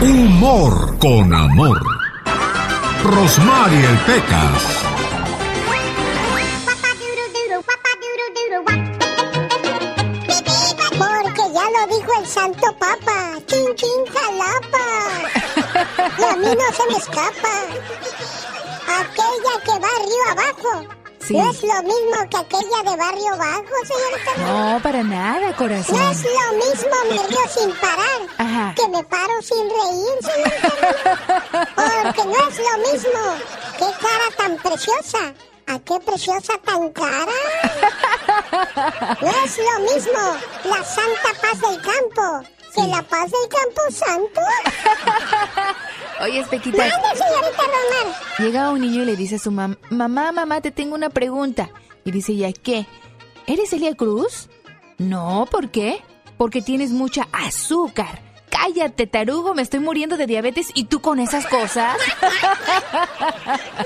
Humor con amor. Rosmarie el Pecas. Porque ya lo dijo el Santo Papa. Chin, chin, jalapa. Y a mí no se me escapa. Aquella que va río abajo no es lo mismo que aquella de barrio bajo, señorita. No, para nada, corazón. No es lo mismo me río sin parar que me paro sin reír, señorita. Porque no es lo mismo. ¡Qué cara tan preciosa! ¿A qué preciosa tan cara? No es lo mismo la santa paz del campo que la paz del campo santo. Oye, Espequita. señorita Romar? Llega un niño y le dice a su mamá, mamá, mamá, te tengo una pregunta. Y dice ella, ¿qué? ¿Eres Elia Cruz? No, ¿por qué? Porque tienes mucha azúcar. Cállate, tarugo, me estoy muriendo de diabetes y tú con esas cosas.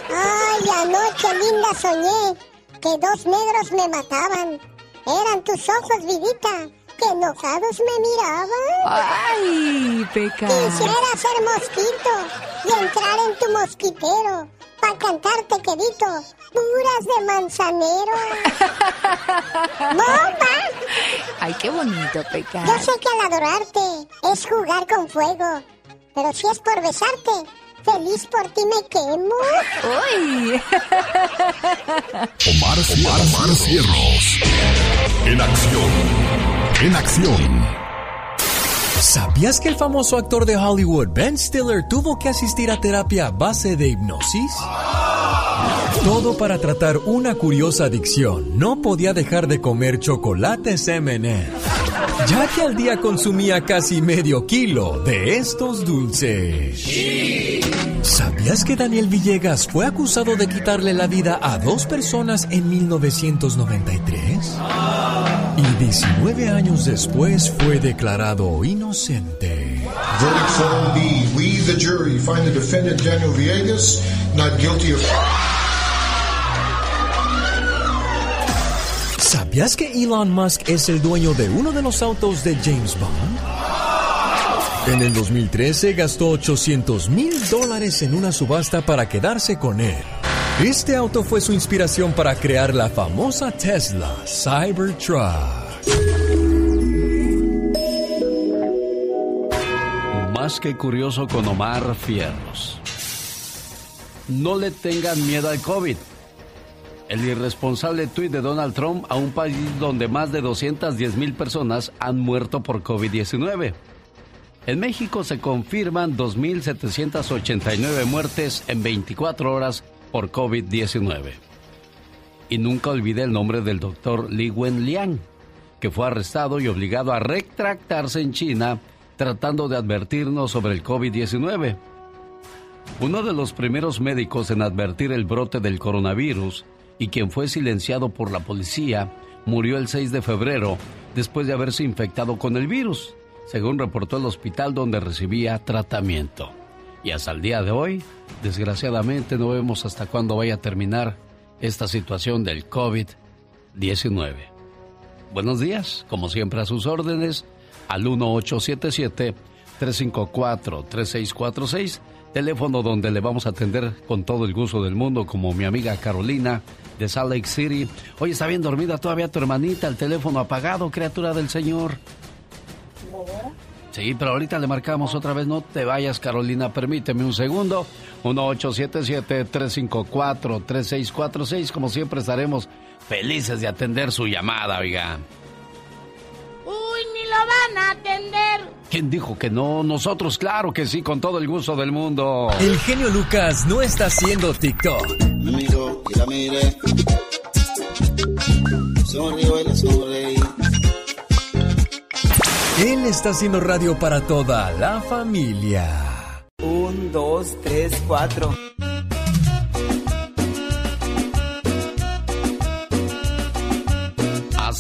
Ay, anoche linda soñé que dos negros me mataban. Eran tus ojos, vidita que enojados me miraban. ¡Ay, peca! Quisiera ser mosquito y entrar en tu mosquitero para cantarte, querido, puras de manzanero. ¡Bomba! ¡Ay, qué bonito, peca! Yo sé que al adorarte es jugar con fuego, pero si es por besarte, feliz por ti me quemo. ¡Uy! Omar, Omar Cierros. En acción en acción. ¿Sabías que el famoso actor de Hollywood Ben Stiller tuvo que asistir a terapia a base de hipnosis? Todo para tratar una curiosa adicción. No podía dejar de comer chocolates M&M, ya que al día consumía casi medio kilo de estos dulces. ¿Sabías que Daniel Villegas fue acusado de quitarle la vida a dos personas en 1993? Y 19 años después fue declarado inocente. Verdict form B. We, the jury, find the defendant Daniel Villegas not guilty of... ¿Sabías que Elon Musk es el dueño de uno de los autos de James Bond? En el 2013 gastó 800 mil dólares en una subasta para quedarse con él. Este auto fue su inspiración para crear la famosa Tesla Cybertruck. Más que curioso con Omar Fierros. No le tengan miedo al COVID el irresponsable tuit de Donald Trump a un país donde más de 210 mil personas han muerto por COVID-19. En México se confirman 2.789 muertes en 24 horas por COVID-19. Y nunca olvide el nombre del doctor Li Wenliang, que fue arrestado y obligado a retractarse en China tratando de advertirnos sobre el COVID-19. Uno de los primeros médicos en advertir el brote del coronavirus y quien fue silenciado por la policía, murió el 6 de febrero después de haberse infectado con el virus, según reportó el hospital donde recibía tratamiento. Y hasta el día de hoy, desgraciadamente no vemos hasta cuándo vaya a terminar esta situación del COVID-19. Buenos días, como siempre a sus órdenes, al 1877-354-3646, teléfono donde le vamos a atender con todo el gusto del mundo, como mi amiga Carolina de Salt Lake City. Oye, está bien dormida todavía tu hermanita, el teléfono apagado, criatura del Señor. Sí, pero ahorita le marcamos otra vez. No te vayas, Carolina. Permíteme un segundo. 1877-354-3646. Como siempre estaremos felices de atender su llamada, oiga. Uy, ni lo van a atender. ¿Quién dijo que no? Nosotros, claro que sí, con todo el gusto del mundo. El genio Lucas no está haciendo TikTok. Me y la mire. Él está haciendo radio para toda la familia. Un, dos, tres, cuatro.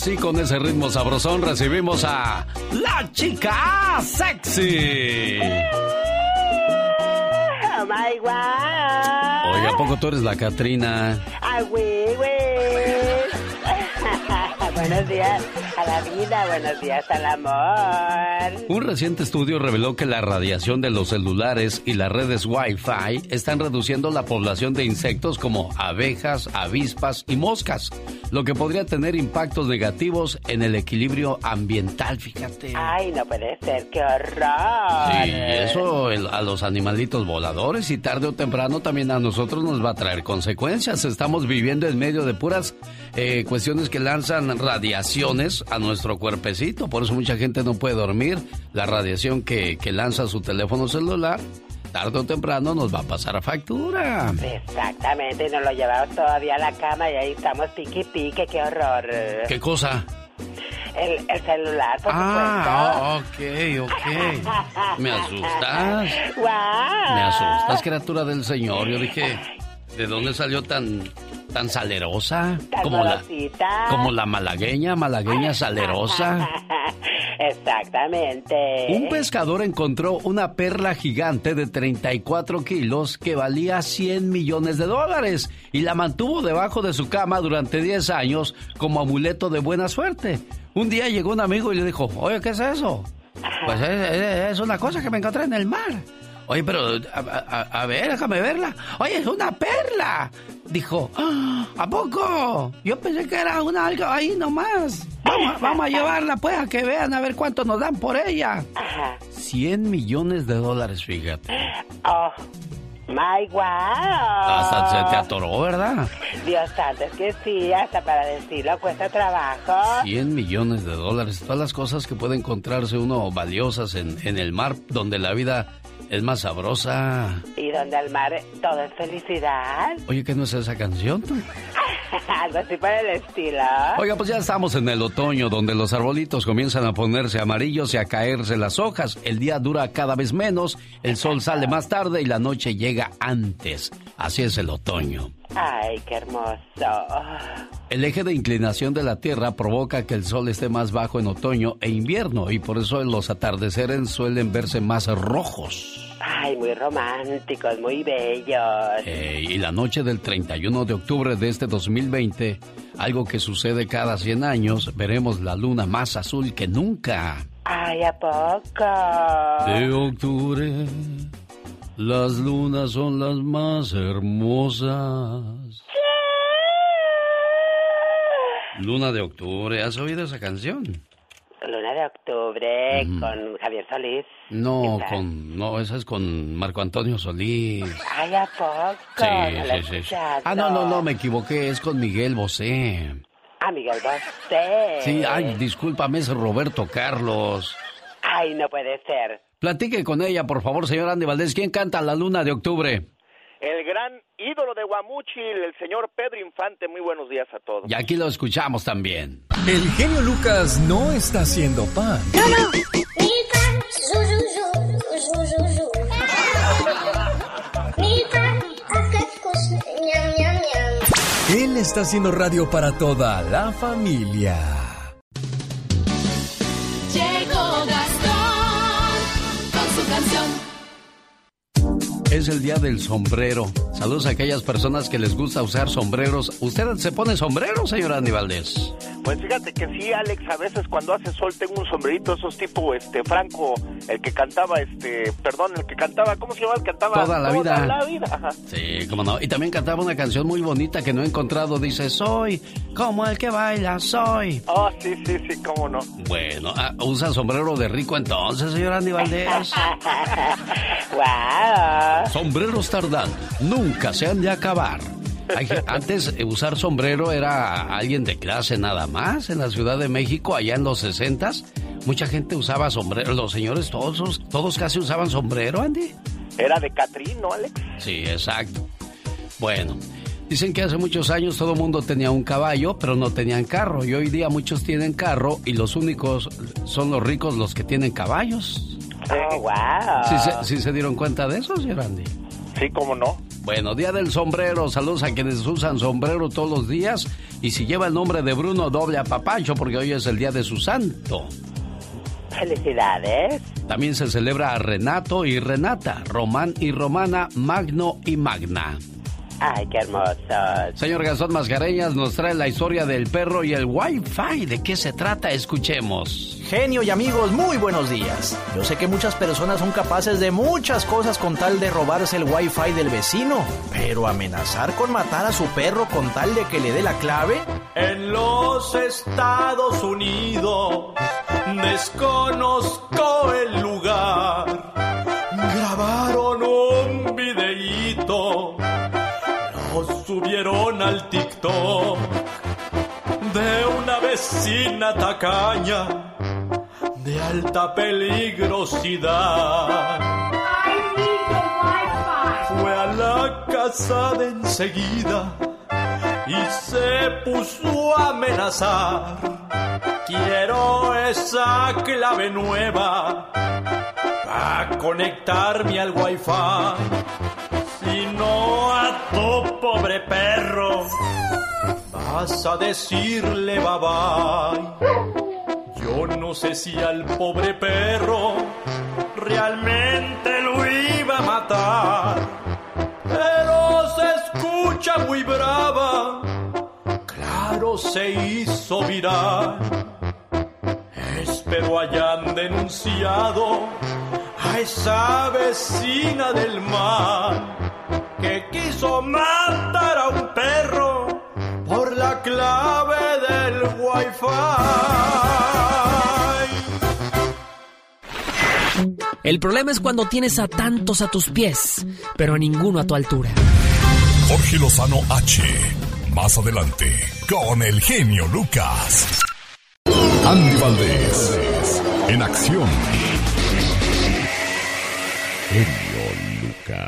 Así con ese ritmo sabrosón recibimos a la chica sexy. Oh my God. Oye, ¿a poco tú eres la Catrina? Ah, güey, güey. Buenos días. A la vida, buenos días al amor. Un reciente estudio reveló que la radiación de los celulares y las redes Wi-Fi están reduciendo la población de insectos como abejas, avispas y moscas, lo que podría tener impactos negativos en el equilibrio ambiental, fíjate. Ay, no puede ser, qué horror. Sí, eso a los animalitos voladores y tarde o temprano también a nosotros nos va a traer consecuencias. Estamos viviendo en medio de puras eh, cuestiones que lanzan radiaciones a nuestro cuerpecito. Por eso mucha gente no puede dormir. La radiación que, que lanza su teléfono celular tarde o temprano nos va a pasar a factura. Exactamente, nos lo llevamos todavía a la cama y ahí estamos pique pique, qué horror. ¿Qué cosa? El, el celular, por ah, ok, ok. Me asustas. Wow. Me asustas, criatura del Señor. Yo dije, ¿de dónde salió tan tan salerosa? como la como la malagueña, malagueña salerosa. Exactamente. Un pescador encontró una perla gigante de 34 kilos que valía 100 millones de dólares y la mantuvo debajo de su cama durante 10 años como amuleto de buena suerte. Un día llegó un amigo y le dijo, oye, ¿qué es eso? Pues es, una cosa que me encontré en el mar. Oye, pero a, ver, déjame verla. Oye, es una perla. Dijo, ah, ¿a poco? Yo pensé que era una algo ahí nomás. Vamos, vamos a llevarla pues a que vean a ver cuánto nos dan por ella. 100 millones de dólares, fíjate. Oh. My wow. Hasta se te atoró, ¿verdad? Dios santo, es que sí, hasta para decirlo cuesta trabajo. 100 millones de dólares, todas las cosas que puede encontrarse uno valiosas en, en el mar, donde la vida es más sabrosa. Y donde el mar todo es felicidad. Oye, ¿qué no es esa canción? Algo así para el estilo. Oiga, pues ya estamos en el otoño, donde los arbolitos comienzan a ponerse amarillos y a caerse las hojas. El día dura cada vez menos, el sol sale más tarde y la noche llega antes. Así es el otoño. Ay, qué hermoso. El eje de inclinación de la Tierra provoca que el sol esté más bajo en otoño e invierno y por eso los atardeceres suelen verse más rojos. Ay, muy románticos, muy bellos. y la noche del 31 de octubre de este 2020, algo que sucede cada 100 años, veremos la luna más azul que nunca. Ay, ¿a poco? De octubre, las lunas son las más hermosas. Luna de octubre, ¿has oído esa canción? Luna de octubre con Javier Solís. No, con, no, esa es con Marco Antonio Solís. Ay, ¿a poco? Sí, sí, sí. Ah, no, no, no, me equivoqué, es con Miguel Bosé. Ah, Miguel Bosé. Sí, ay, discúlpame, es Roberto Carlos. Ay, no puede ser. Platique con ella, por favor, señor Andy Valdés. ¿Quién canta La Luna de Octubre? El gran ídolo de Guamuchi, el señor Pedro Infante. Muy buenos días a todos. Y aquí lo escuchamos también. El genio Lucas no está haciendo pan. No, no. Él está haciendo radio para toda la familia. Es el día del sombrero. Saludos a aquellas personas que les gusta usar sombreros. ¿Usted se pone sombrero, señor Andy Valdés? Pues fíjate que sí, Alex, a veces cuando hace sol tengo un sombrerito, esos tipo, este, Franco, el que cantaba, este, perdón, el que cantaba, ¿cómo se llama? El que cantaba toda la vida. Toda la vida. Sí, cómo no. Y también cantaba una canción muy bonita que no he encontrado, dice, soy como el que baila, soy. Oh, sí, sí, sí, cómo no. Bueno, ah, usa sombrero de rico entonces, señor Andy Valdés. wow. Sombreros tardan, nunca se han de acabar. Antes eh, usar sombrero era alguien de clase nada más. En la Ciudad de México, allá en los 60 mucha gente usaba sombrero. Los señores todos, todos casi usaban sombrero, Andy. Era de Catrín, ¿no, Alex? Sí, exacto. Bueno, dicen que hace muchos años todo el mundo tenía un caballo, pero no tenían carro. Y hoy día muchos tienen carro y los únicos son los ricos los que tienen caballos. Oh, wow. ¿Sí se, ¿Sí se dieron cuenta de eso, señor Andy? Sí, cómo no. Bueno, Día del Sombrero. Saludos a quienes usan sombrero todos los días. Y si lleva el nombre de Bruno, doble a Papacho, porque hoy es el día de su santo. Felicidades. También se celebra a Renato y Renata, Román y Romana, Magno y Magna. Ay, qué hermoso. Señor Gastón Mascareñas nos trae la historia del perro y el Wi-Fi. ¿De qué se trata? Escuchemos. Genio y amigos, muy buenos días. Yo sé que muchas personas son capaces de muchas cosas con tal de robarse el Wi-Fi del vecino, pero amenazar con matar a su perro con tal de que le dé la clave. En los Estados Unidos desconozco el lugar. Grabaron un videíto subieron al TikTok de una vecina tacaña de alta peligrosidad. Fue a la casa de enseguida y se puso a amenazar. Quiero esa clave nueva para conectarme al wifi si no a tu pobre perro vas a decirle bye. Yo no sé si al pobre perro realmente lo iba a matar, pero se escucha muy brava. Claro, se hizo viral. Espero hayan denunciado a esa vecina del mar que quiso matar a un perro por la clave del wifi. El problema es cuando tienes a tantos a tus pies, pero a ninguno a tu altura. Jorge Lozano H. Más adelante, con el genio Lucas. Andy Valdés, en acción.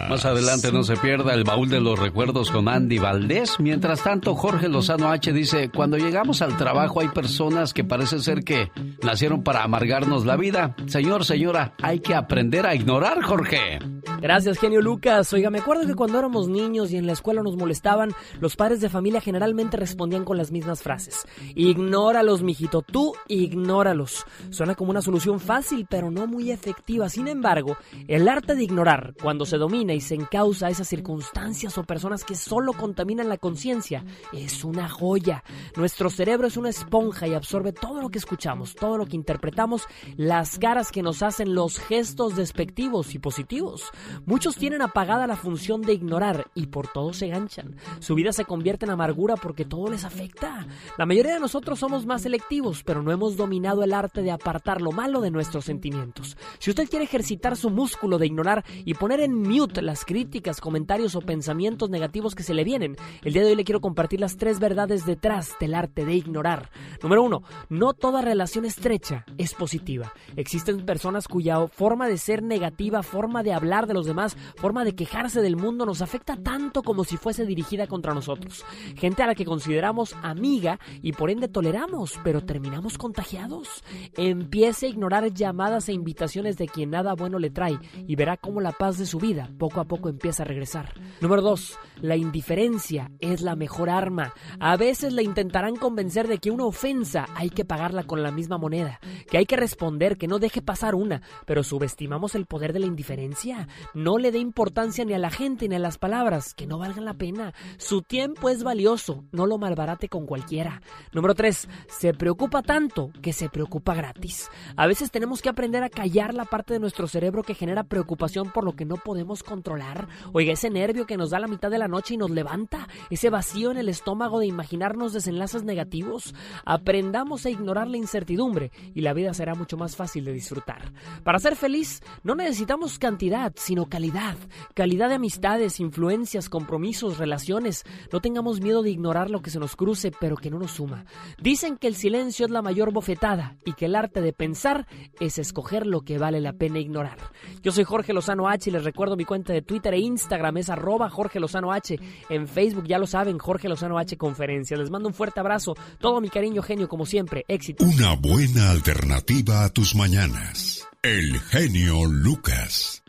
Más adelante no se pierda el baúl de los recuerdos con Andy Valdés. Mientras tanto, Jorge Lozano H dice, cuando llegamos al trabajo hay personas que parece ser que nacieron para amargarnos la vida. Señor, señora, hay que aprender a ignorar, Jorge. Gracias, genio Lucas. Oiga, me acuerdo que cuando éramos niños y en la escuela nos molestaban, los padres de familia generalmente respondían con las mismas frases. Ignóralos, mijito, tú ignóralos. Suena como una solución fácil, pero no muy efectiva. Sin embargo, el arte de ignorar, cuando se domina y se encausa a esas circunstancias o personas que solo contaminan la conciencia, es una joya. Nuestro cerebro es una esponja y absorbe todo lo que escuchamos, todo lo que interpretamos, las caras que nos hacen, los gestos despectivos y positivos. Muchos tienen apagada la función de ignorar y por todo se ganchan. Su vida se convierte en amargura porque todo les afecta. La mayoría de nosotros somos más selectivos, pero no hemos dominado el arte de apartar lo malo de nuestros sentimientos. Si usted quiere ejercitar su músculo de ignorar y poner en mute las críticas, comentarios o pensamientos negativos que se le vienen, el día de hoy le quiero compartir las tres verdades detrás del arte de ignorar. Número uno, no toda relación estrecha es positiva. Existen personas cuya forma de ser negativa, forma de hablar de los demás, forma de quejarse del mundo nos afecta tanto como si fuese dirigida contra nosotros. Gente a la que consideramos amiga y por ende toleramos, pero terminamos contagiados. Empiece a ignorar llamadas e invitaciones de quien nada bueno le trae y verá cómo la paz de su vida poco a poco empieza a regresar. Número 2. La indiferencia es la mejor arma. A veces le intentarán convencer de que una ofensa hay que pagarla con la misma moneda, que hay que responder, que no deje pasar una, pero subestimamos el poder de la indiferencia. No le dé importancia ni a la gente ni a las palabras, que no valgan la pena. Su tiempo es valioso, no lo malbarate con cualquiera. Número 3. Se preocupa tanto que se preocupa gratis. A veces tenemos que aprender a callar la parte de nuestro cerebro que genera preocupación por lo que no podemos controlar. Oiga, ese nervio que nos da la mitad de la noche y nos levanta, ese vacío en el estómago de imaginarnos desenlaces negativos. Aprendamos a ignorar la incertidumbre y la vida será mucho más fácil de disfrutar. Para ser feliz no necesitamos cantidad, sino calidad. Calidad de amistades, influencias, compromisos, relaciones. No tengamos miedo de ignorar lo que se nos cruce, pero que no nos suma. Dicen que el silencio es la mayor bofetada y que el arte de pensar es escoger lo que vale la pena ignorar. Yo soy Jorge Lozano H y les recuerdo mi cuenta de Twitter e Instagram es arroba Jorge Lozano H. En Facebook ya lo saben, Jorge Lozano H Conferencia. Les mando un fuerte abrazo. Todo mi cariño genio como siempre. Éxito. Una buena alternativa a tus mañanas. El genio Lucas.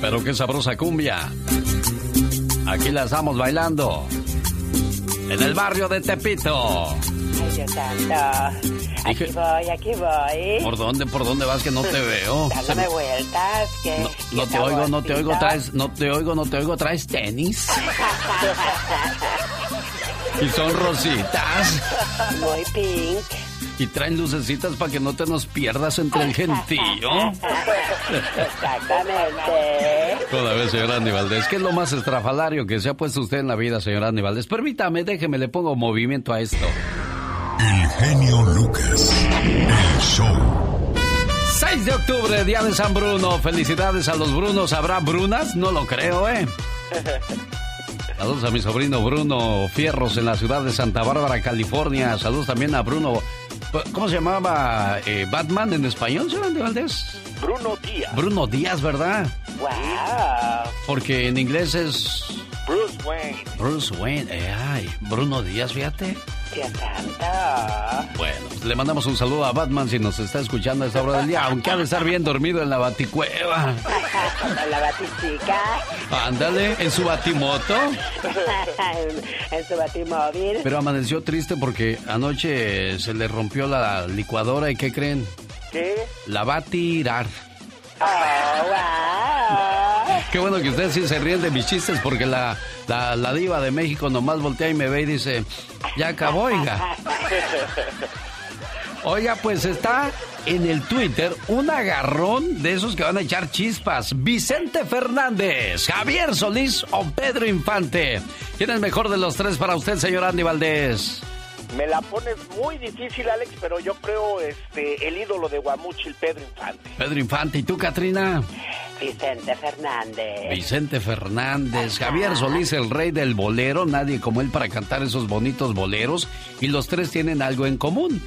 Pero qué sabrosa cumbia. Aquí la estamos bailando. En el barrio de Tepito. Ay, Dios santo. Aquí voy, aquí voy. ¿Por dónde, por dónde vas que no te veo? Dándome vueltas, que No te oigo, no te oigo, traes, no te oigo, no te oigo, traes tenis. y son rositas. Muy pink. Y traen lucecitas para que no te nos pierdas entre el gentío. Exactamente. Toda vez, señora Aníbaldez. ¿Qué es lo más estrafalario que se ha puesto usted en la vida, señora Aníbaldez? Permítame, déjeme, le pongo movimiento a esto. El genio Lucas. El show. 6 de octubre, día de San Bruno. Felicidades a los Brunos. ¿Habrá Brunas? No lo creo, ¿eh? Saludos a mi sobrino Bruno Fierros en la ciudad de Santa Bárbara, California. Saludos también a Bruno ¿Cómo se llamaba eh, Batman en español, señor Andy Valdés? Bruno Díaz. Bruno Díaz, ¿verdad? Wow. Porque en inglés es... Bruce Wayne. Bruce Wayne, eh, ay, Bruno Díaz, fíjate. Bueno, pues le mandamos un saludo a Batman si nos está escuchando a esta hora del día, aunque ha de estar bien dormido en la baticueva. En la batichica. Ándale, en su batimoto. en su batimóvil. Pero amaneció triste porque anoche se le rompió la licuadora y ¿qué creen? ¿Qué? La va a tirar. Qué bueno que ustedes sí se ríen de mis chistes porque la, la, diva de México nomás voltea y me ve y dice, ya acabó, oiga. Oiga, pues está en el Twitter un agarrón de esos que van a echar chispas. Vicente Fernández, Javier Solís o Pedro Infante. ¿Quién es mejor de los tres para usted, señor Andy Valdés? Me la pones muy difícil, Alex, pero yo creo este el ídolo de Guamuchil, Pedro Infante. Pedro Infante, ¿y tú, Katrina? Vicente Fernández. Vicente Fernández. Javier Solís, el rey del bolero. Nadie como él para cantar esos bonitos boleros. Y los tres tienen algo en común.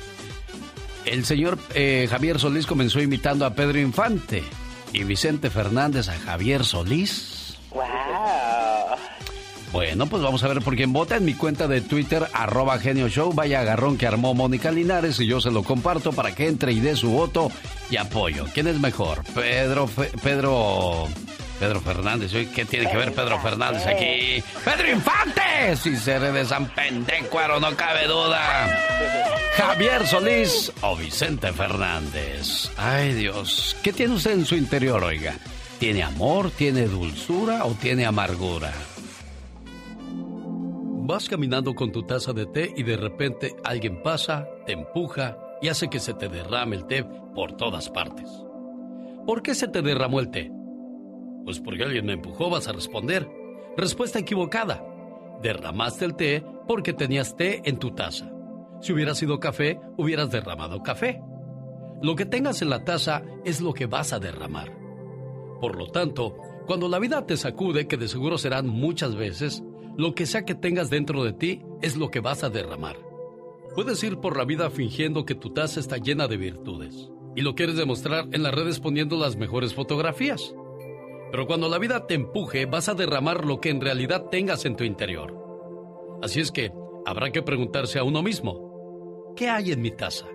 El señor eh, Javier Solís comenzó imitando a Pedro Infante. Y Vicente Fernández a Javier Solís. ¡Wow! Bueno, pues vamos a ver por quién vota en mi cuenta de Twitter, arroba genio show. Vaya agarrón que armó Mónica Linares y yo se lo comparto para que entre y dé su voto y apoyo. ¿Quién es mejor? Pedro, Pedro, Pedro Fernández. ¿Qué tiene que ver Pedro Fernández aquí? ¡Pedro Infante! Si seré de San Pendecuaro, no cabe duda. Javier Solís o Vicente Fernández. Ay Dios, ¿qué tiene usted en su interior, oiga? ¿Tiene amor, tiene dulzura o tiene amargura? Vas caminando con tu taza de té y de repente alguien pasa, te empuja y hace que se te derrame el té por todas partes. ¿Por qué se te derramó el té? Pues porque alguien me empujó, vas a responder. Respuesta equivocada. Derramaste el té porque tenías té en tu taza. Si hubiera sido café, hubieras derramado café. Lo que tengas en la taza es lo que vas a derramar. Por lo tanto, cuando la vida te sacude, que de seguro serán muchas veces, lo que sea que tengas dentro de ti es lo que vas a derramar. Puedes ir por la vida fingiendo que tu taza está llena de virtudes y lo quieres demostrar en las redes poniendo las mejores fotografías. Pero cuando la vida te empuje, vas a derramar lo que en realidad tengas en tu interior. Así es que habrá que preguntarse a uno mismo, ¿qué hay en mi taza?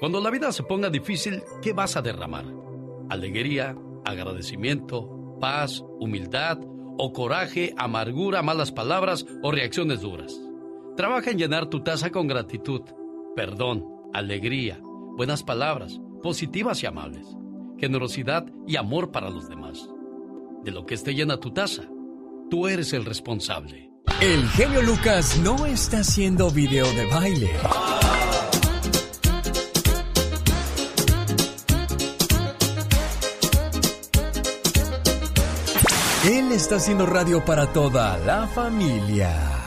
Cuando la vida se ponga difícil, ¿qué vas a derramar? Alegría, agradecimiento, paz, humildad o coraje, amargura, malas palabras o reacciones duras. Trabaja en llenar tu taza con gratitud, perdón, alegría, buenas palabras, positivas y amables, generosidad y amor para los demás. De lo que esté llena tu taza, tú eres el responsable. El genio Lucas no está haciendo video de baile. Él está haciendo radio para toda la familia.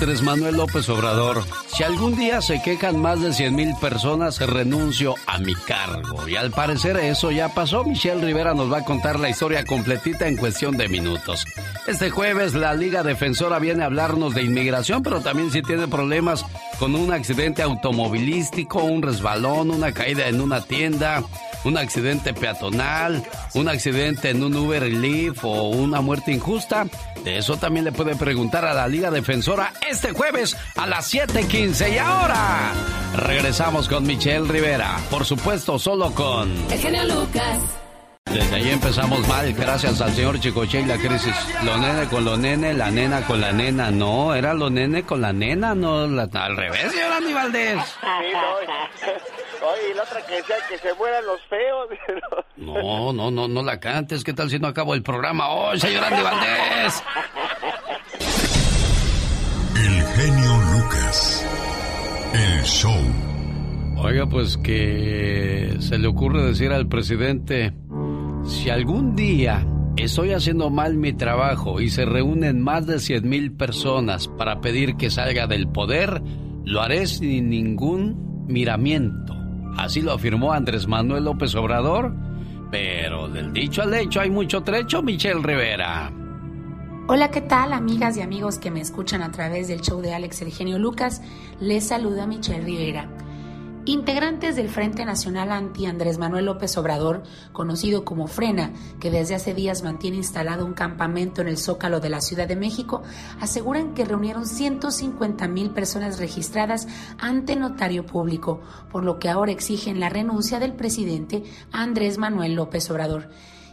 Andrés Manuel López Obrador, si algún día se quejan más de 100 mil personas, renuncio a mi cargo. Y al parecer eso ya pasó. Michelle Rivera nos va a contar la historia completita en cuestión de minutos. Este jueves la Liga Defensora viene a hablarnos de inmigración, pero también si tiene problemas con un accidente automovilístico, un resbalón, una caída en una tienda, un accidente peatonal, un accidente en un Uber Leaf o una muerte injusta? De eso también le puede preguntar a la Liga Defensora este jueves a las 7:15. Y ahora regresamos con Michelle Rivera. Por supuesto, solo con. El genio Lucas. Desde ahí empezamos mal, gracias al señor Chicoche y la crisis. Lo nene con lo nene, la nena con la nena. No, era lo nene con la nena, no al revés, señor Andy Valdés. Oye, la otra que decía que se mueran los feos. No, no, no, no la cantes. ¿Qué tal si no acabo el programa hoy, señor Andy Valdés? El show. Oiga, pues que se le ocurre decir al presidente, si algún día estoy haciendo mal mi trabajo y se reúnen más de 100 mil personas para pedir que salga del poder, lo haré sin ningún miramiento. Así lo afirmó Andrés Manuel López Obrador. Pero del dicho al hecho hay mucho trecho, Michelle Rivera. Hola, ¿qué tal amigas y amigos que me escuchan a través del show de Alex El Genio Lucas? Les saluda Michelle Rivera. Integrantes del Frente Nacional Anti Andrés Manuel López Obrador, conocido como Frena, que desde hace días mantiene instalado un campamento en el Zócalo de la Ciudad de México, aseguran que reunieron 150 mil personas registradas ante notario público, por lo que ahora exigen la renuncia del presidente Andrés Manuel López Obrador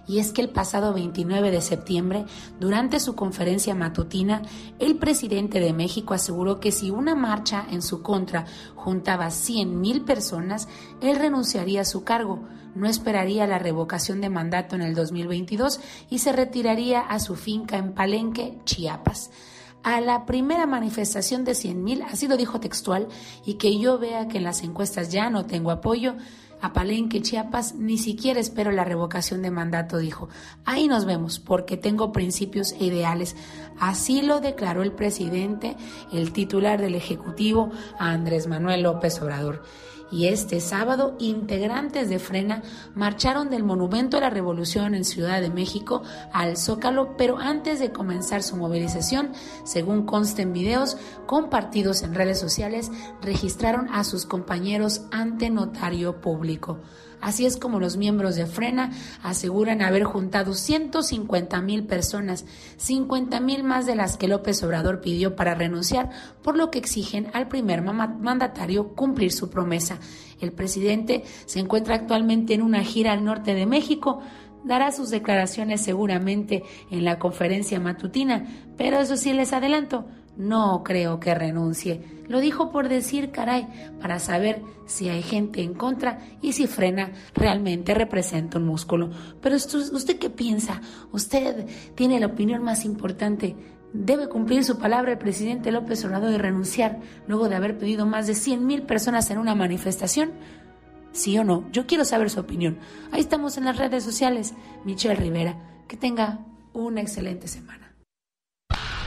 y es que el pasado 29 de septiembre, durante su conferencia matutina, el presidente de México aseguró que si una marcha en su contra juntaba 100 mil personas, él renunciaría a su cargo, no esperaría la revocación de mandato en el 2022 y se retiraría a su finca en Palenque, Chiapas. A la primera manifestación de 100 mil, así lo dijo textual, y que yo vea que en las encuestas ya no tengo apoyo, a Palenque, Chiapas, ni siquiera espero la revocación de mandato, dijo. Ahí nos vemos, porque tengo principios e ideales. Así lo declaró el presidente, el titular del Ejecutivo, Andrés Manuel López Obrador y este sábado integrantes de Frena marcharon del Monumento a la Revolución en Ciudad de México al Zócalo, pero antes de comenzar su movilización, según consta en videos compartidos en redes sociales, registraron a sus compañeros ante notario público. Así es como los miembros de Frena aseguran haber juntado 150 mil personas, 50 mil más de las que López Obrador pidió para renunciar, por lo que exigen al primer mandatario cumplir su promesa. El presidente se encuentra actualmente en una gira al norte de México, dará sus declaraciones seguramente en la conferencia matutina, pero eso sí les adelanto, no creo que renuncie. Lo dijo por decir, caray, para saber si hay gente en contra y si frena realmente representa un músculo. Pero ¿usted qué piensa? Usted tiene la opinión más importante. ¿Debe cumplir su palabra el presidente López Obrador de renunciar luego de haber pedido más de 100 mil personas en una manifestación? ¿Sí o no? Yo quiero saber su opinión. Ahí estamos en las redes sociales. Michelle Rivera. Que tenga una excelente semana.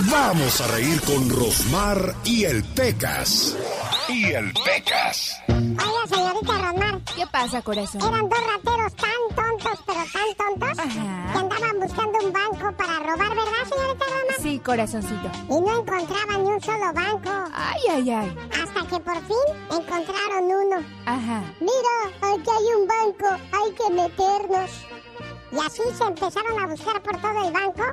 Vamos a reír con Rosmar y el Pecas. Y el Pecas. Oiga, señorita Rosmar. ¿Qué pasa, corazón? Eran dos rateros tan tontos, pero tan tontos, Ajá. que andaban buscando un banco para robar, ¿verdad, señorita Rosmar? Sí, corazoncito. Y no encontraban ni un solo banco. Ay, ay, ay. Hasta que por fin encontraron uno. Ajá. Mira, aquí hay un banco, hay que meternos. Y así se empezaron a buscar por todo el banco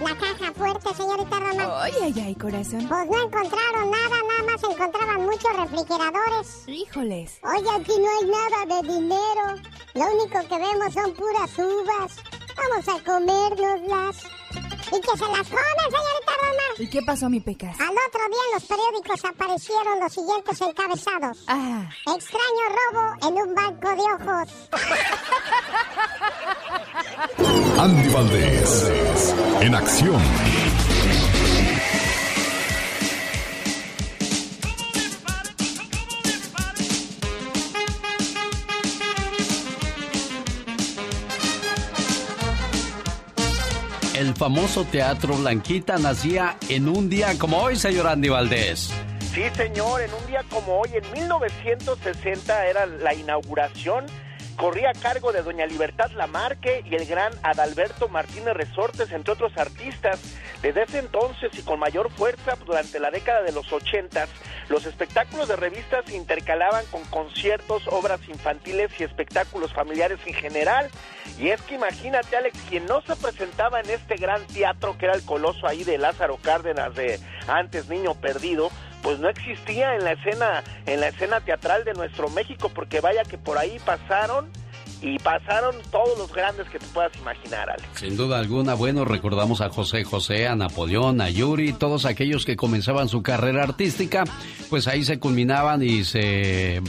la caja fuerte, señorita Roma. Ay, ay, ay, corazón. Pues no encontraron nada, nada más encontraban muchos refrigeradores. Híjoles. Oye, aquí no hay nada de dinero. Lo único que vemos son puras uvas. Vamos a comérnoslas. Y que se las comen, señorita Roma. ¿Y qué pasó, mi pecas? Al otro día en los periódicos aparecieron los siguientes encabezados. Ah. Extraño robo en un banco de ojos. Andy Valdés, en acción. El famoso Teatro Blanquita nacía en un día como hoy, señor Andy Valdés. Sí, señor, en un día como hoy, en 1960 era la inauguración corría a cargo de doña Libertad Lamarque y el gran Adalberto Martínez Resortes, entre otros artistas. Desde ese entonces y con mayor fuerza durante la década de los ochentas, los espectáculos de revistas se intercalaban con conciertos, obras infantiles y espectáculos familiares en general. Y es que imagínate, Alex, quien no se presentaba en este gran teatro que era el coloso ahí de Lázaro Cárdenas de antes Niño Perdido, pues no existía en la escena en la escena teatral de nuestro México porque vaya que por ahí pasaron y pasaron todos los grandes que te puedas imaginar, Alex. Sin duda alguna, bueno, recordamos a José José, a Napoleón, a Yuri, todos aquellos que comenzaban su carrera artística, pues ahí se culminaban y se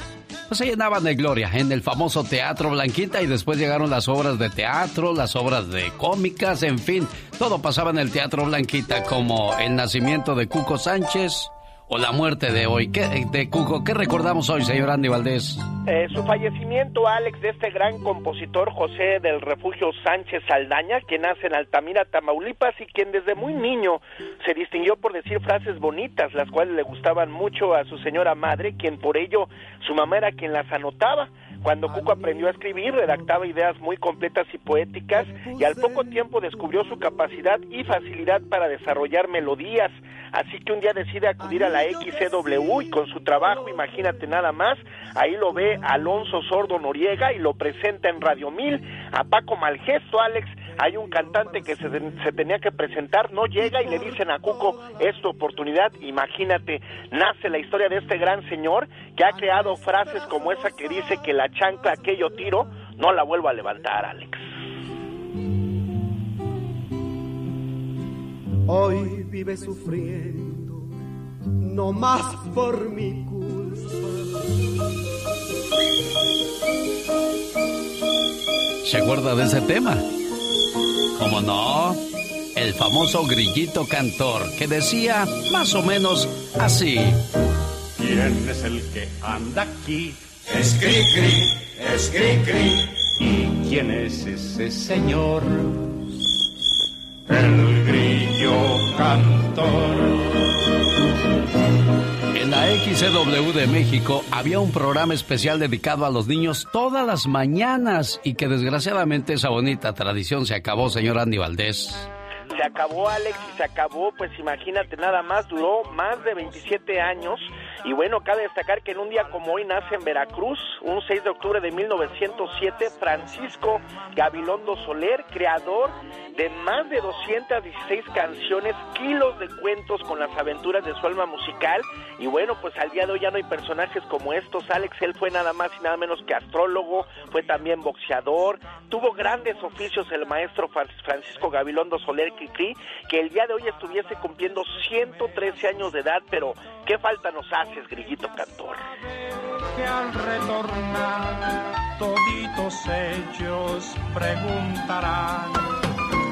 pues se llenaban de gloria en el famoso Teatro Blanquita y después llegaron las obras de teatro, las obras de cómicas, en fin, todo pasaba en el Teatro Blanquita como el nacimiento de Cuco Sánchez, o la muerte de hoy? ¿Qué, de Cuco, ¿qué recordamos hoy, señor Andy Valdés? Eh, su fallecimiento, Alex, de este gran compositor José del Refugio Sánchez Saldaña, que nace en Altamira, Tamaulipas, y quien desde muy niño se distinguió por decir frases bonitas, las cuales le gustaban mucho a su señora madre, quien por ello su mamá era quien las anotaba. Cuando Cuco aprendió a escribir, redactaba ideas muy completas y poéticas y al poco tiempo descubrió su capacidad y facilidad para desarrollar melodías. Así que un día decide acudir a la XCW y con su trabajo, imagínate nada más, ahí lo ve Alonso Sordo Noriega y lo presenta en Radio Mil. A Paco Malgesto, Alex, hay un cantante que se, se, tenía que presentar, no llega y le dicen a Cuco, es tu oportunidad, imagínate, nace la historia de este gran señor que ha creado frases como esa que dice que la chancla que yo tiro no la vuelvo a levantar, Alex. Hoy vive sufriendo, no más por mi culpa. ¿Se acuerda de ese tema? ¿Cómo no? El famoso grillito cantor que decía más o menos así. ¿Quién es el que anda aquí? Es cri cri, es cri cri. ¿Y quién es ese señor? El grillo cantor. En la XCW de México había un programa especial dedicado a los niños todas las mañanas y que desgraciadamente esa bonita tradición se acabó, señor Andy Valdés. Se acabó, Alex, y se acabó, pues imagínate nada más, duró más de 27 años y bueno, cabe destacar que en un día como hoy nace en Veracruz, un 6 de octubre de 1907, Francisco Gabilondo Soler, creador de más de 216 canciones, kilos de cuentos con las aventuras de su alma musical. Y bueno, pues al día de hoy ya no hay personajes como estos. Alex, él fue nada más y nada menos que astrólogo, fue también boxeador, tuvo grandes oficios el maestro Francisco Gabilondo Soler Cricri, que el día de hoy estuviese cumpliendo 113 años de edad, pero ¿qué falta nos hace? grillito cantor. Que al retornar toditos ellos preguntarán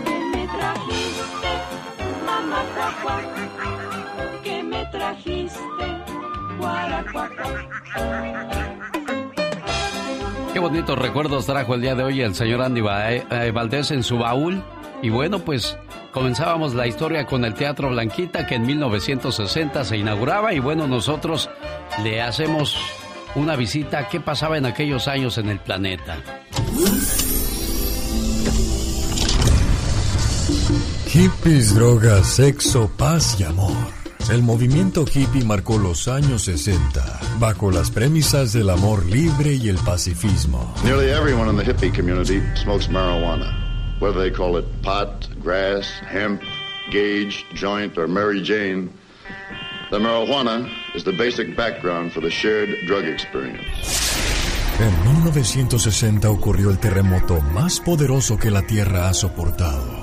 ¿Qué me trajiste, mamá trajiste, Qué bonitos recuerdos trajo el día de hoy el señor Andy eh, Valdés en su baúl. Y bueno, pues comenzábamos la historia con el Teatro Blanquita que en 1960 se inauguraba y bueno, nosotros le hacemos una visita a qué pasaba en aquellos años en el planeta. Hippies, drogas, sexo, paz y amor. El movimiento hippie marcó los años 60 bajo las premisas del amor libre y el pacifismo. Nearly everyone in the hippie community smokes marijuana. whether they call it pot, grass, hemp, gauge, joint, or Mary Jane, the marijuana is the basic background for the shared drug experience. En 1960 ocurrió el terremoto más poderoso que la Tierra ha soportado.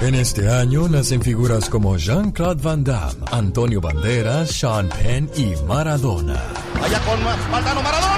En este año nacen figuras como Jean-Claude Van Damme, Antonio Banderas, Sean Penn y Maradona. Con Maradona.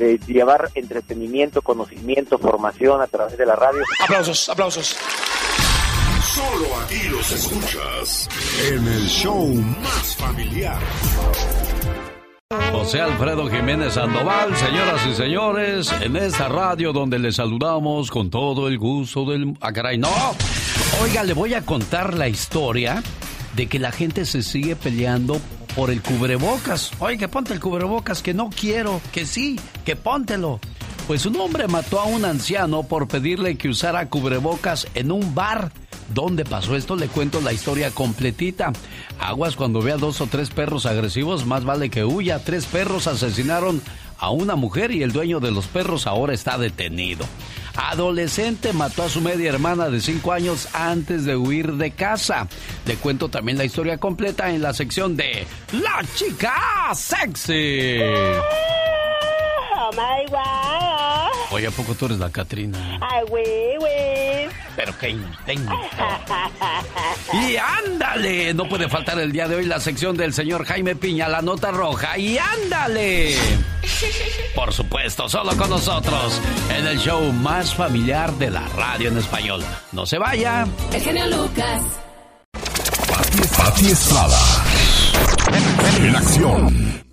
de llevar entretenimiento, conocimiento, formación a través de la radio. Aplausos, aplausos. Solo aquí los escuchas en el show más familiar. José Alfredo Jiménez Sandoval, señoras y señores, en esta radio donde le saludamos con todo el gusto del... ¡Ah, caray, no! Oiga, le voy a contar la historia de que la gente se sigue peleando por el cubrebocas. Oye, que ponte el cubrebocas, que no quiero, que sí, que póntelo. Pues un hombre mató a un anciano por pedirle que usara cubrebocas en un bar. ¿Dónde pasó esto? Le cuento la historia completita. Aguas cuando vea dos o tres perros agresivos, más vale que huya. Tres perros asesinaron a una mujer y el dueño de los perros ahora está detenido. Adolescente mató a su media hermana de 5 años antes de huir de casa. Le cuento también la historia completa en la sección de La chica sexy. Oh my wow. Oye, ¿a poco tú eres la Catrina? Ay, güey, güey. Pero qué intento. Y ándale, no puede faltar el día de hoy la sección del señor Jaime Piña, la nota roja. Y ándale. Por supuesto, solo con nosotros, en el show más familiar de la radio en español. No se vaya. El genio Lucas. Pati Estrada. En acción.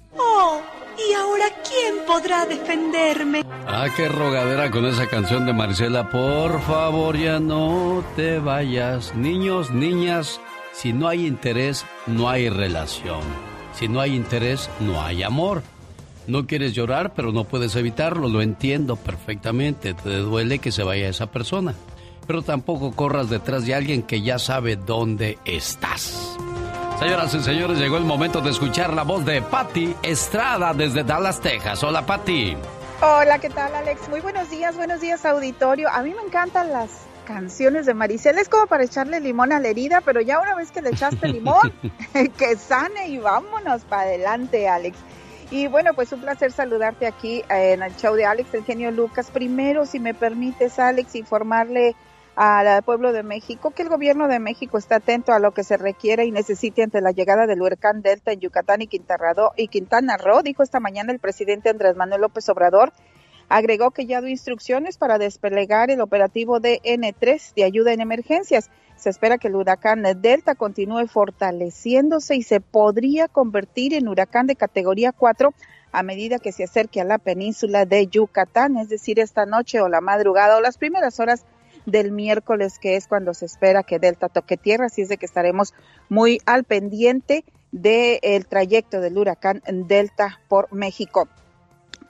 Oh, ¿y ahora quién podrá defenderme? Ah, qué rogadera con esa canción de Marcela. Por favor, ya no te vayas. Niños, niñas, si no hay interés, no hay relación. Si no hay interés, no hay amor. No quieres llorar, pero no puedes evitarlo. Lo entiendo perfectamente. Te duele que se vaya esa persona. Pero tampoco corras detrás de alguien que ya sabe dónde estás. Señoras y señores, llegó el momento de escuchar la voz de Patty Estrada desde Dallas, Texas. Hola, Patty. Hola, ¿qué tal, Alex? Muy buenos días, buenos días, auditorio. A mí me encantan las canciones de Maricel. Es como para echarle limón a la herida, pero ya una vez que le echaste limón, que sane y vámonos para adelante, Alex. Y bueno, pues un placer saludarte aquí eh, en el show de Alex, el genio Lucas. Primero, si me permites, Alex, informarle al pueblo de México que el gobierno de México está atento a lo que se requiere y necesite ante la llegada del huracán Delta en Yucatán y Quintana Roo, y Quintana Roo, dijo esta mañana el presidente Andrés Manuel López Obrador. Agregó que ya dio instrucciones para desplegar el operativo DN3 de ayuda en emergencias. Se espera que el huracán Delta continúe fortaleciéndose y se podría convertir en huracán de categoría 4 a medida que se acerque a la península de Yucatán, es decir, esta noche o la madrugada o las primeras horas del miércoles, que es cuando se espera que Delta toque tierra, así es de que estaremos muy al pendiente del trayecto del huracán Delta por México.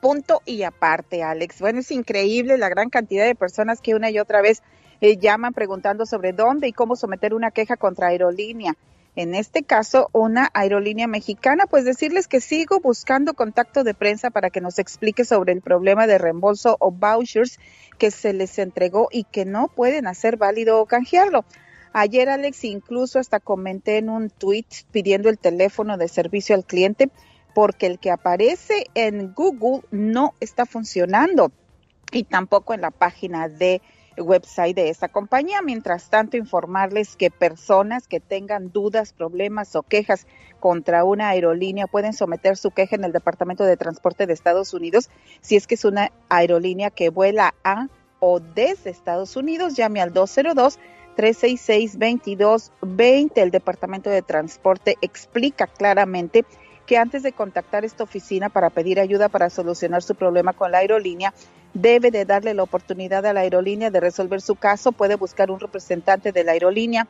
Punto y aparte, Alex. Bueno, es increíble la gran cantidad de personas que una y otra vez eh, llaman preguntando sobre dónde y cómo someter una queja contra aerolínea. En este caso, una aerolínea mexicana, pues decirles que sigo buscando contacto de prensa para que nos explique sobre el problema de reembolso o vouchers que se les entregó y que no pueden hacer válido o canjearlo. Ayer, Alex, incluso hasta comenté en un tweet pidiendo el teléfono de servicio al cliente porque el que aparece en Google no está funcionando y tampoco en la página de website de esta compañía. Mientras tanto, informarles que personas que tengan dudas, problemas o quejas contra una aerolínea pueden someter su queja en el Departamento de Transporte de Estados Unidos si es que es una aerolínea que vuela a o desde Estados Unidos. Llame al 202 366-2220. El Departamento de Transporte explica claramente que antes de contactar esta oficina para pedir ayuda para solucionar su problema con la aerolínea, debe de darle la oportunidad a la aerolínea de resolver su caso. Puede buscar un representante de la aerolínea.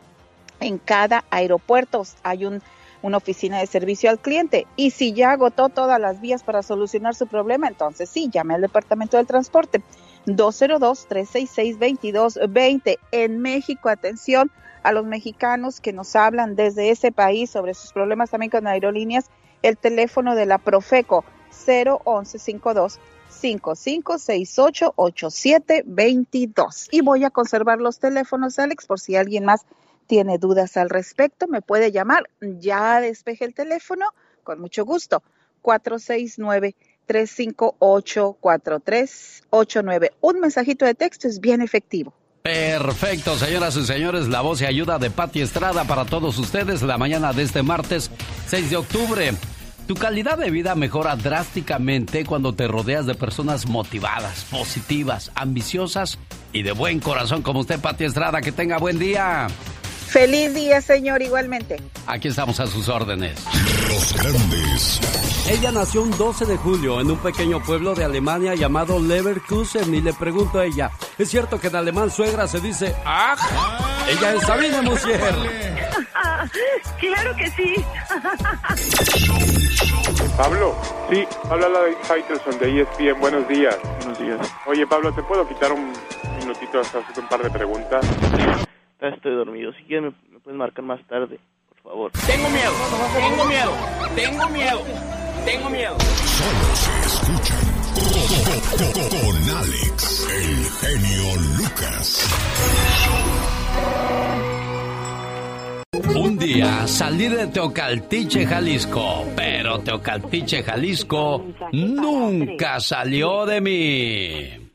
En cada aeropuerto hay un, una oficina de servicio al cliente. Y si ya agotó todas las vías para solucionar su problema, entonces sí, llame al Departamento del Transporte. 202-366-2220. En México, atención a los mexicanos que nos hablan desde ese país sobre sus problemas también con aerolíneas, el teléfono de la Profeco 01152 55688722. Y voy a conservar los teléfonos, Alex, por si alguien más tiene dudas al respecto, me puede llamar. Ya despeje el teléfono, con mucho gusto. 469 358-4389. Un mensajito de texto es bien efectivo. Perfecto, señoras y señores, la voz y ayuda de Pati Estrada para todos ustedes la mañana de este martes 6 de octubre. Tu calidad de vida mejora drásticamente cuando te rodeas de personas motivadas, positivas, ambiciosas y de buen corazón como usted, Pati Estrada. Que tenga buen día. Feliz día, señor, igualmente. Aquí estamos a sus órdenes. Los grandes. Ella nació un 12 de julio en un pequeño pueblo de Alemania llamado Leverkusen y le pregunto a ella, ¿es cierto que en alemán suegra se dice ¡Ah! Ella es Sabina Musier. claro que sí. Pablo, sí, habla la de Faitelson de ESPN. Buenos días. Buenos días. Oye, Pablo, ¿te puedo quitar un minutito hasta hacer un par de preguntas? Estoy dormido. Si quieres, me, puedes marcar más tarde, por favor. Tengo miedo, tengo miedo, tengo miedo, tengo miedo. Solo se escuchan con, Alex, el genio Lucas. Un día salí de Teocaltiche, Jalisco, pero Teocaltiche, Jalisco nunca salió de mí.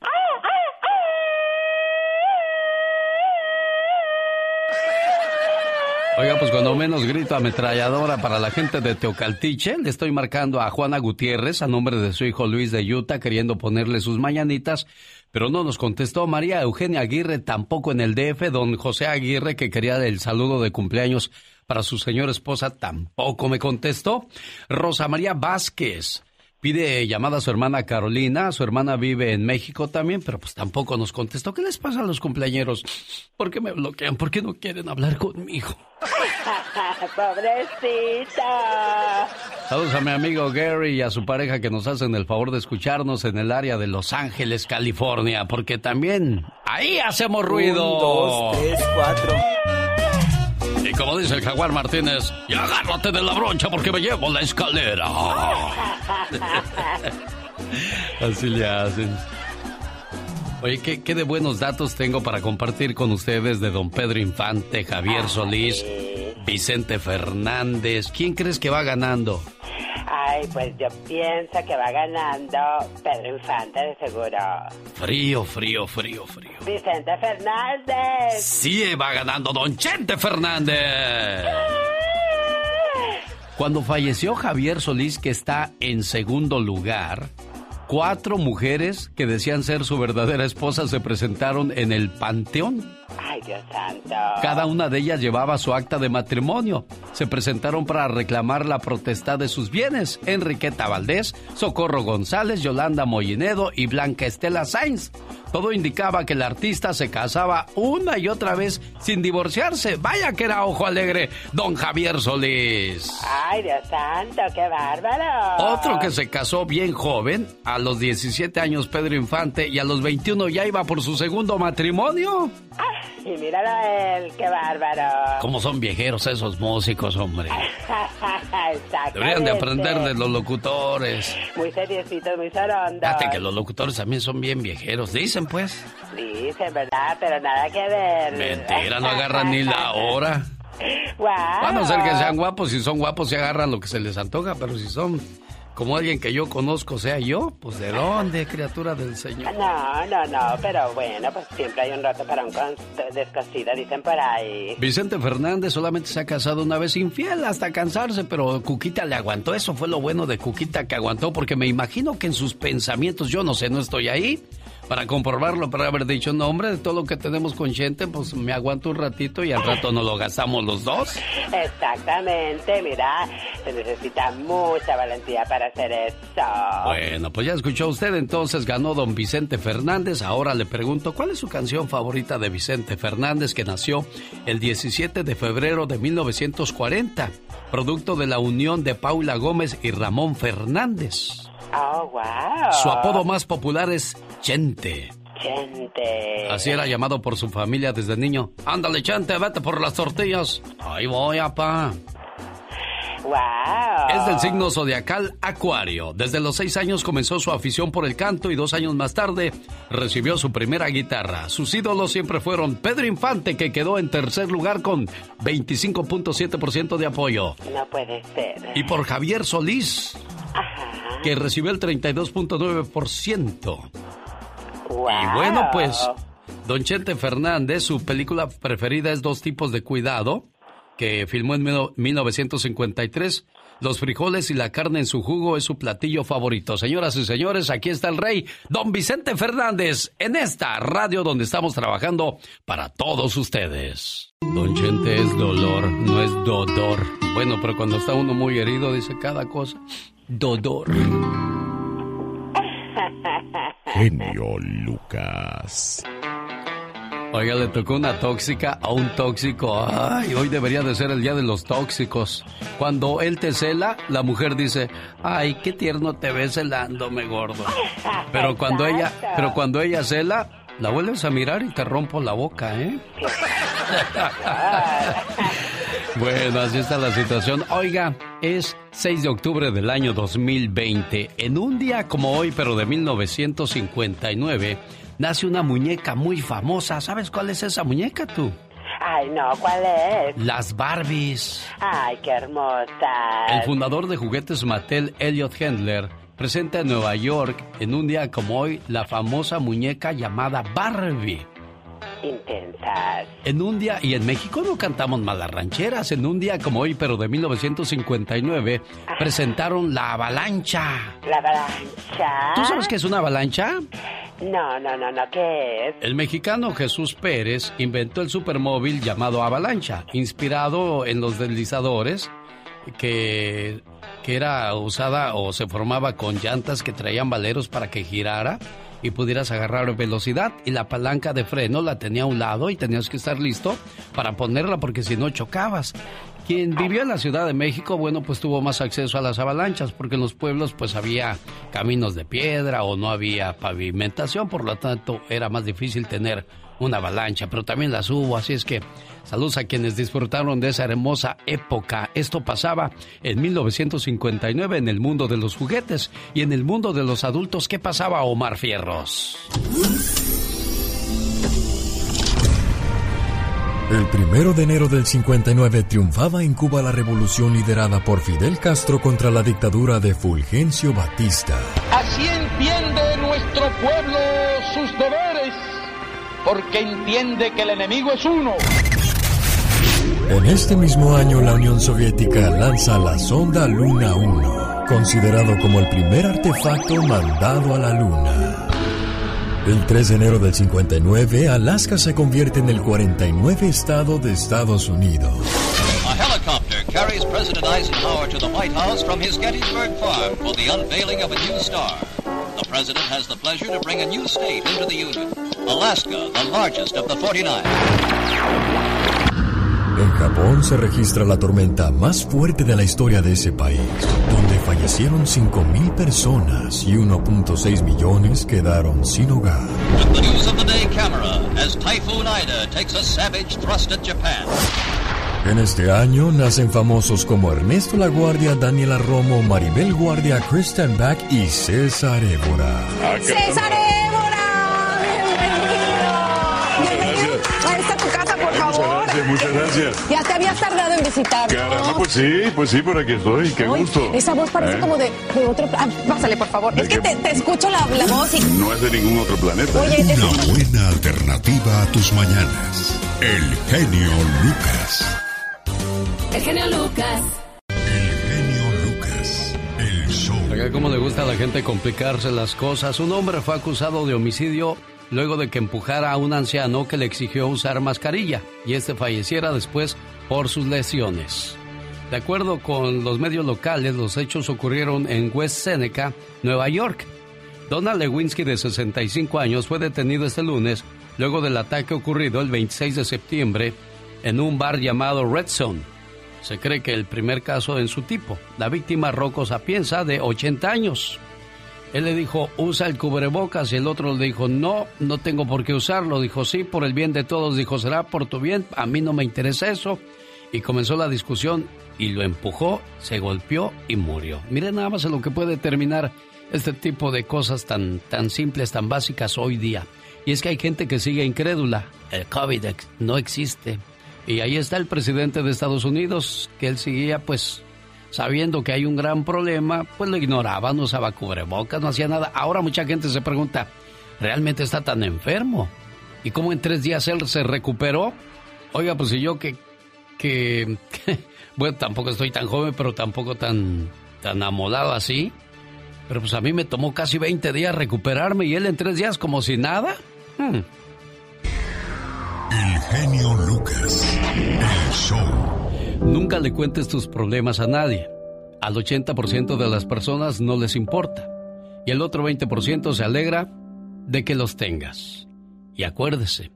Oiga, pues cuando menos grito ametralladora para la gente de Teocaltiche, le estoy marcando a Juana Gutiérrez a nombre de su hijo Luis de Utah queriendo ponerle sus mañanitas, pero no nos contestó María Eugenia Aguirre tampoco en el DF, don José Aguirre que quería el saludo de cumpleaños para su señora esposa tampoco me contestó. Rosa María Vázquez pide llamada a su hermana Carolina. Su hermana vive en México también, pero pues tampoco nos contestó. ¿Qué les pasa a los cumpleañeros? ¿Por qué me bloquean? ¿Por qué no quieren hablar conmigo? Pobrecita. Saludos a mi amigo Gary y a su pareja que nos hacen el favor de escucharnos en el área de Los Ángeles, California, porque también ahí hacemos ruido. Un, dos, tres, cuatro. Y como dice el jaguar Martínez, y agárrate de la broncha porque me llevo la escalera. Así le hacen. Oye, ¿qué, ¿qué, de buenos datos tengo para compartir con ustedes de don Pedro Infante, Javier Solís, Vicente Fernández? ¿Quién crees que va ganando? Ay, pues yo pienso que va ganando Pedro Infante de seguro. Frío, frío, frío, frío. Vicente Fernández. Sí, va ganando Don Chente Fernández. Cuando falleció Javier Solís, que está en segundo lugar, cuatro mujeres que decían ser su verdadera esposa se presentaron en el panteón. Ay, Dios santo. Cada una de ellas llevaba su acta de matrimonio. Se presentaron para reclamar la protesta de sus bienes. Enriqueta Valdés, Socorro González, Yolanda Mollinedo y Blanca Estela Sainz. Todo indicaba que el artista se casaba una y otra vez sin divorciarse. Vaya que era ojo alegre, don Javier Solís. Ay, Dios santo, qué bárbaro. Otro que se casó bien joven, a los 17 años Pedro Infante y a los 21 ya iba por su segundo matrimonio. Y míralo a él, qué bárbaro. ¿Cómo son viejeros esos músicos, hombre? Deberían de aprender de los locutores. Muy seriecitos, muy sorondos. Fíjate que los locutores también son bien viejeros, dicen pues. Dicen, ¿verdad? Pero nada que ver. Mentira, no agarran ni la hora. Wow. Van a ser que sean guapos, si son guapos se agarran lo que se les antoja, pero si son como alguien que yo conozco sea yo, pues ¿de dónde, criatura del Señor? No, no, no, pero bueno, pues siempre hay un rato para un descosido, dicen por ahí. Vicente Fernández solamente se ha casado una vez infiel hasta cansarse, pero Cuquita le aguantó. Eso fue lo bueno de Cuquita que aguantó, porque me imagino que en sus pensamientos, yo no sé, no estoy ahí, para comprobarlo, para haber dicho, no, hombre, de todo lo que tenemos con gente, pues me aguanto un ratito y al rato nos lo gastamos los dos. Exactamente, mira, se necesita mucha valentía para hacer eso. Bueno, pues ya escuchó usted, entonces ganó don Vicente Fernández. Ahora le pregunto, ¿cuál es su canción favorita de Vicente Fernández que nació el 17 de febrero de 1940, producto de la unión de Paula Gómez y Ramón Fernández? Oh, wow. Su apodo más popular es Chente. Chente. Así era llamado por su familia desde niño. Ándale, Chente, vete por las tortillas. Ahí voy, apá. Wow. Es del signo zodiacal Acuario. Desde los seis años comenzó su afición por el canto y dos años más tarde recibió su primera guitarra. Sus ídolos siempre fueron Pedro Infante, que quedó en tercer lugar con 25.7% de apoyo. No puede ser. Y por Javier Solís, que recibió el 32.9%. Y bueno, pues, Don Chente Fernández, su película preferida es Dos tipos de cuidado, que filmó en 1953. Los frijoles y la carne en su jugo es su platillo favorito. Señoras y señores, aquí está el rey, don Vicente Fernández, en esta radio donde estamos trabajando para todos ustedes. Don Chente es dolor, no es dodor. Bueno, pero cuando está uno muy herido dice cada cosa. Dodor. Genio Lucas. Oiga, le tocó una tóxica a un tóxico. Ay, hoy debería de ser el día de los tóxicos. Cuando él te cela, la mujer dice, ay, qué tierno te ves celándome, gordo. Pero cuando ella, pero cuando ella cela, la vuelves a mirar y te rompo la boca, ¿eh? bueno, así está la situación. Oiga, es 6 de octubre del año 2020. En un día como hoy, pero de 1959, nace una muñeca muy famosa. ¿Sabes cuál es esa muñeca tú? Ay, no, ¿cuál es? Las Barbies. Ay, qué hermosa. El fundador de juguetes Mattel, Elliot Handler, presenta en Nueva York, en un día como hoy, la famosa muñeca llamada Barbie. Intensas. En un día, y en México no cantamos malas rancheras, en un día como hoy, pero de 1959, presentaron La Avalancha. ¿La Avalancha? ¿Tú sabes qué es una avalancha? No, no, no, no, ¿qué es? El mexicano Jesús Pérez inventó el supermóvil llamado Avalancha, inspirado en los deslizadores que, que era usada o se formaba con llantas que traían valeros para que girara y pudieras agarrar velocidad y la palanca de freno la tenía a un lado y tenías que estar listo para ponerla porque si no chocabas. Quien vivió en la Ciudad de México, bueno, pues tuvo más acceso a las avalanchas porque en los pueblos pues había caminos de piedra o no había pavimentación, por lo tanto era más difícil tener una avalancha, pero también las hubo, así es que saludos a quienes disfrutaron de esa hermosa época. Esto pasaba en 1959 en el mundo de los juguetes y en el mundo de los adultos, ¿qué pasaba Omar Fierros? El primero de enero del 59 triunfaba en Cuba la revolución liderada por Fidel Castro contra la dictadura de Fulgencio Batista. Así entiende nuestro pueblo sus deberes, porque entiende que el enemigo es uno. En este mismo año la Unión Soviética lanza la sonda Luna 1, considerado como el primer artefacto mandado a la Luna. El 3 de enero del 59, Alaska se convierte en el 49 estado de Estados Unidos. A helicopter carries President Eisenhower to the White House from his Gettysburg farm for the unveiling of a new star. The president has the pleasure to bring a new state into the Union, Alaska, the largest of the 49. En Japón se registra la tormenta más fuerte de la historia de ese país, donde fallecieron 5.000 personas y 1.6 millones quedaron sin hogar. The news of the day camera as Typhoon Ida takes a savage thrust at Japan. En este año nacen famosos como Ernesto La Guardia, Daniela Romo, Maribel Guardia, Christian Back y César Évora. ¡César Évora! ¡Bienvenido! Ahí está tu casa, por favor. gracias, muchas gracias. Ya te habías tardado en visitarnos. Caramba, pues sí, pues sí, por aquí estoy, qué Ay, gusto. Esa voz parece ¿Eh? como de, de otro... Ah, pásale, por favor. Es que te, te escucho la, la voz y... No es de ningún otro planeta. Oye, es- Una buena alternativa a tus mañanas. El genio Lucas. El genio Lucas. El show. Oiga, cómo le gusta a la gente complicarse las cosas. Un hombre fue acusado de homicidio luego de que empujara a un anciano que le exigió usar mascarilla y este falleciera después por sus lesiones. De acuerdo con los medios locales, los hechos ocurrieron en West Seneca, Nueva York. Donald Lewinsky, de 65 años, fue detenido este lunes luego del ataque ocurrido el 26 de septiembre en un bar llamado Red Zone. Se cree que el primer caso en su tipo. La víctima Rocco Sapienza, de 80 años. Él le dijo, usa el cubrebocas y el otro le dijo, no, no tengo por qué usarlo. Dijo, sí, por el bien de todos. Dijo, será por tu bien, a mí no me interesa eso. Y comenzó la discusión y lo empujó, se golpeó y murió. Miren nada más en lo que puede terminar este tipo de cosas tan, tan simples, tan básicas hoy día. Y es que hay gente que sigue incrédula. El COVID no existe. Y ahí está el presidente de Estados Unidos, que él seguía pues sabiendo que hay un gran problema, pues lo ignoraba, no usaba cubrebocas, no hacía nada. Ahora mucha gente se pregunta, ¿realmente está tan enfermo? ¿Y cómo en tres días él se recuperó? Oiga, pues si yo que, que, bueno, tampoco estoy tan joven, pero tampoco tan, tan amolado así. Pero pues a mí me tomó casi 20 días recuperarme y él en tres días como si nada. Hmm. El genio Lucas. El show. Nunca le cuentes tus problemas a nadie. Al 80% de las personas no les importa. Y el otro 20% se alegra de que los tengas. Y acuérdese,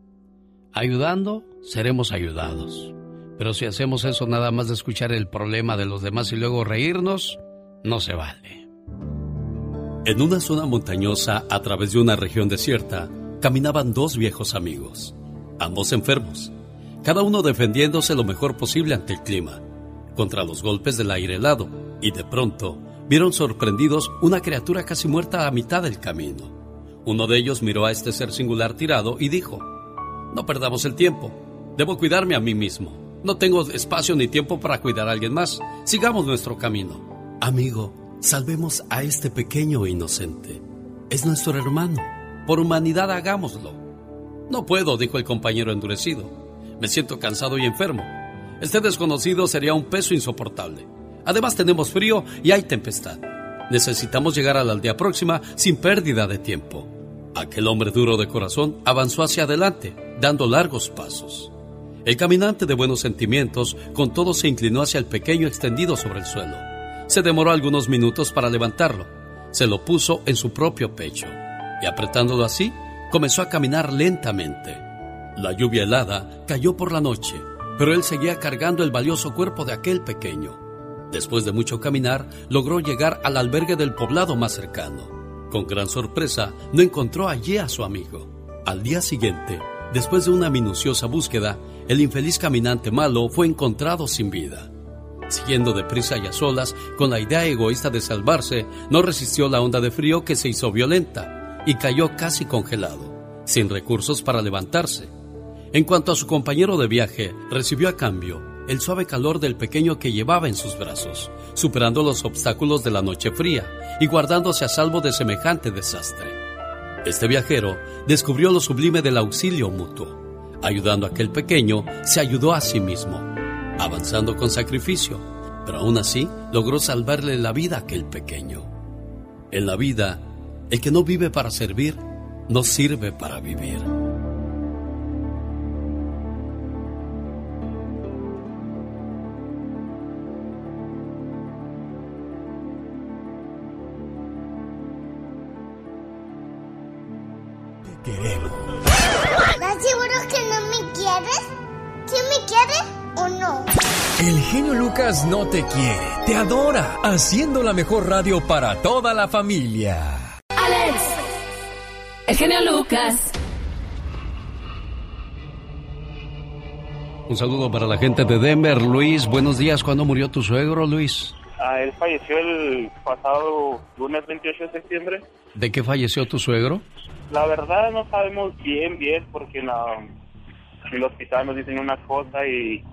ayudando, seremos ayudados. Pero si hacemos eso nada más de escuchar el problema de los demás y luego reírnos, no se vale. En una zona montañosa, a través de una región desierta, caminaban dos viejos amigos, ambos enfermos, cada uno defendiéndose lo mejor posible ante el clima, contra los golpes del aire helado, y de pronto vieron sorprendidos una criatura casi muerta a mitad del camino. Uno de ellos miró a este ser singular tirado y dijo, No perdamos el tiempo, debo cuidarme a mí mismo. No tengo espacio ni tiempo para cuidar a alguien más. Sigamos nuestro camino. Amigo, salvemos a este pequeño inocente. Es nuestro hermano. Por humanidad hagámoslo. No puedo, dijo el compañero endurecido. Me siento cansado y enfermo. Este desconocido sería un peso insoportable. Además tenemos frío y hay tempestad. Necesitamos llegar a la aldea próxima sin pérdida de tiempo. Aquel hombre duro de corazón avanzó hacia adelante, dando largos pasos. El caminante de buenos sentimientos con todo se inclinó hacia el pequeño extendido sobre el suelo. Se demoró algunos minutos para levantarlo. Se lo puso en su propio pecho y apretándolo así, comenzó a caminar lentamente. La lluvia helada cayó por la noche, pero él seguía cargando el valioso cuerpo de aquel pequeño. Después de mucho caminar, logró llegar al albergue del poblado más cercano. Con gran sorpresa, no encontró allí a su amigo. Al día siguiente, después de una minuciosa búsqueda, el infeliz caminante malo fue encontrado sin vida. Siguiendo deprisa y a solas, con la idea egoísta de salvarse, no resistió la onda de frío que se hizo violenta y cayó casi congelado, sin recursos para levantarse. En cuanto a su compañero de viaje, recibió a cambio el suave calor del pequeño que llevaba en sus brazos, superando los obstáculos de la noche fría y guardándose a salvo de semejante desastre. Este viajero descubrió lo sublime del auxilio mutuo. Ayudando a aquel pequeño, se ayudó a sí mismo, avanzando con sacrificio, pero aún así logró salvarle la vida a aquel pequeño. En la vida, el que no vive para servir, no sirve para vivir. ¿Estás seguro que no me quieres? ¿Quién me quiere o no? El genio Lucas no te quiere, te adora, haciendo la mejor radio para toda la familia. El genio Lucas. Un saludo para la gente de Denver. Luis, buenos días. ¿Cuándo murió tu suegro, Luis? Ah, él falleció el pasado lunes 28 de septiembre. ¿De qué falleció tu suegro? La verdad no sabemos bien, bien, porque la, el hospital nos dicen una cosa y,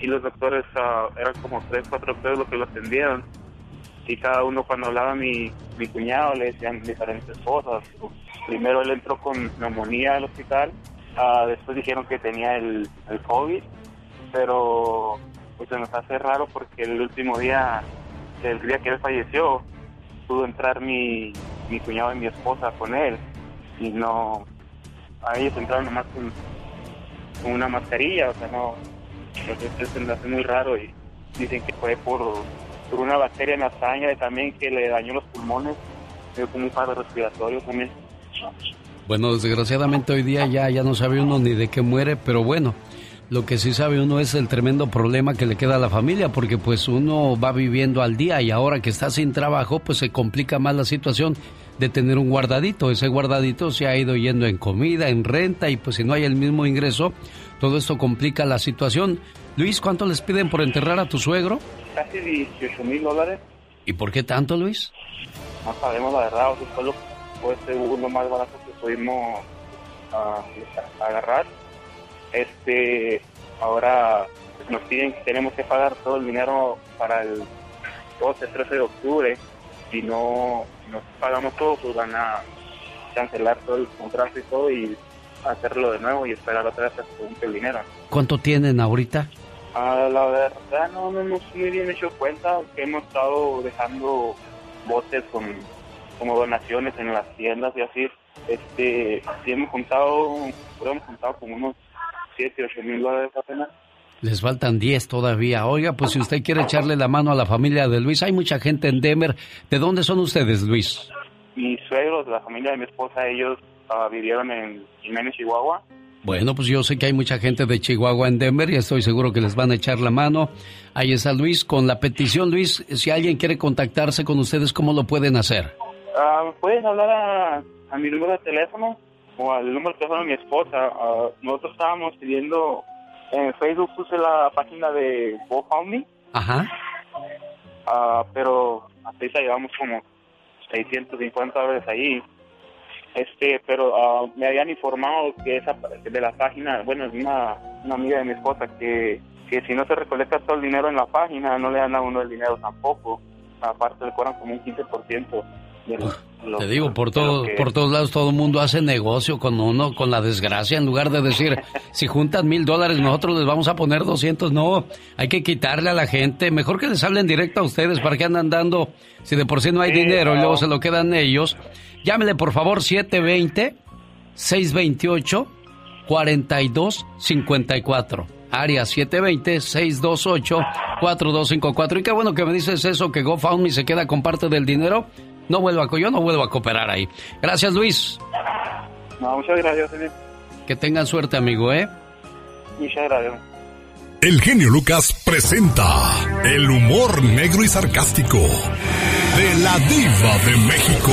y los doctores ah, eran como tres, cuatro doctores los que lo atendieron. Y cada uno cuando hablaba mi, mi cuñado le decían diferentes cosas. Primero él entró con neumonía al hospital, ah, después dijeron que tenía el, el COVID, pero pues se nos hace raro porque el último día, el día que él falleció, pudo entrar mi, mi cuñado y mi esposa con él y no, a ellos entraron nomás con, con una mascarilla, o sea, no, entonces se me hace muy raro y dicen que fue por, por una bacteria en la sangre también que le dañó los pulmones, dio como un respiratorio también. Bueno, desgraciadamente hoy día ya, ya no sabe uno ni de qué muere, pero bueno, lo que sí sabe uno es el tremendo problema que le queda a la familia, porque pues uno va viviendo al día y ahora que está sin trabajo, pues se complica más la situación de tener un guardadito. Ese guardadito se ha ido yendo en comida, en renta y pues si no hay el mismo ingreso, todo esto complica la situación. Luis, ¿cuánto les piden por enterrar a tu suegro? Casi 18 mil dólares, ¿Y por qué tanto, Luis? no sabemos la verdad, o sea, fue lo, fue lo más barato que pudimos ah, agarrar. Este, ahora nos piden que tenemos que pagar todo el dinero para el 12, 13 de octubre. Si no, si no pagamos todo, pues van a cancelar todo el contrato y todo y hacerlo de nuevo y esperar otra vez a que el dinero. ¿Cuánto tienen ahorita? Ah, la verdad no no hemos muy bien hecho cuenta que hemos estado dejando botes con como donaciones en las tiendas y así. Este, sí hemos juntado, hemos juntado como unos 7, 8 mil dólares apenas. Les faltan 10 todavía. Oiga, pues si usted quiere echarle la mano a la familia de Luis, hay mucha gente en Denver. ¿De dónde son ustedes, Luis? Mis suegros, la familia de mi esposa, ellos ah, vivieron en Jiménez, Chihuahua. Bueno, pues yo sé que hay mucha gente de Chihuahua en Denver y estoy seguro que les van a echar la mano. Ahí está Luis con la petición. Luis, si alguien quiere contactarse con ustedes, ¿cómo lo pueden hacer? Ah, Puedes hablar a, a mi número de teléfono o al número de teléfono de mi esposa. Ah, nosotros estábamos pidiendo, en Facebook puse la página de GoFundMe, Ajá. ah, pero hasta ahorita llevamos como 650 dólares ahí. Este, pero ah, me habían informado que esa de la página, bueno, es una, una amiga de mi esposa que, que si no se recolecta todo el dinero en la página, no le dan a uno el dinero tampoco. Aparte le cobran como un 15% de lo- lo- Te digo, por, todo, que- por todos lados todo el mundo hace negocio con uno, con la desgracia, en lugar de decir, si juntan mil dólares, nosotros les vamos a poner 200. No, hay que quitarle a la gente. Mejor que les hablen directo a ustedes, para que andan dando, si de por sí no hay Sí, dinero y luego se lo quedan ellos. Llámele, por favor, 720-628-4254. Área 720-628-4254. Y qué bueno que me dices eso, que GoFundMe se queda con parte del dinero. No vuelvo a, yo no vuelvo a cooperar ahí. Gracias, Luis. No, muchas gracias, señor. Que tengan suerte, amigo, ¿eh? Muchas gracias. El genio Lucas presenta el humor negro y sarcástico de la diva de México.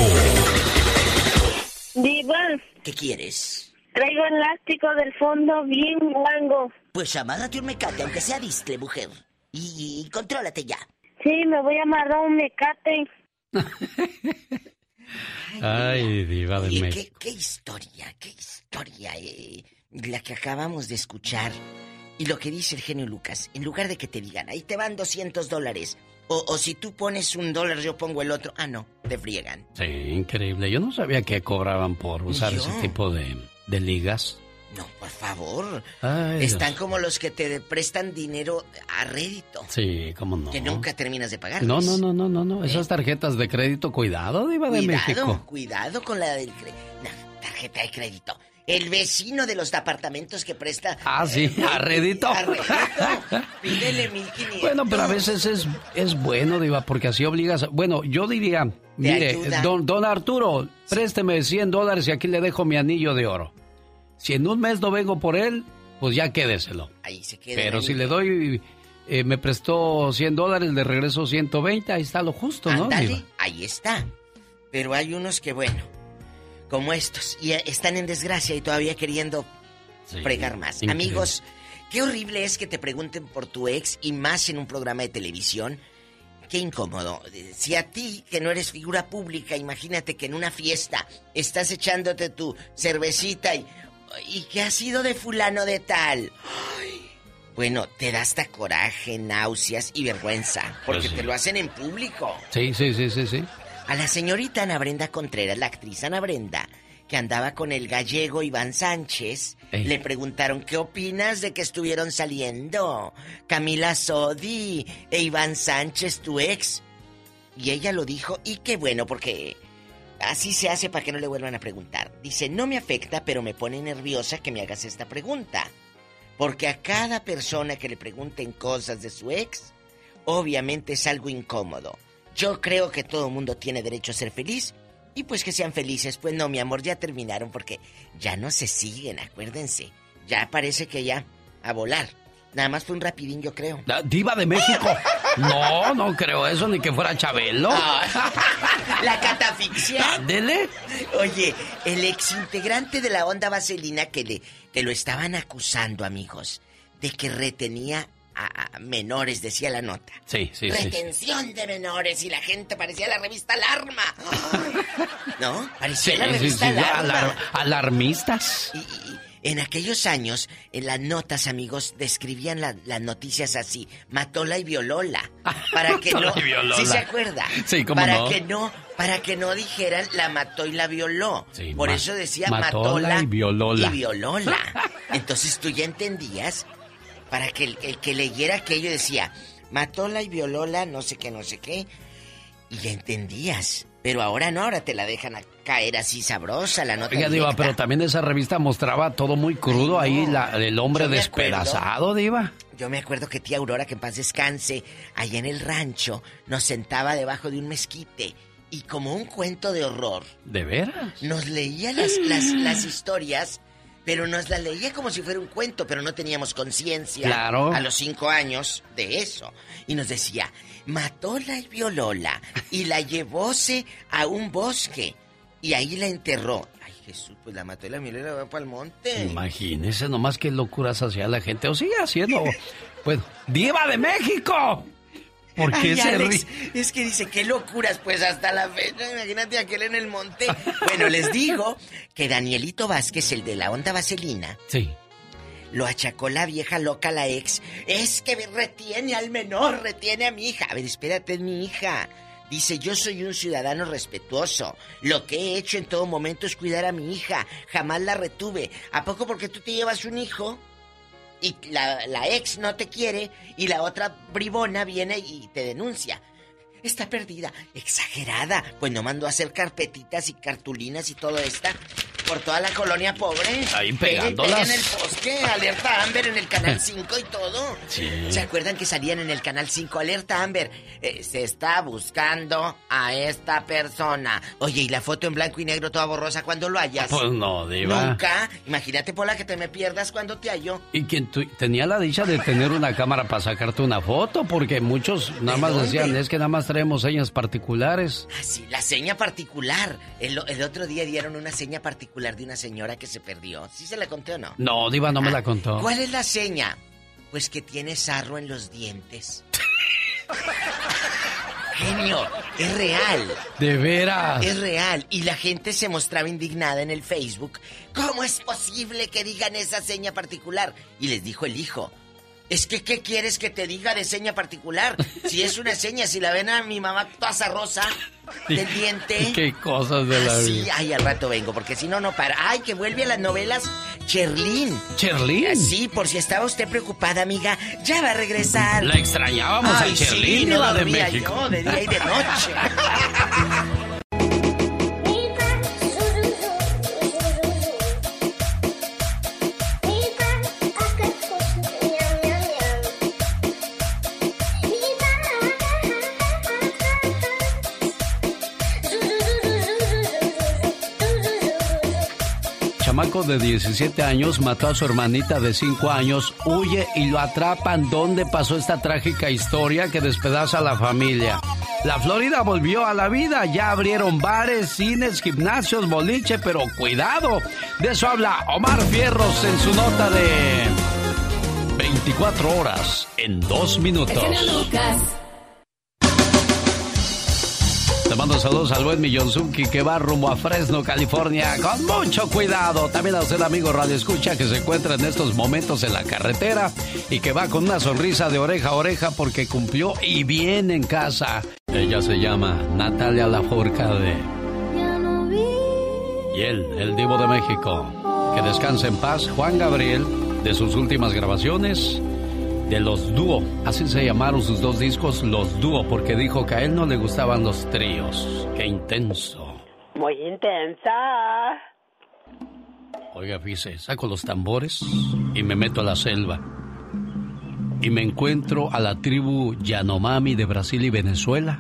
Diva, ¿Qué quieres? traigo elástico del fondo bien guango. Pues amárrate un mecate, aunque sea distre, mujer. Y, y contrólate ya. Sí, me voy a amarrar un mecate. Ay, diva de Oye, México. qué, qué historia, qué historia eh, la que acabamos de escuchar. Y lo que dice el genio Lucas, en lugar de que te digan, ahí te van 200 dólares, o, o si tú pones un dólar, yo pongo el otro. Ah, no, te friegan. Sí, increíble. Yo no sabía que cobraban por usar Yo. ese tipo de, de ligas. No, por favor. Ay, Están Dios. como los que te prestan dinero a rédito. Sí, cómo no. Que nunca terminas de pagar. No, no, no, no, no, no. Esas tarjetas de crédito, cuidado, diva de Cuidado, México. cuidado con la del no, tarjeta de crédito. El vecino de los apartamentos que presta. Ah, sí, a rédito. A rédito. Pídele 1500. Bueno, pero a veces es, es bueno, Diva, porque así obligas. a- Bueno, yo diría, mire, don, don Arturo, présteme 100 dólares y aquí le dejo mi anillo de oro. Si en un mes no vengo por él, pues ya quédeselo. Ahí se queda. Pero si le doy, eh, me prestó 100 dólares, le regreso 120, ahí está lo justo, ¿no? Ahí está. Pero hay unos que, bueno, como estos, y eh, están en desgracia y todavía queriendo Sí, fregar más. increíble. Amigos, qué horrible es que te pregunten por tu ex y más en un programa de televisión. Qué incómodo. Si a ti, que no eres figura pública, imagínate que en una fiesta estás echándote tu cervecita y ¿y qué ha sido de fulano de tal? Ay, bueno, te da hasta coraje, náuseas y vergüenza, porque Pues sí. te lo hacen en público. Sí, sí, sí, sí, sí. A la señorita Ana Brenda Contreras, la actriz Ana Brenda, que andaba con el gallego Iván Sánchez, Ey. le preguntaron qué opinas de que estuvieron saliendo Camila Sodi e Iván Sánchez, tu ex. Y ella lo dijo, y qué bueno, porque así se hace para que no le vuelvan a preguntar. Dice, no me afecta, pero me pone nerviosa que me hagas esta pregunta. Porque a cada persona que le pregunten cosas de su ex, obviamente es algo incómodo. Yo creo que todo el mundo tiene derecho a ser feliz y pues que sean felices. Pues no, mi amor, ya terminaron porque ya no se siguen, acuérdense. Ya parece que ya a volar. Nada más fue un rapidín, yo creo. La diva de México. No, no creo eso, ni que fuera Chabelo. La catafixia. Ándele. Oye, el exintegrante de la onda vaselina que le que lo estaban acusando, amigos, de que retenía a, a menores, decía la nota. Sí, sí, sí. Retención de menores y la gente parecía la revista Alarma. ¿No? Parecía Sí, la revista sí, Alarma. alar- alarmistas. En aquellos años, en las notas, amigos, describían la- las noticias así: matóla y violóla. Para que no. ¿Sí se acuerda? Sí, cómo para no. que no, para que no dijeran la mató y la violó. Sí, Por eso decía matóla matóla y violóla. y. Entonces tú ya entendías. Para que el, el que leyera aquello decía matóla y violóla, no sé qué, no sé qué. Y ya entendías. Pero ahora no, ahora te la dejan caer así sabrosa la nota. Oiga, Diva, pero también esa revista mostraba todo muy crudo ahí, la- el hombre acuerdo. despedazado, Diva. Yo me acuerdo que tía Aurora, que en paz descanse, allá en el rancho, nos sentaba debajo de un mezquite y como un cuento de horror, ¿De veras? nos leía las, las, las historias, pero nos las leía como si fuera un cuento, pero no teníamos conciencia Claro. a los cinco años de eso. Y nos decía, matóla y violóla y la llevóse a un bosque y ahí la enterró. Ay, Jesús, pues la mató y la la va para el monte. Imagínese nomás qué locuras hacía la gente. O sigue haciendo. Pues, ¡Diva de México! ¿Por qué Ay, se Alex, ríe? Es que dice, qué locuras, pues hasta la fecha. Imagínate aquel en el monte. Bueno, les digo que Danielito Vázquez, el de la onda vaselina, Sí. lo achacó la vieja loca, la ex. Es que retiene al menor, retiene a mi hija. A ver, espérate, es mi hija. Dice, yo soy un ciudadano respetuoso. Lo que he hecho en todo momento es cuidar a mi hija. Jamás la retuve. ¿A poco porque tú te llevas un hijo? Y la, la ex no te quiere y la otra bribona viene y te denuncia. Está perdida. Exagerada. Pues no mandó a hacer carpetitas y cartulinas y todo esta por toda la colonia pobre. Ahí y pega pegándolas. en el poste, alerta Amber en el canal 5 y todo. Sí. ¿Se acuerdan que salían en el canal 5? Alerta Amber. eh, se está buscando a esta persona. Oye, y la foto en blanco y negro toda borrosa cuando lo hallas. Pues no, Diva. Nunca. Imagínate, Pola, que te me pierdas cuando te hallo. Y quien tenía la dicha de tener una cámara para sacarte una foto, porque muchos nada más dónde? decían, es que nada más traemos señas particulares. Sí, la seña particular. El, el otro día dieron una seña particular de una señora que se perdió. ¿Sí se la conté o no? No, Diva no me la contó. ¿Cuál es la seña? Pues que tiene sarro en los dientes. Genio, es real. De veras. Es real. Y la gente se mostraba indignada en el Facebook. ¿Cómo es posible que digan esa seña particular? Y les dijo el hijo. Es que, ¿qué quieres que te diga de seña particular? Si es una seña, si la ven a mi mamá toda rosa del diente. Qué cosas de la Sí, vida. ay, al rato vengo, porque si no, no para. Ay, que vuelve a las novelas Cherlín. ¿Cherlín? Sí, por si estaba usted preocupada, amiga, ya va a regresar. La extrañábamos Ay, al sí, Cherlín, no Diva de México. yo de día y de noche. De 17 años mató a su hermanita de 5 años, huye y lo atrapan. ¿Dónde pasó esta trágica historia que despedaza a la familia? La Florida volvió a la vida, ya abrieron bares, cines, gimnasios, boliche, pero cuidado. De eso habla Omar Fierros en su nota de 24 horas en 2 minutos. Le mando saludos al buen Millonzuki que va rumbo a Fresno, California, con mucho cuidado. También a usted, amigo Radio Escucha, que se encuentra en estos momentos en la carretera y que va con una sonrisa de oreja a oreja porque cumplió y bien en casa. Ella se llama Natalia Lafourcade. Y él, el divo de México. Que descanse en paz, Juan Gabriel, de sus últimas grabaciones de los dúo. Así se llamaron sus dos discos, los dúo, porque dijo que a él no le gustaban los tríos. ¡Qué intenso! Muy intensa. Oiga, fíjese, saco los tambores y me meto a la selva. Y me encuentro a la tribu Yanomami de Brasil y Venezuela.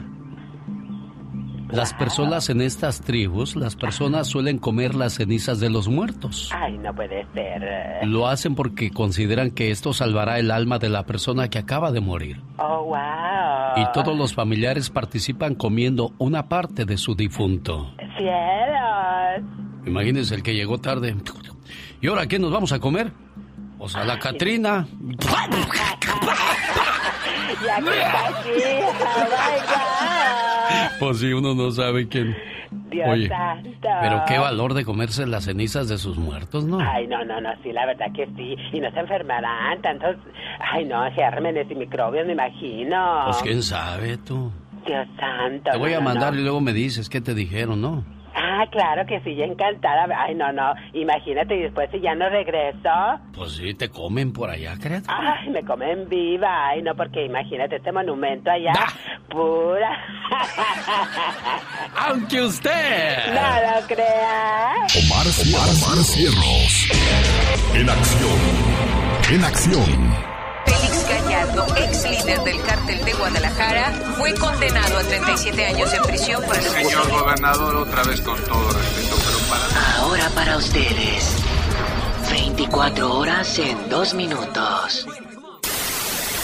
Las personas en estas tribus, las personas suelen comer las cenizas de los muertos. Ay, no puede ser. Lo hacen porque consideran que esto salvará el alma de la persona que acaba de morir. Oh, wow. Y todos los familiares participan comiendo una parte de su difunto. Cielos. Imagínense el que llegó tarde. ¿Y ahora qué nos vamos a comer? O sea, la Catrina. Ya que está aquí. Oh, my God. Pues si uno no sabe quién. Dios Oye, santo. pero qué valor de comerse las cenizas de sus muertos, ¿no? Ay, no, no, no, sí, la verdad que sí. Y no se enfermarán tantos, ay, no, gérmenes y microbios, me imagino. Pues quién sabe tú. Dios santo. Te voy no, a mandar no. y luego me dices qué te dijeron, ¿no? Ah, claro que sí, ya encantada. Ay, no, no, imagínate, y después si ya no regreso, Pues sí, te comen por allá, criatura. ay, me comen viva. Ay, no, porque imagínate este monumento allá, pura. Aunque usted. No lo creas. Omar, Omar Cierros. En acción. En acción. Gallardo, ex líder del cártel de Guadalajara, fue condenado a 37 años de prisión por el Señor gobernador, otra vez con todo respeto, pero para... Ahora para ustedes. 24 horas en 2 minutos.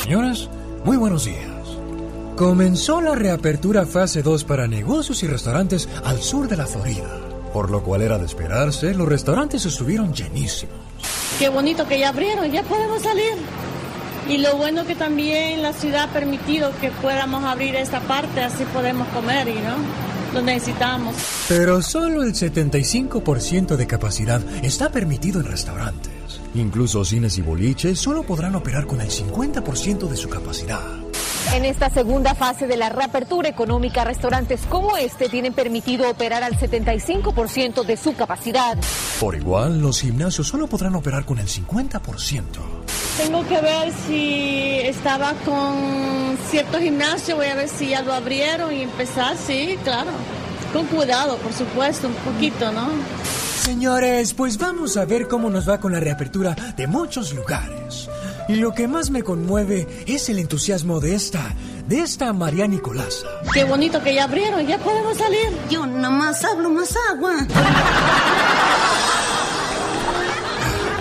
Señoras, muy buenos días. Comenzó la reapertura fase 2 para negocios y restaurantes al sur de la Florida. Por lo cual era de esperarse, los restaurantes estuvieron llenísimos. Qué bonito que ya abrieron, ya podemos salir. Y lo bueno que también la ciudad ha permitido que podamos abrir esta parte, así podemos comer y no lo necesitamos. Pero solo el 75% de capacidad está permitido en restaurantes. Incluso cines y boliches solo podrán operar con el 50% de su capacidad. En esta segunda fase de la reapertura económica, restaurantes como este tienen permitido operar al 75% de su capacidad. Por igual, los gimnasios solo podrán operar con el 50%. Tengo que ver si estaba con cierto gimnasio, voy a ver si ya lo abrieron y empezar, sí, claro. Con cuidado, por supuesto, un poquito, ¿no? Señores, pues vamos a ver cómo nos va con la reapertura de muchos lugares. Y lo que más me conmueve es el entusiasmo de esta, de esta María Nicolasa. Qué bonito que ya abrieron, ya podemos salir. Yo nomás hablo más agua.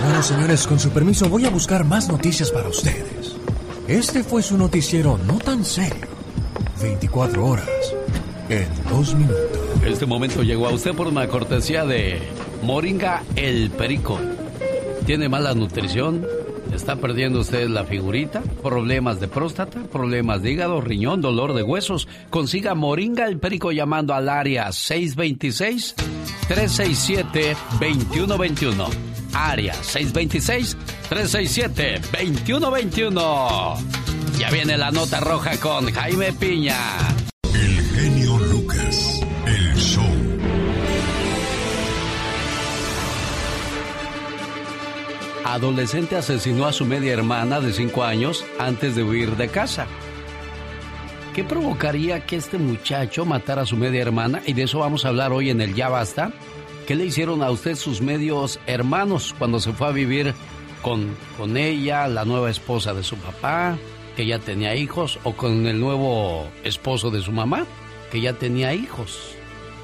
Bueno, señores, con su permiso voy a buscar más noticias para ustedes. Este fue su noticiero no tan serio. 24 horas en 2 minutos. Este momento llegó a usted por una cortesía de Moringa El Perico. ¿Tiene mala nutrición? ¿Está perdiendo usted la figurita? ¿Problemas de próstata? ¿Problemas de hígado, riñón, dolor de huesos? Consiga Moringa El Perico llamando al área 626-367-2121. Área 626-367-2121. Ya viene la nota roja con Jaime Piña. Adolescente asesinó a su media hermana de 5 años antes de huir de casa. ¿Qué provocaría que este muchacho matara a su media hermana? Y de eso vamos a hablar hoy en el Ya Basta. ¿Qué le hicieron a usted sus medios hermanos cuando se fue a vivir con, con ella, la nueva esposa de su papá, que ya tenía hijos, o con el nuevo esposo de su mamá, que ya tenía hijos?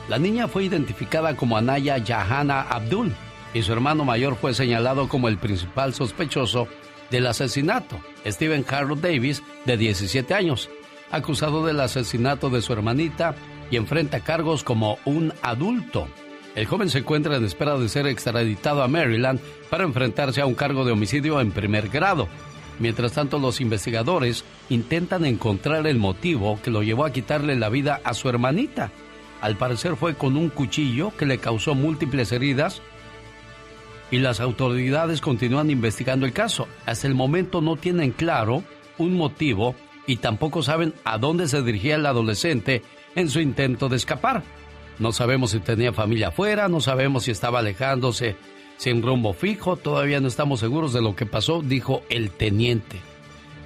La niña fue identificada como Anaya Yahana Abdul y su hermano mayor fue señalado como el principal sospechoso del asesinato, Stephen Carroll Davis, de 17 años, acusado del asesinato de su hermanita y enfrenta cargos como un adulto. El joven se encuentra en espera de ser extraditado a Maryland para enfrentarse a un cargo de homicidio en primer grado. Mientras tanto, los investigadores intentan encontrar el motivo que lo llevó a quitarle la vida a su hermanita. Al parecer fue con un cuchillo que le causó múltiples heridas y las autoridades continúan investigando el caso. Hasta el momento no tienen claro un motivo y tampoco saben a dónde se dirigía el adolescente en su intento de escapar. No sabemos si tenía familia afuera, no sabemos si estaba alejándose sin rumbo fijo, todavía no estamos seguros de lo que pasó, dijo el teniente.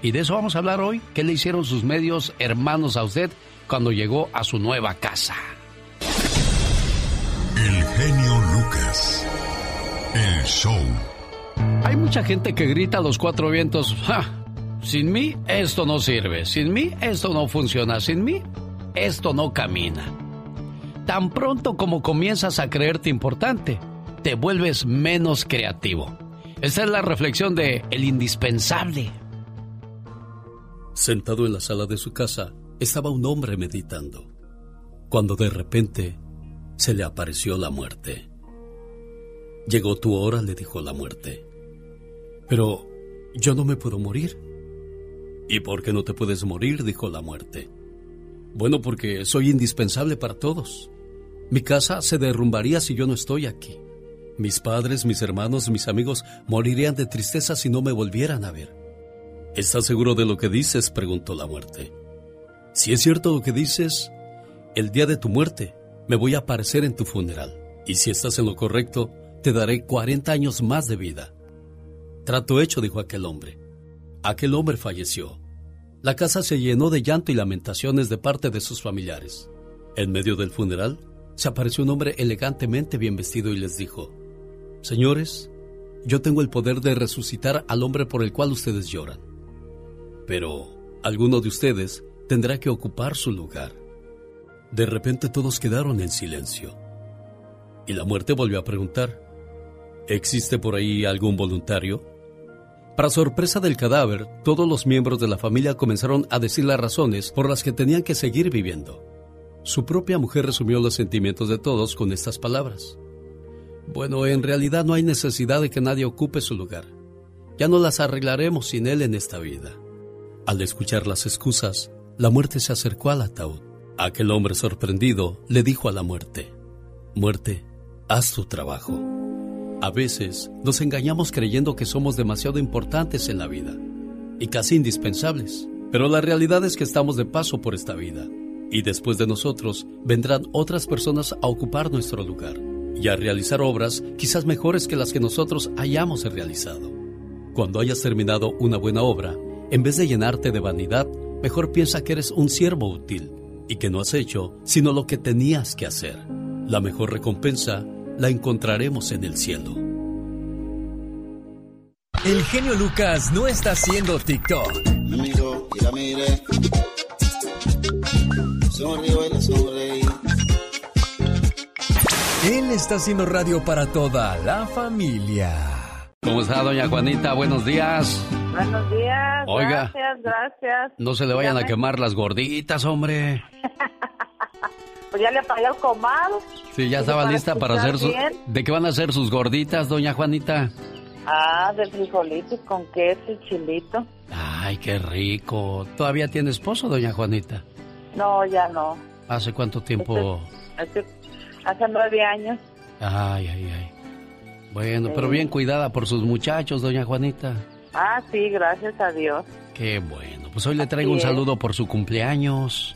Y de eso vamos a hablar hoy. ¿Qué le hicieron sus medios hermanos a usted cuando llegó a su nueva casa? El genio Lucas. El show. Hay mucha gente que grita a los cuatro vientos, Sin mí esto no sirve, sin mí esto no funciona, sin mí esto no camina. Tan pronto como comienzas a creerte importante, te vuelves menos creativo. Esa es la reflexión de El indispensable. Sentado en la sala de su casa, estaba un hombre meditando, cuando de repente se le apareció la muerte. Llegó tu hora, le dijo la muerte. Pero yo no me puedo morir. ¿Y por qué no te puedes morir? dijo la muerte. Bueno, porque soy indispensable para todos. Mi casa se derrumbaría si yo no estoy aquí. Mis padres, mis hermanos, mis amigos morirían de tristeza si no me volvieran a ver. ¿Estás seguro de lo que dices? preguntó la muerte. Si es cierto lo que dices, el día de tu muerte me voy a aparecer en tu funeral. Y si estás en lo correcto, te daré 40 años más de vida. Trato hecho, dijo aquel hombre. Aquel hombre falleció. La casa se llenó de llanto y lamentaciones de parte de sus familiares. En medio del funeral, se apareció un hombre elegantemente bien vestido y les dijo, Señores, yo tengo el poder de resucitar al hombre por el cual ustedes lloran. Pero alguno de ustedes tendrá que ocupar su lugar. De repente todos quedaron en silencio. Y la muerte volvió a preguntar, ¿existe por ahí algún voluntario? Para sorpresa del cadáver, todos los miembros de la familia comenzaron a decir las razones por las que tenían que seguir viviendo. Su propia mujer resumió los sentimientos de todos con estas palabras. Bueno, en realidad no hay necesidad de que nadie ocupe su lugar. Ya no las arreglaremos sin él en esta vida. Al escuchar las excusas, la muerte se acercó al ataúd. Aquel hombre sorprendido le dijo a la muerte, Muerte, haz tu trabajo. A veces nos engañamos creyendo que somos demasiado importantes en la vida y casi indispensables, pero la realidad es que estamos de paso por esta vida y después de nosotros vendrán otras personas a ocupar nuestro lugar y a realizar obras quizás mejores que las que nosotros hayamos realizado. Cuando hayas terminado una buena obra, en vez de llenarte de vanidad, mejor piensa que eres un siervo útil y que no has hecho sino lo que tenías que hacer. La mejor recompensa la encontraremos en el cielo. El genio Lucas no está haciendo TikTok. Él está haciendo radio para toda la familia. ¿Cómo está, doña Juanita? Buenos días. Buenos días. Oiga. Gracias, gracias. No se le vayan a quemar las gorditas, hombre. pues ya le pagué el comado. Sí, ya estaba lista para hacer su... ¿De qué van a hacer sus gorditas, doña Juanita? Ah, de frijolitos con queso y chilito. Ay, qué rico. ¿Todavía tiene esposo, doña Juanita? No, ya no. ¿Hace cuánto tiempo? Hace, hace nueve años. Ay, ay, ay. Bueno, pero bien cuidada por sus muchachos, doña Juanita. Ah, sí, gracias a Dios. Qué bueno. Pues hoy le traigo un saludo por su cumpleaños.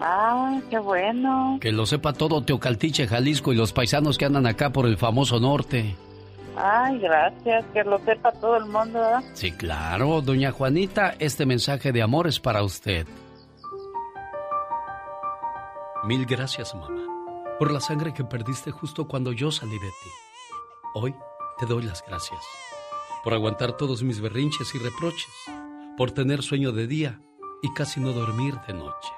Ah, qué bueno. Que lo sepa todo Teocaltiche, Jalisco y los paisanos que andan acá por el famoso norte. Ay, gracias, que lo sepa todo el mundo, ¿verdad? Sí, claro, doña Juanita, este mensaje de amor es para usted. Mil gracias, mamá, por la sangre que perdiste justo cuando yo salí de ti. Hoy te doy las gracias por aguantar todos mis berrinches y reproches, por tener sueño de día y casi no dormir de noche.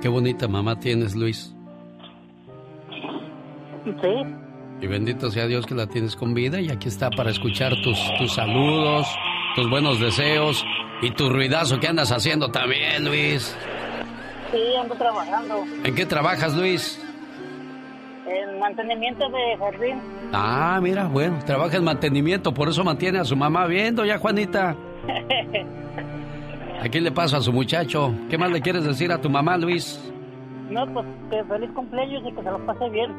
Qué bonita mamá tienes, Luis. Sí. Y bendito sea Dios que la tienes con vida y aquí está para escuchar tus, tus saludos, tus buenos deseos y tu ruidazo que andas haciendo también, Luis. Sí, ando trabajando. ¿En qué trabajas, Luis? En mantenimiento de jardín. Ah, mira, bueno, trabaja en mantenimiento, por eso mantiene a su mamá viendo ya, Juanita. ¿A quién le pasa a su muchacho? ¿Qué más le quieres decir a tu mamá, Luis? no, pues que feliz cumpleaños y que se lo pase bien.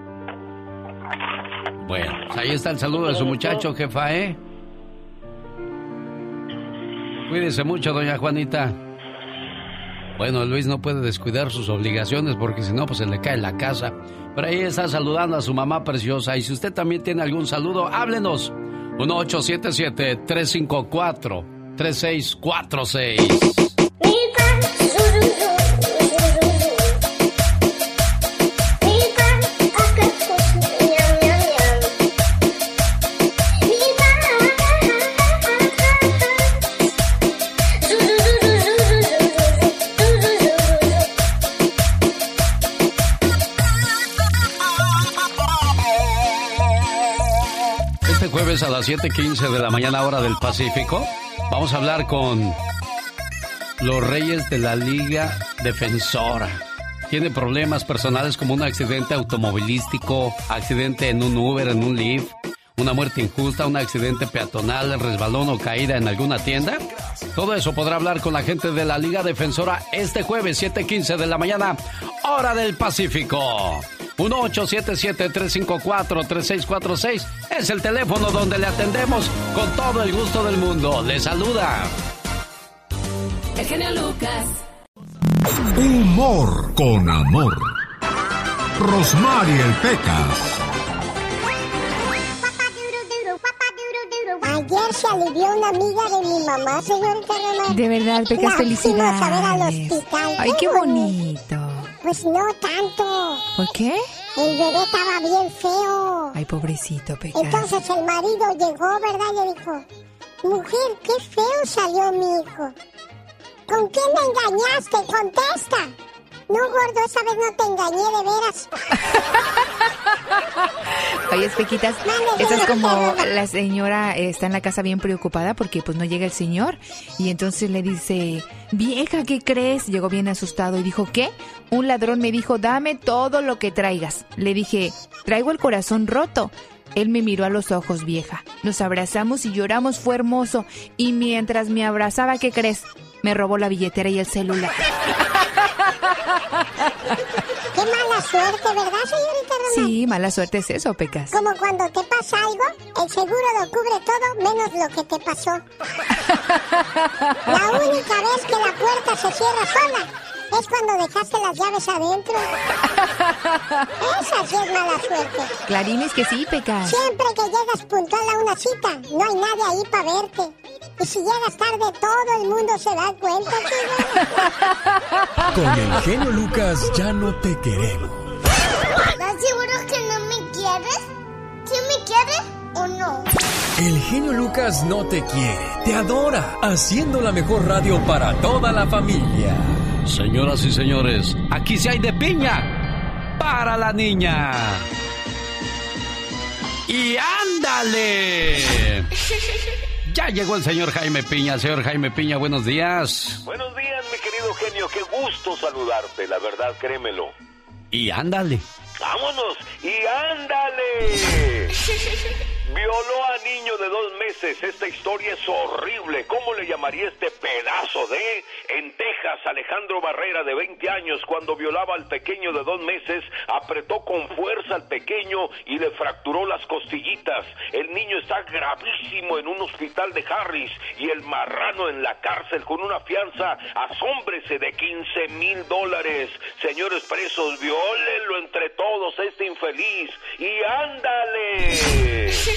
Bueno, pues ahí está el saludo de su muchacho, jefa, ¿eh? Cuídese mucho, doña Juanita. Bueno, Luis no puede descuidar sus obligaciones porque si no, pues se le cae la casa. Pero ahí está saludando a su mamá preciosa. Y si usted también tiene algún saludo, háblenos. 1877-354-3646. Este jueves a las 7:15 de la mañana, hora del Pacífico, vamos a hablar con los reyes de la Liga Defensora. Tiene problemas personales como un accidente automovilístico, accidente en un Uber, en un Lyft, una muerte injusta, un accidente peatonal, resbalón o caída en alguna tienda. Todo eso podrá hablar con la gente de la Liga Defensora este jueves 7:15 de la mañana, hora del Pacífico. 1877-354-3646 es el teléfono donde le atendemos con todo el gusto del mundo. Le saluda. El genio Lucas. Humor con amor. Rosmarie el Pecas. Ayer se alivió una amiga de mi mamá, señorita Román. De verdad, Pecas, fuimos a ver al felicidades. hospital. Ay, qué bonito. Pues no tanto. ¿Por qué? El bebé estaba bien feo. Ay, pobrecito, Pecas. Entonces el marido llegó, ¿verdad? Y le dijo, mujer, qué feo salió mi hijo. ¿Con quién me engañaste? Contesta. No, gordo, esa vez no te engañé de veras. Oye, Pequitas, esa es como la señora eh, está en la casa bien preocupada porque pues no llega el señor y entonces le dice, vieja, ¿qué crees? Llegó bien asustado y dijo, ¿qué? Un ladrón me dijo, dame todo lo que traigas. Le dije, traigo el corazón roto. Él me miró a los ojos, vieja. Nos abrazamos y lloramos, fue hermoso. Y mientras me abrazaba, ¿qué crees? Me robó la billetera y el celular. Qué mala suerte, ¿verdad, señorita Román? Sí, mala suerte es eso, Pecas. Como cuando te pasa algo, el seguro lo cubre todo menos lo que te pasó. La única vez que la puerta se cierra sola es cuando dejaste las llaves adentro. Esa sí es mala suerte. Clarines que sí, Pecas. Siempre que llegas puntual a una cita, no hay nadie ahí para verte. Y si llegas tarde, todo el mundo se da cuenta, Con el genio Lucas ya no te queremos. ¿Estás seguro que no me quieres? ¿Sí me quieres o no? El genio Lucas no te quiere, te adora, haciendo la mejor radio para toda la familia. Señoras y señores, aquí sí hay de piña para la niña. ¡Y ándale! Ya llegó el señor Jaime Piña. Señor Jaime Piña, buenos días. Buenos días, mi querido genio. Qué gusto saludarte, la verdad, créemelo. Y ándale. ¡Vámonos! ¡Y ándale! Violó a niño de dos meses. Esta historia es horrible. ¿Cómo le llamaría este pedazo de? En Texas, Alejandro Barrera, de 20 años, cuando violaba al pequeño de dos meses, apretó con fuerza al pequeño y le fracturó las costillitas. El niño está gravísimo en un hospital de Harris y el marrano en la cárcel con una fianza, asómbrese, de 15 mil dólares. Señores presos, viólenlo entre todos, este infeliz. Y ándale.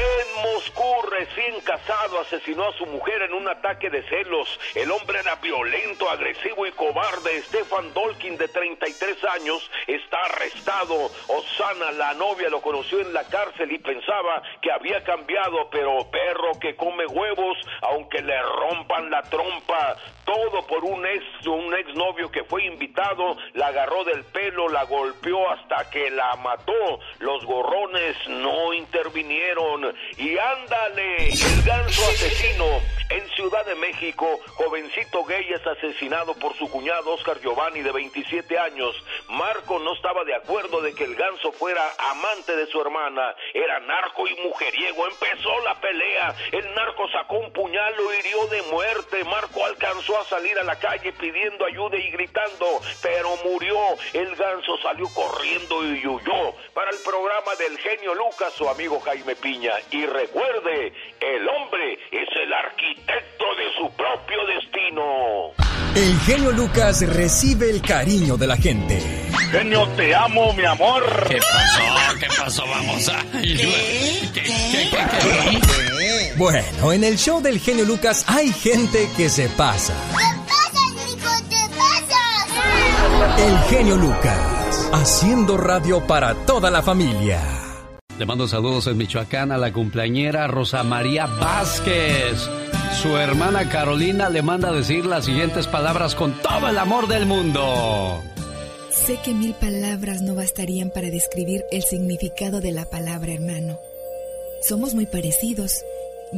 En Moscú, recién casado, asesinó a su mujer en un ataque de celos. El hombre era violento, agresivo y cobarde. Stefan Dolkin, de 33 años, está arrestado. Osana, la novia, lo conoció en la cárcel y pensaba que había cambiado, pero perro que come huevos, aunque le rompan la trompa. Todo por un ex, un exnovio que fue invitado, la agarró del pelo, la golpeó hasta que la mató. Los gorrones no intervinieron. Y ándale, el ganso asesino en Ciudad de México, jovencito gay es asesinado por su cuñado Oscar Giovanni de 27 años. Marco no estaba de acuerdo de que el ganso fuera amante de su hermana. Era narco y mujeriego. Empezó la pelea. El narco sacó un puñal, lo hirió de muerte. Marco alcanzó a salir a la calle pidiendo ayuda y gritando, pero murió. El ganso salió corriendo y huyó. Para el programa del genio Lucas, su amigo Jaime Piña. Y recuerde, el hombre es el arquitecto de su propio destino. El genio Lucas recibe el cariño de la gente. Genio, te amo, mi amor. ¿Qué pasó? ¿Qué pasó? Vamos a... Bueno, en el show del genio Lucas hay gente que se pasa. El genio Lucas, haciendo radio para toda la familia. Le mando saludos en Michoacán a la cumpleañera Rosa María Vázquez. Su hermana Carolina le manda decir las siguientes palabras con todo el amor del mundo. Sé que mil palabras no bastarían para describir el significado de la palabra hermano. Somos muy parecidos.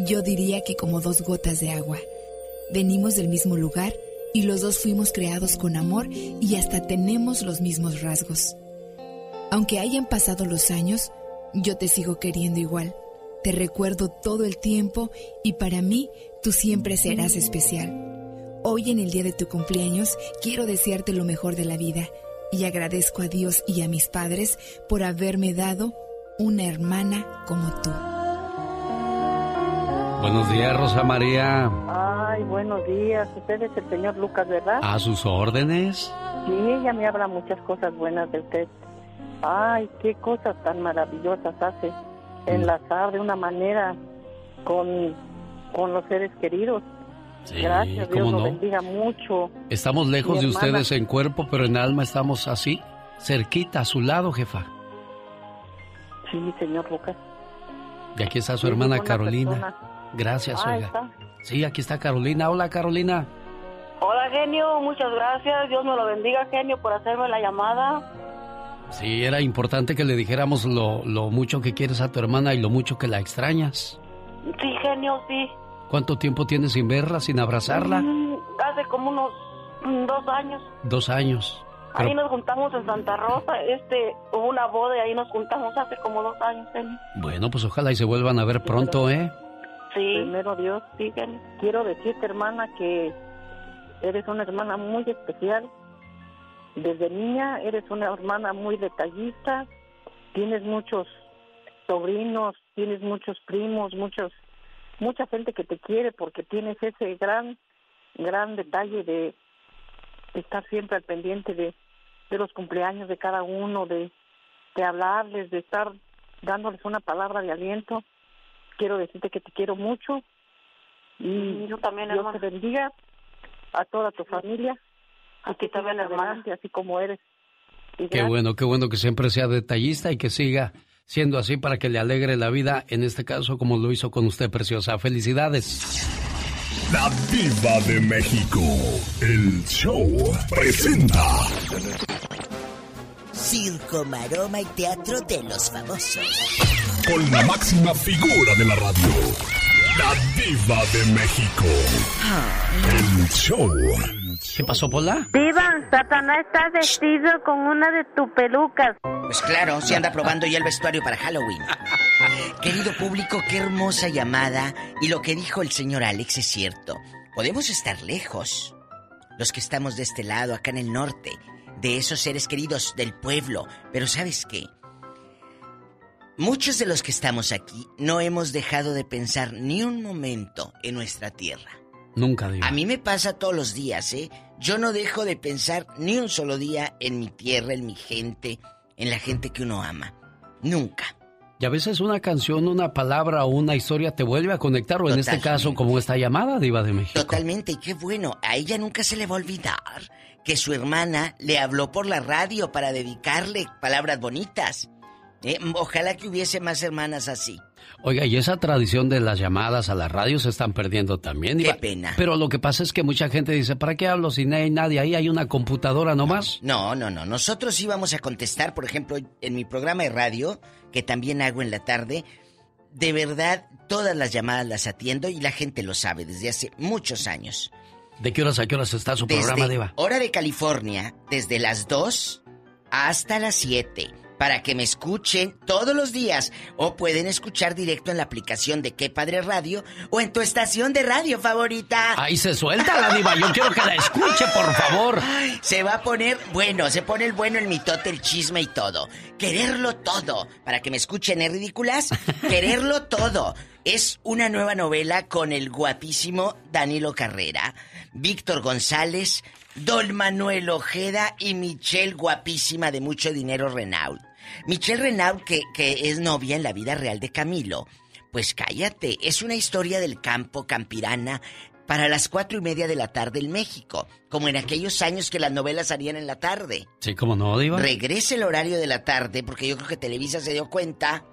Yo diría que como dos gotas de agua. Venimos del mismo lugar y los dos fuimos creados con amor y hasta tenemos los mismos rasgos. Aunque hayan pasado los años, yo te sigo queriendo igual. Te recuerdo todo el tiempo y para mí tú siempre serás especial. Hoy en el día de tu cumpleaños quiero desearte lo mejor de la vida y agradezco a Dios y a mis padres por haberme dado una hermana como tú. Buenos días, Rosa María. Ay, buenos días. Usted es el señor Lucas, ¿verdad? A sus órdenes. Sí, ella me habla muchas cosas buenas de usted. Ay, qué cosas tan maravillosas hace. Enlazar de una manera con, con los seres queridos. Sí, Gracias, Dios ¿cómo lo no? bendiga mucho. Estamos lejos Mi de hermana- ustedes en cuerpo, pero en alma estamos así, cerquita, a su lado, jefa. Sí, señor Lucas. Y aquí está su Sí, hermana Carolina. persona. Gracias, Ah, oiga. está. Sí, aquí está Carolina. Hola, Carolina. Hola, genio. Muchas gracias. Dios me lo bendiga, genio, por hacerme la llamada. Sí, era importante que le dijéramos lo, lo mucho que quieres a tu hermana y lo mucho que la extrañas. Sí, genio, sí. ¿Cuánto tiempo tienes sin verla, sin abrazarla? Mm, Hace como unos mm, dos años. Dos años. Pero- Ahí nos juntamos en Santa Rosa. Este, hubo una boda y ahí nos juntamos hace como dos años, genio. Bueno, pues ojalá y se vuelvan a ver pronto, ¿eh? Sí. Primero Dios, sí, genio. Quiero decirte, hermana, que eres una hermana muy especial. Desde niña eres una hermana muy detallista. Tienes muchos sobrinos, tienes muchos primos, muchos mucha gente que te quiere porque tienes ese gran gran detalle de estar siempre al pendiente de, de los cumpleaños de cada uno, de, de hablarles, de estar dándoles una palabra de aliento. Quiero decirte que te quiero mucho y yo también, Dios te bendiga a toda tu familia y que te vean adelante así como eres. Y Qué gracias. bueno, qué bueno que siempre sea detallista y que siga siendo así para que le alegre la vida, en este caso como lo hizo con usted, preciosa. Felicidades. La Diva de México. El show presenta. Circo, maroma y teatro de los famosos. Con la máxima figura de la radio. La Diva de México. El show. ¿Qué pasó, Pola? Diva, Satanás está vestido con una de tus pelucas. Pues claro, se anda probando ya el vestuario para Halloween. Querido público, qué hermosa llamada. Y lo que dijo el señor Alex es cierto. Podemos estar lejos. Los que estamos de este lado, acá en el norte, de esos seres queridos del pueblo. Pero ¿sabes qué? Muchos de los que estamos aquí no hemos dejado de pensar ni un momento en nuestra tierra. Nunca digo. A mí me pasa todos los días, ¿eh? Yo no dejo de pensar ni un solo día en mi tierra, en mi gente, en la gente que uno ama. Nunca. Y a veces una canción, una palabra o una historia te vuelve a conectar, o en este caso, como esta llamada, Diva de México. Totalmente, y qué bueno. A ella nunca se le va a olvidar que su hermana le habló por la radio para dedicarle palabras bonitas. Eh, ojalá que hubiese más hermanas así. Oiga, y esa tradición de las llamadas a la radio se están perdiendo también. Qué pena. Pero lo que pasa es que mucha gente dice, ¿para qué hablo si no hay nadie ahí? ¿Hay una computadora nomás? No, no, no. Nosotros íbamos a contestar, por ejemplo, en mi programa de radio, que también hago en la tarde. De verdad, todas las llamadas las atiendo y la gente lo sabe desde hace muchos años. ¿De qué horas a qué horas está su programa, Diva? Hora de California, desde las 2 hasta las 7 para que me escuchen todos los días o pueden escuchar directo en la aplicación de Qué Padre Radio o en tu estación de radio favorita. Ahí se suelta la diva, yo quiero que la escuche, por favor. Se va a poner, bueno, se pone el bueno, el mitote, el chisme y todo. Quererlo todo, para que me escuchen, ¿es ridículas? Quererlo todo. Es una nueva novela con el guapísimo Danilo Carrera, Víctor González, Don Manuel Ojeda y Michelle guapísima de mucho dinero Renault. Michelle Renaud, que, que es novia en la vida real de Camilo, pues cállate, es una historia del campo campirana para las cuatro y media de la tarde en México, como en aquellos años que las novelas salían en la tarde. Sí, como no, Diva. Regrese el horario de la tarde, porque yo creo que Televisa se dio cuenta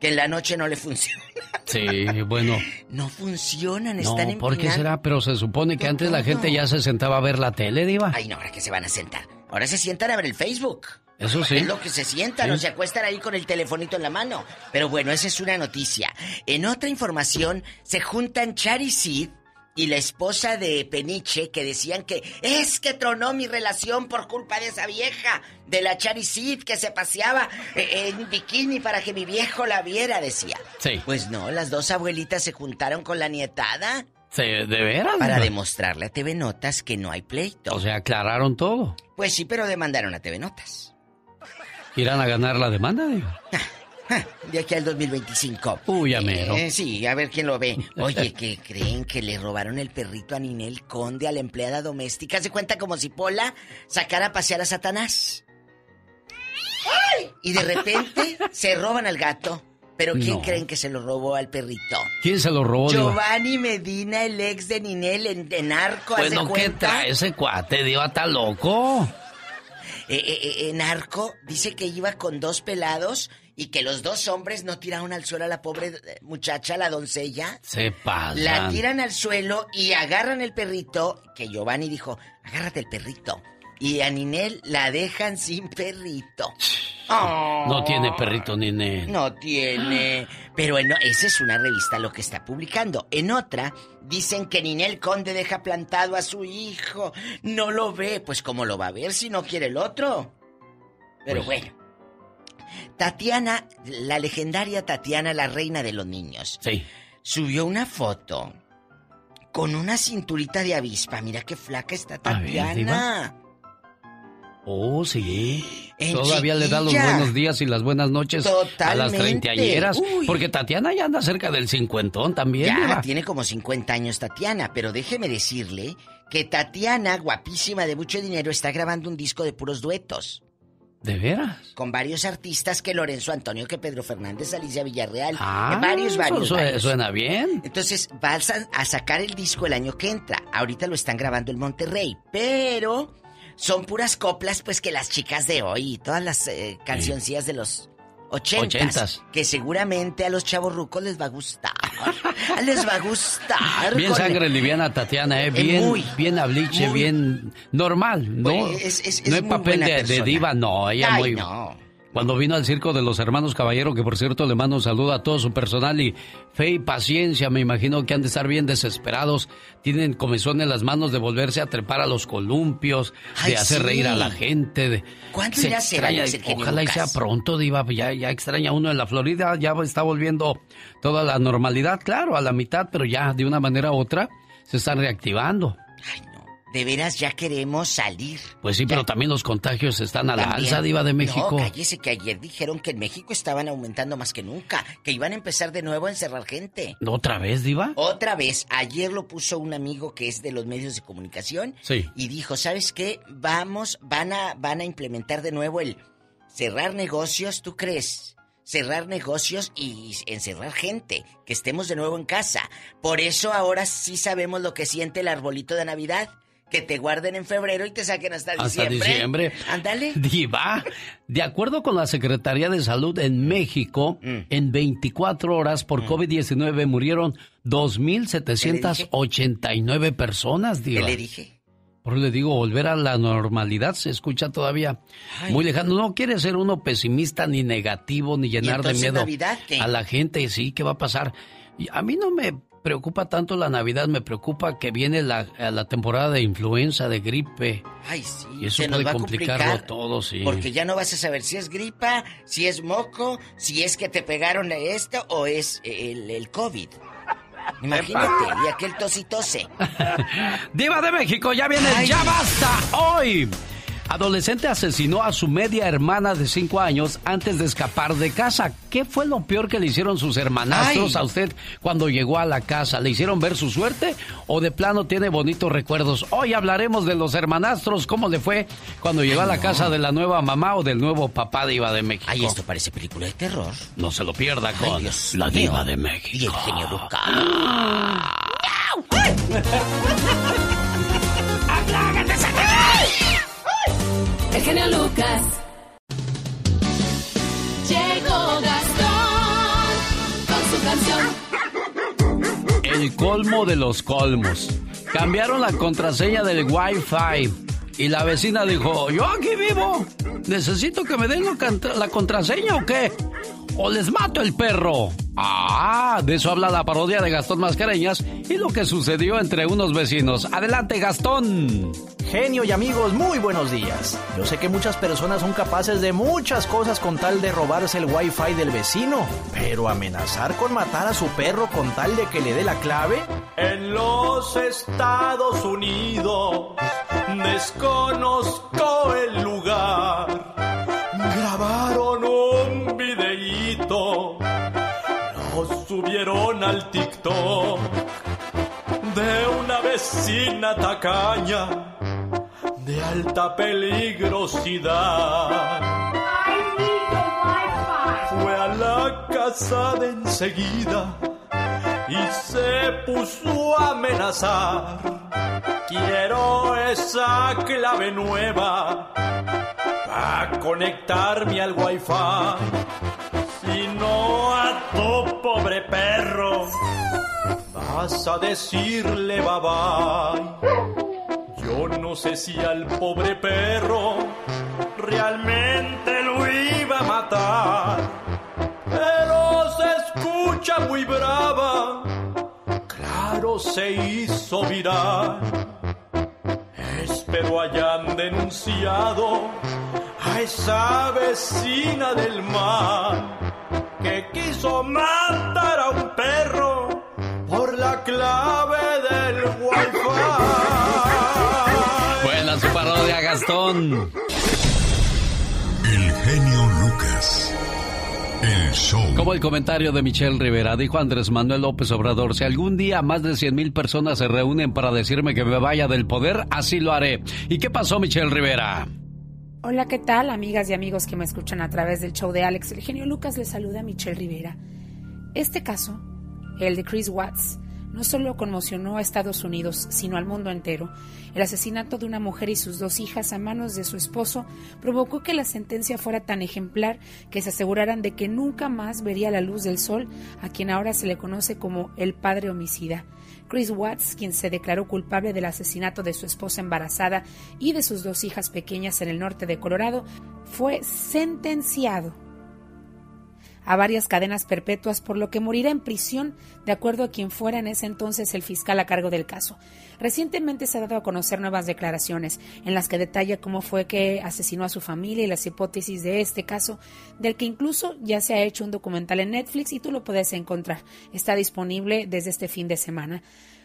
que en la noche no le funciona. Sí, bueno. No funcionan, están en ¿por qué será? Pero se supone que antes la gente ya se sentaba a ver la tele, Diva. Ay, no, ahora que se van a sentar. Ahora se sientan a ver el Facebook. Eso sí. Es lo que se sientan o se acuestan ahí con el telefonito en la mano. Pero bueno, esa es una noticia. En otra información, se juntan Chari Sid y la esposa de Peniche que decían que es que tronó mi relación por culpa de esa vieja, de la Chari Sid que se paseaba eh, en bikini para que mi viejo la viera, decía. Sí. Pues no, las dos abuelitas se juntaron con la nietada. Sí, ¿De veras? Para demostrarle a TV Notas que no hay pleito. O sea, aclararon todo. Pues sí, pero demandaron a TV Notas. ¿Irán a ganar la demanda? Digo? De aquí al 2025. Uy, amero. Eh, sí, a ver quién lo ve. Oye, ¿qué creen que le robaron el perrito a Ninel Conde, a la empleada doméstica? ¿Se cuenta como si Pola sacara a pasear a Satanás? ¡Ay! Y de repente se roban al gato. ¿Pero quién creen que se lo robó al perrito? ¿Quién se lo robó, Giovanni Medina, el ex de Ninel en, en Narco. Bueno, ¿qué trae ese cuate, Diva? ¿Está loco? Eh, eh, eh, en Arco dice que iba con dos pelados y que los dos hombres no tiraron al suelo a la pobre muchacha, la doncella. Se pasa. La tiran al suelo y agarran el perrito, que Giovanni dijo, agárrate el perrito. Y a Ninel la dejan sin perrito. No tiene perrito Ninel. No tiene. Pero en, esa es una revista lo que está publicando. En otra dicen que Ninel Conde deja plantado a su hijo. No lo ve. Pues cómo lo va a ver si no quiere el otro. Pero Pues- bueno. Tatiana, la legendaria Tatiana, la reina de los niños. Sí. Subió una foto con una cinturita de avispa. Mira qué flaca está Tatiana. Oh, sí. En Todavía le da los buenos días y las buenas noches a las treintañeras. Porque Tatiana ya anda cerca del cincuentón también. Ya, tiene como 50 años Tatiana, pero déjeme decirle que Tatiana, guapísima de mucho dinero, está grabando un disco de puros duetos. ¿De veras? Con varios artistas que Lorenzo Antonio, que Pedro Fernández, Alicia Villarreal. Ah, varios, eso varios, varios. suena bien. Entonces, van a- a sacar el disco el año que entra. Ahorita lo están grabando en Monterrey, pero son puras coplas, pues que las chicas de hoy y todas las eh, cancioncillas de los ochentas, Ochentas. que seguramente a los chavorrucos les va a gustar. les va a gustar. Bien sangre liviana, Tatiana, ¿eh? Bien, muy, bien habliche, muy. bien normal, ¿no? Es- no es muy papel de, diva, no, ella Ay, muy... no. Cuando vino al circo de los hermanos Caballero, que por cierto le mando un saludo a todo su personal y fe y paciencia, me imagino que han de estar bien desesperados. Tienen comezón en las manos de volverse a trepar a los columpios, Ay, de hacer sí. reír a la gente. De, ¿Cuándo se irá a ser, extraña, genio Ojalá y sea pronto, Diva, ya, ya extraña uno en la Florida, ya está volviendo toda la normalidad, claro, a la mitad, pero ya de una manera u otra se están reactivando. De veras ya queremos salir. Pues sí, pero también los contagios están a la También. alza, Diva de México. No, cállese que ayer dijeron que en México estaban aumentando más que nunca, que iban a empezar de nuevo a encerrar gente. ¿Otra vez, Diva? Otra vez, ayer lo puso un amigo que es de los medios de comunicación Sí. y dijo, ¿sabes qué? Vamos, van a, van a implementar de nuevo el cerrar negocios, ¿tú crees? cerrar negocios y encerrar gente, que estemos de nuevo en casa. Por eso ahora sí sabemos lo que siente el arbolito de Navidad. Que te guarden en febrero y te saquen hasta, Hasta diciembre. diciembre. Ándale. Diva, de acuerdo con la Secretaría de Salud en México, Mm. en 24 horas por COVID-19 murieron 2.789 personas, Diva. ¿Qué le dije? Por eso le digo, volver a la normalidad se escucha todavía muy lejano. No quiere ser uno pesimista ni negativo ni llenar de miedo Navidad a la gente. Sí, ¿qué va a pasar? Y a mí no me preocupa tanto la Navidad, me preocupa que viene la, la temporada de influenza, de gripe. Ay, sí. Y eso se nos puede va complicarlo complicar, todo, sí. Porque ya no vas a saber si es gripa, si es moco, si es que te pegaron esto o es el, el COVID. Imagínate, y aquel tositose. Diva de México, ya viene, Ay. ya basta hoy. Adolescente asesinó a su media hermana de 5 años antes de escapar de casa. ¿Qué fue lo peor que le hicieron sus hermanastros Ay. a usted cuando llegó a la casa? ¿Le hicieron ver su suerte o de plano tiene bonitos recuerdos? Hoy hablaremos de los hermanastros, cómo le fue cuando llegó a la casa de la nueva mamá o del nuevo papá Diva de México. Ay, esto parece película de terror. No se lo pierda Ay, con Dios la mío. Diva de México. Y el genio Lucas. El genio Lucas. Llegó Gastón con su canción. El colmo de los colmos. Cambiaron la contraseña del Wi-Fi. Y la vecina dijo, yo aquí vivo. ¿Necesito que me den la, contra- la contraseña o qué? O les mato el perro. Ah, de eso habla la parodia de Gastón Mascareñas y lo que sucedió entre unos vecinos. Adelante, Gastón. Genio y amigos, muy buenos días. Yo sé que muchas personas son capaces de muchas cosas con tal de robarse el wifi del vecino, pero amenazar con matar a su perro con tal de que le dé la clave. En los Estados Unidos desconozco el lugar. Grabaron un videíto, lo subieron al TikTok de una vecina tacaña de alta peligrosidad. Fue a la casa de enseguida y se puso a amenazar. Quiero esa clave nueva para conectarme al wifi. Si no a tu pobre perro vas a decirle bye bye. Yo no sé si al pobre perro realmente lo iba a matar, pero se escucha muy brava. Se hizo viral. Espero hayan denunciado a esa vecina del mar que quiso matar a un perro por la clave del wifi. Buena su parodia, Gastón. El genio Lucas. El show. Como el comentario de Michelle Rivera, dijo Andrés Manuel López Obrador, si algún día más de 100 mil personas se reúnen para decirme que me vaya del poder, así lo haré. ¿Y qué pasó, Michelle Rivera? Hola, ¿qué tal, amigas y amigos que me escuchan a través del show de Alex? El genio Lucas les saluda a Michelle Rivera. Este caso, el de Chris Watts, no solo conmocionó a Estados Unidos, sino al mundo entero. El asesinato de una mujer y sus dos hijas a manos de su esposo provocó que la sentencia fuera tan ejemplar que se aseguraran de que nunca más vería la luz del sol a quien ahora se le conoce como el padre homicida. Chris Watts, quien se declaró culpable del asesinato de su esposa embarazada y de sus dos hijas pequeñas en el norte de Colorado, fue sentenciado a varias cadenas perpetuas, por lo que morirá en prisión, de acuerdo a quien fuera en ese entonces el fiscal a cargo del caso. Recientemente se ha dado a conocer nuevas declaraciones en las que detalla cómo fue que asesinó a su familia y las hipótesis de este caso, del que incluso ya se ha hecho un documental en Netflix y tú lo puedes encontrar. Está disponible desde este fin de semana.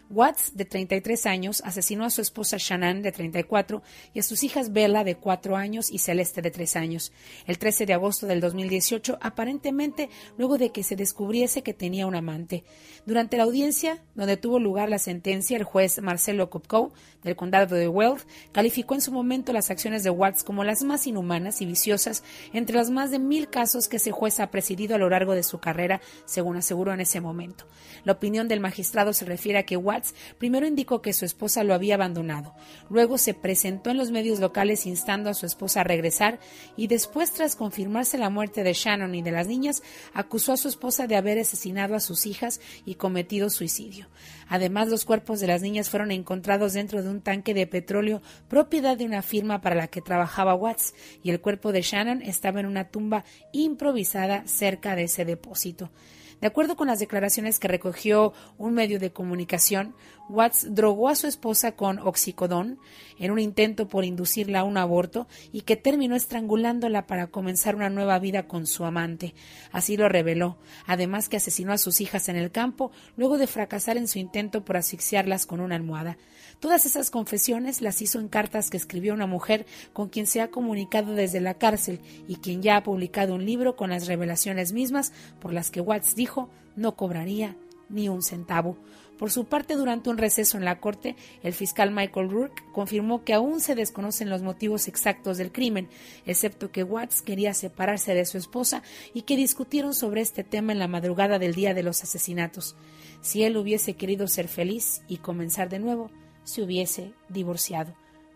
Watts, de 33 años, asesinó a su esposa Shannon, de 34, y a sus hijas Bella, de 4 años, y Celeste, de 3 años. El 13 de agosto del 2018, aparentemente luego de que se descubriese que tenía un amante. Durante la audiencia, donde tuvo lugar la sentencia, el juez Marcelo Kopkow, del condado de Weld, calificó en su momento las acciones de Watts como las más inhumanas y viciosas entre los más de mil casos que ese juez ha presidido a lo largo de su carrera, según aseguró en ese momento. La opinión del magistrado se refiere a que Watts primero indicó que su esposa lo había abandonado, luego se presentó en los medios locales instando a su esposa a regresar y después, tras confirmarse la muerte de Shannon y de las niñas, acusó a su esposa de haber asesinado a sus hijas y cometido suicidio. Además, los cuerpos de las niñas fueron encontrados dentro de un tanque de petróleo propiedad de una firma para la que trabajaba Watts y el cuerpo de Shannon estaba en una tumba improvisada cerca de ese depósito. De acuerdo con las declaraciones que recogió un medio de comunicación, Watts drogó a su esposa con oxicodón en un intento por inducirla a un aborto y que terminó estrangulándola para comenzar una nueva vida con su amante. Así lo reveló. Además que asesinó a sus hijas en el campo luego de fracasar en su intento por asfixiarlas con una almohada. Todas esas confesiones las hizo en cartas que escribió una mujer con quien se ha comunicado desde la cárcel y quien ya ha publicado un libro con las revelaciones mismas por las que Watts dijo no cobraría ni un centavo. Por su parte, durante un receso en la corte, el fiscal Michael Rourke confirmó que aún se desconocen los motivos exactos del crimen, excepto que Watts quería separarse de su esposa y que discutieron sobre este tema en la madrugada del día de los asesinatos. Si él hubiese querido ser feliz y comenzar de nuevo, se hubiese divorciado.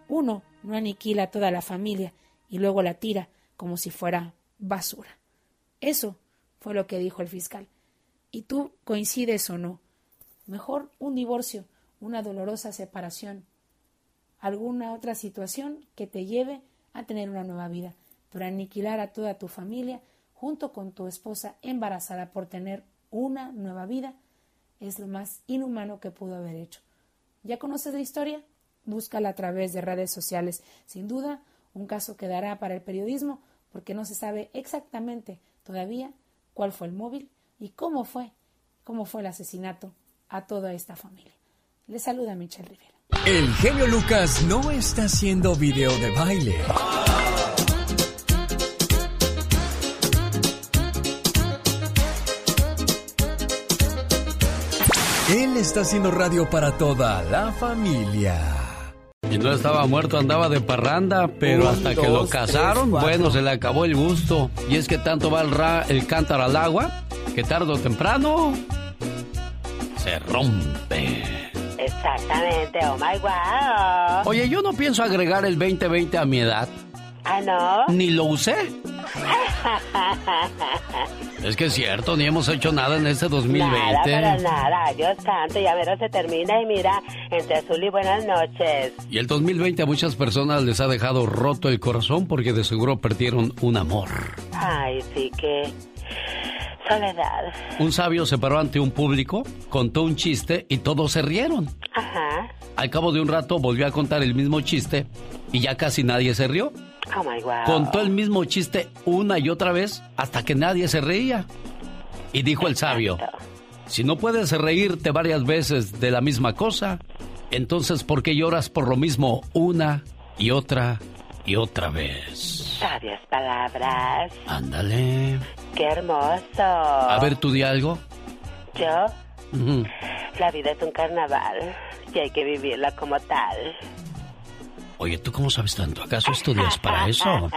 Uno no aniquila a toda la familia y luego la tira como si fuera basura. Eso fue lo que dijo el fiscal. ¿Y tú coincides o no? Mejor un divorcio, una dolorosa separación, alguna otra situación que te lleve a tener una nueva vida, pero aniquilar a toda tu familia junto con tu esposa embarazada por tener una nueva vida es lo más inhumano que pudo haber hecho. ¿Ya conoces la historia? Búscala a través de redes sociales. Sin duda, un caso quedará para el periodismo porque no se sabe exactamente todavía cuál fue el móvil y cómo fue, cómo fue el asesinato a toda esta familia. Le saluda Michelle Rivera. El genio Lucas no está haciendo video de baile. Él está haciendo radio para toda la familia. Y no estaba muerto, andaba de parranda, pero hasta que lo casaron, bueno, se le acabó el gusto. Y es que tanto va el, ra, el cántaro al agua, que tarde o temprano se rompe. Exactamente, oh my wow. Oye, yo no pienso agregar el 2020 a mi edad. Ah, no. Ni lo usé. Es que es cierto, ni hemos hecho nada en este 2020. Nada, para nada. Dios santo, ya verás, se termina y mira, entre azul y buenas noches. Y el 2020 a muchas personas les ha dejado roto el corazón porque de seguro perdieron un amor. Ay, sí que... Soledad. Un sabio se paró ante un público, contó un chiste y todos se rieron. Ajá. Al cabo de un rato volvió a contar el mismo chiste y ya casi nadie se rió. Oh my wow. Contó el mismo chiste una y otra vez hasta que nadie se reía. Y dijo el sabio, si no puedes reírte varias veces de la misma cosa, entonces ¿por qué lloras por lo mismo una y otra y otra vez? Sabias palabras. Ándale. Qué hermoso. A ver, ¿tú di algo? Yo, la vida es un carnaval y hay que vivirla como tal. Oye, ¿tú cómo sabes tanto? ¿Acaso estudias para eso?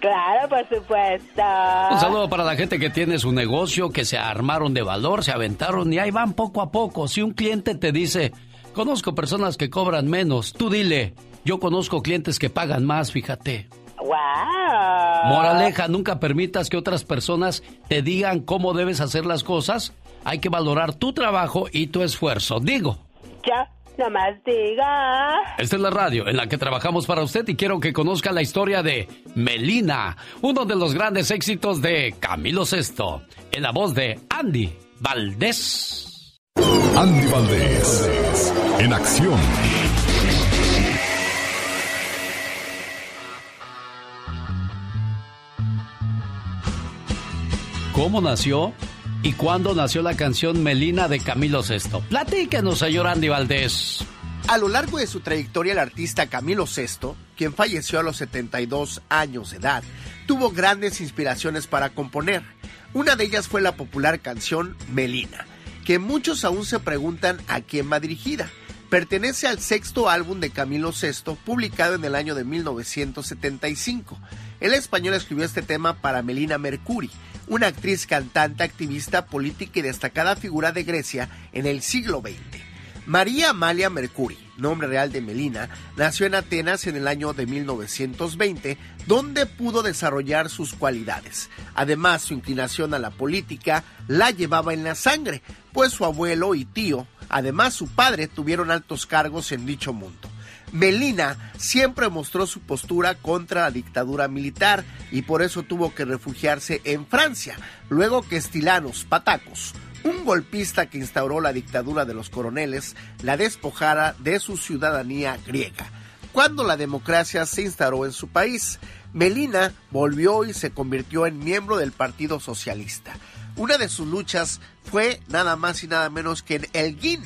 claro, por supuesto. Un saludo para la gente que tiene su negocio, que se armaron de valor, se aventaron y ahí van poco a poco. Si un cliente te dice, conozco personas que cobran menos, tú dile, yo conozco clientes que pagan más, fíjate. Wow. Moraleja, nunca permitas que otras personas te digan cómo debes hacer las cosas. Hay que valorar tu trabajo y tu esfuerzo. Digo, Ya, nomás diga. esta es la radio en la que trabajamos para usted y quiero que conozca la historia de Melina, uno de los grandes éxitos de Camilo Sesto, en la voz de Andy Valdés. Andy Valdés, en acción. ¿Cómo nació ¿Y cuándo nació la canción Melina de Camilo VI? Platíquenos, señor Andy Valdés. A lo largo de su trayectoria, el artista Camilo VI, quien falleció a los 72 años de edad, tuvo grandes inspiraciones para componer. Una de ellas fue la popular canción Melina, que muchos aún se preguntan a quién va dirigida. Pertenece al sexto álbum de Camilo VI, publicado en el año de 1975. El español escribió este tema para Melina Mercuri, una actriz, cantante, activista, política y destacada figura de Grecia en el siglo XX. María Amalia Mercuri, nombre real de Melina, nació en Atenas en el año de 1920, donde pudo desarrollar sus cualidades. Además, su inclinación a la política la llevaba en la sangre, pues su abuelo y tío, además su padre, tuvieron altos cargos en dicho mundo. Melina siempre mostró su postura contra la dictadura militar y por eso tuvo que refugiarse en Francia, luego que Estilanos Patacos un golpista que instauró la dictadura de los coroneles la despojara de su ciudadanía griega. Cuando la democracia se instauró en su país, Melina volvió y se convirtió en miembro del Partido Socialista. Una de sus luchas fue nada más y nada menos que en Elgin.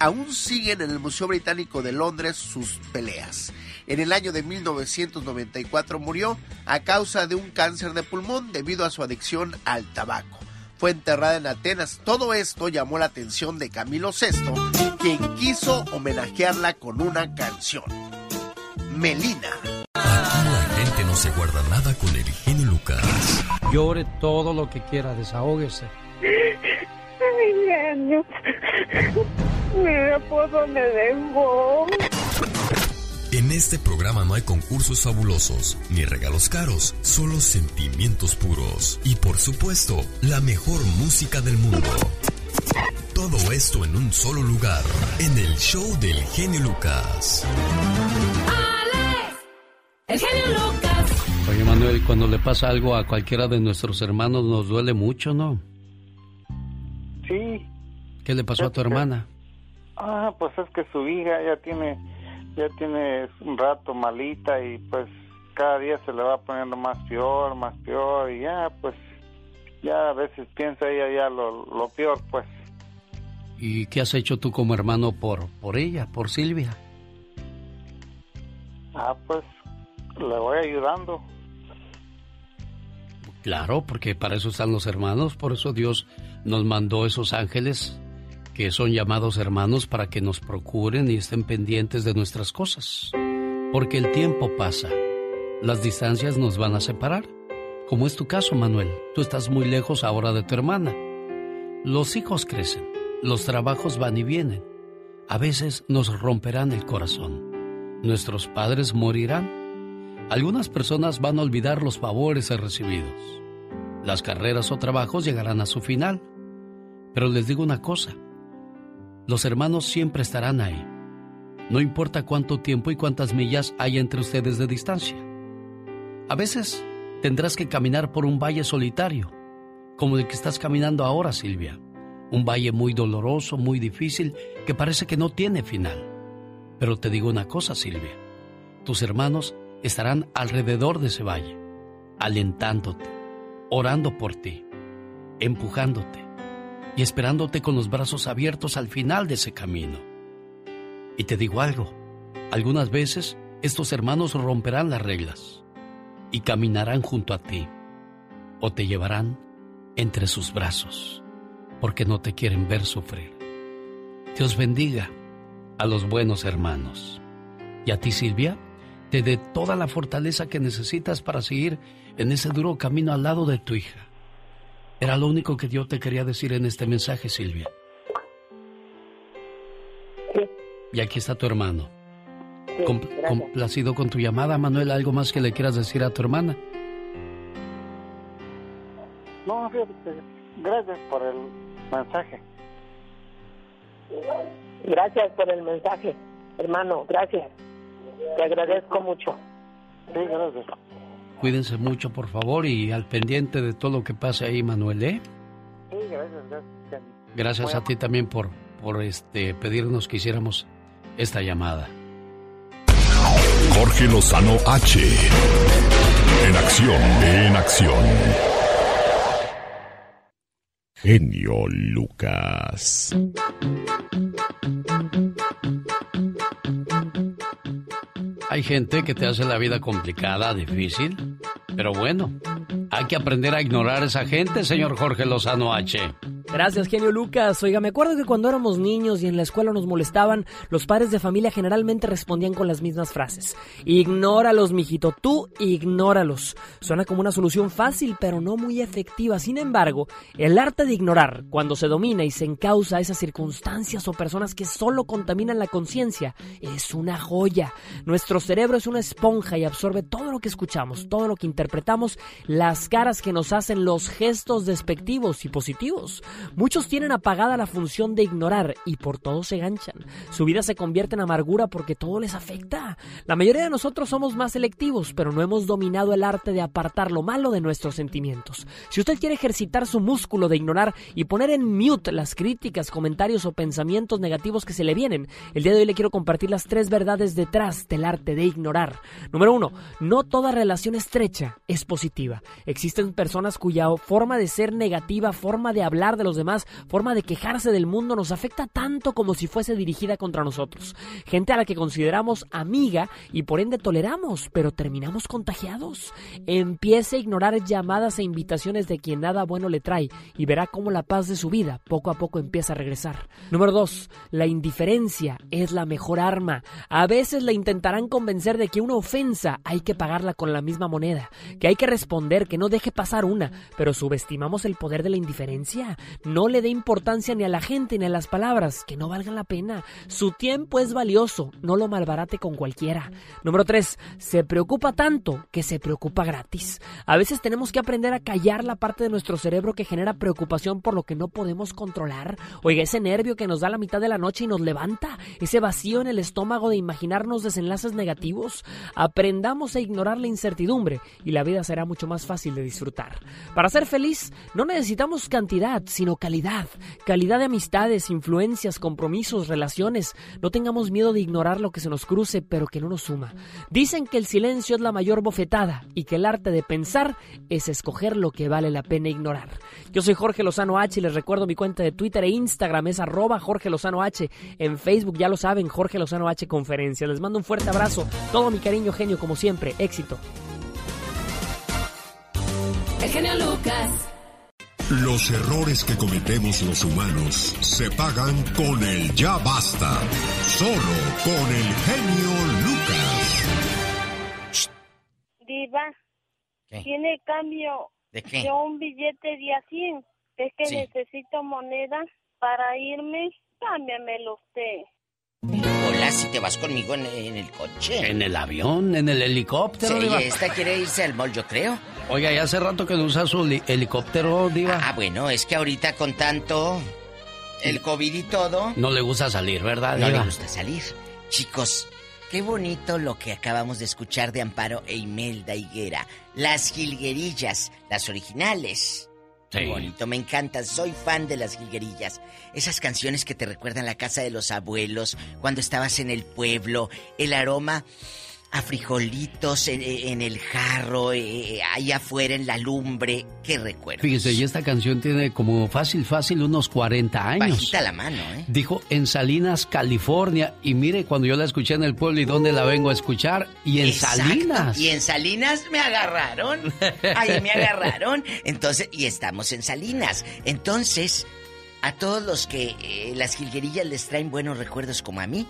Aún siguen en el Museo Británico de Londres sus peleas. En el año de 1994 murió a causa de un cáncer de pulmón debido a su adicción al tabaco fue enterrada en Atenas. Todo esto llamó la atención de Camilo VI, quien quiso homenajearla con una canción. Melina. Aquí la gente no se guarda nada con el genio Lucas. Llore todo lo que quiera, desahógese. Mira por dónde dejó. En este programa no hay concursos fabulosos ni regalos caros, solo sentimientos puros y por supuesto la mejor música del mundo. Todo esto en un solo lugar, en el show del genio Lucas. ¡Alex! ¡El genio Lucas! Oye Manuel, cuando le pasa algo a cualquiera de nuestros hermanos nos duele mucho, ¿no? Sí. ¿Qué le pasó a tu hermana? Ah, pues es que su hija ya tiene ya tiene un rato malita y pues cada día se le va poniendo más peor, más peor y ya pues ya a veces piensa ella ya lo, lo peor pues. ¿Y qué has hecho tú como hermano por, por ella, por Silvia? Ah, pues le voy ayudando. Claro, porque para eso están los hermanos, por eso Dios nos mandó esos ángeles que son llamados hermanos para que nos procuren y estén pendientes de nuestras cosas. Porque el tiempo pasa, las distancias nos van a separar, como es tu caso, Manuel. Tú estás muy lejos ahora de tu hermana. Los hijos crecen, los trabajos van y vienen. A veces nos romperán el corazón. Nuestros padres morirán. Algunas personas van a olvidar los favores recibidos. Las carreras o trabajos llegarán a su final. Pero les digo una cosa, los hermanos siempre estarán ahí. No importa cuánto tiempo y cuántas millas hay entre ustedes de distancia. A veces tendrás que caminar por un valle solitario, como el que estás caminando ahora, Silvia. Un valle muy doloroso, muy difícil, que parece que no tiene final. Pero te digo una cosa, Silvia. Tus hermanos estarán alrededor de ese valle, alentándote, orando por ti, empujándote y esperándote con los brazos abiertos al final de ese camino. Y te digo algo, algunas veces estos hermanos romperán las reglas y caminarán junto a ti o te llevarán entre sus brazos porque no te quieren ver sufrir. Dios bendiga a los buenos hermanos. Y a ti, Silvia, te dé toda la fortaleza que necesitas para seguir en ese duro camino al lado de tu hija. Era lo único que yo te quería decir en este mensaje, Silvia. Y aquí está tu hermano. complacido con tu llamada, Manuel. ¿Algo más que le quieras decir a tu hermana? No, gracias por el mensaje. Gracias por el mensaje, hermano. Gracias. Te agradezco mucho. Sí, gracias. Cuídense mucho, por favor, y al pendiente de todo lo que pase ahí, Manuel, ¿eh? Sí, gracias, gracias. Gracias a ti también por, por este, pedirnos que hiciéramos esta llamada. Jorge Lozano H. En acción, en acción. genio Lucas. Hay gente que te hace la vida complicada, difícil, pero bueno, hay que aprender a ignorar a esa gente, señor Jorge Lozano H. Gracias, genio Lucas. Oiga, me acuerdo que cuando éramos niños y en la escuela nos molestaban, los padres de familia generalmente respondían con las mismas frases. Ignóralos, mijito, tú ignóralos. Suena como una solución fácil, pero no muy efectiva. Sin embargo, el arte de ignorar, cuando se domina y se encausa esas circunstancias o personas que solo contaminan la conciencia, es una joya. Nuestro cerebro es una esponja y absorbe todo lo que escuchamos, todo lo que interpretamos, las caras que nos hacen, los gestos despectivos y positivos. Muchos tienen apagada la función de ignorar y por todo se ganchan. Su vida se convierte en amargura porque todo les afecta. La mayoría de nosotros somos más selectivos, pero no hemos dominado el arte de apartar lo malo de nuestros sentimientos. Si usted quiere ejercitar su músculo de ignorar y poner en mute las críticas, comentarios o pensamientos negativos que se le vienen, el día de hoy le quiero compartir las tres verdades detrás del arte de ignorar. Número uno, no toda relación estrecha es positiva. Existen personas cuya forma de ser negativa, forma de hablar de los demás, forma de quejarse del mundo nos afecta tanto como si fuese dirigida contra nosotros. Gente a la que consideramos amiga y por ende toleramos, pero terminamos contagiados. Empiece a ignorar llamadas e invitaciones de quien nada bueno le trae y verá cómo la paz de su vida poco a poco empieza a regresar. Número 2. La indiferencia es la mejor arma. A veces le intentarán convencer de que una ofensa hay que pagarla con la misma moneda, que hay que responder, que no deje pasar una, pero subestimamos el poder de la indiferencia. No le dé importancia ni a la gente ni a las palabras, que no valgan la pena. Su tiempo es valioso, no lo malbarate con cualquiera. Número 3. Se preocupa tanto que se preocupa gratis. A veces tenemos que aprender a callar la parte de nuestro cerebro que genera preocupación por lo que no podemos controlar. Oiga, ese nervio que nos da la mitad de la noche y nos levanta, ese vacío en el estómago de imaginarnos desenlaces negativos. Aprendamos a ignorar la incertidumbre y la vida será mucho más fácil de disfrutar. Para ser feliz no necesitamos cantidad, sino calidad. Calidad de amistades, influencias, compromisos, relaciones. No tengamos miedo de ignorar lo que se nos cruce, pero que no nos suma. Dicen que el silencio es la mayor bofetada y que el arte de pensar es escoger lo que vale la pena ignorar. Yo soy Jorge Lozano H y les recuerdo mi cuenta de Twitter e Instagram es arroba Jorge Lozano H. En Facebook ya lo saben, Jorge Lozano H Conferencias. Les mando un fuerte abrazo, todo mi cariño genio como siempre, éxito. El genio Lucas. Los errores que cometemos los humanos se pagan con el ya basta. Solo con el genio Lucas. Diva, ¿Qué? ¿tiene cambio ¿De qué? un billete de a 100? Es que Sí. necesito moneda para irme. Cámbiamelo usted. Hola, si te vas conmigo en, en el coche. ¿En el avión? ¿En el helicóptero? Sí, esta quiere irse al mall, yo creo. Oiga, ya hace rato que no usa su li- helicóptero, Diva. Ah, bueno, es que ahorita con tanto el COVID y todo, No le gusta salir, ¿verdad, no le Diva? gusta salir. Chicos, qué bonito lo que acabamos de escuchar de Amparo e Imelda Higuera. Las jilguerillas, las originales. Qué Sí. bonito, me encantan, soy fan de las jilguerillas. Esas canciones que te recuerdan la casa de los abuelos, cuando estabas en el pueblo, el aroma a frijolitos en, en el jarro, eh, ahí afuera en la lumbre. Qué recuerdo. Fíjese, y esta canción tiene como fácil, fácil unos 40 años. Bajita la mano, ¿eh? Dijo en Salinas, California. Y mire, cuando yo la escuché en el pueblo y dónde la vengo a escuchar, y en Exacto. Salinas. Y en Salinas me agarraron. Ahí me agarraron. Entonces, y estamos en Salinas. Entonces, a todos los que eh, las jilguerillas les traen buenos recuerdos como a mí,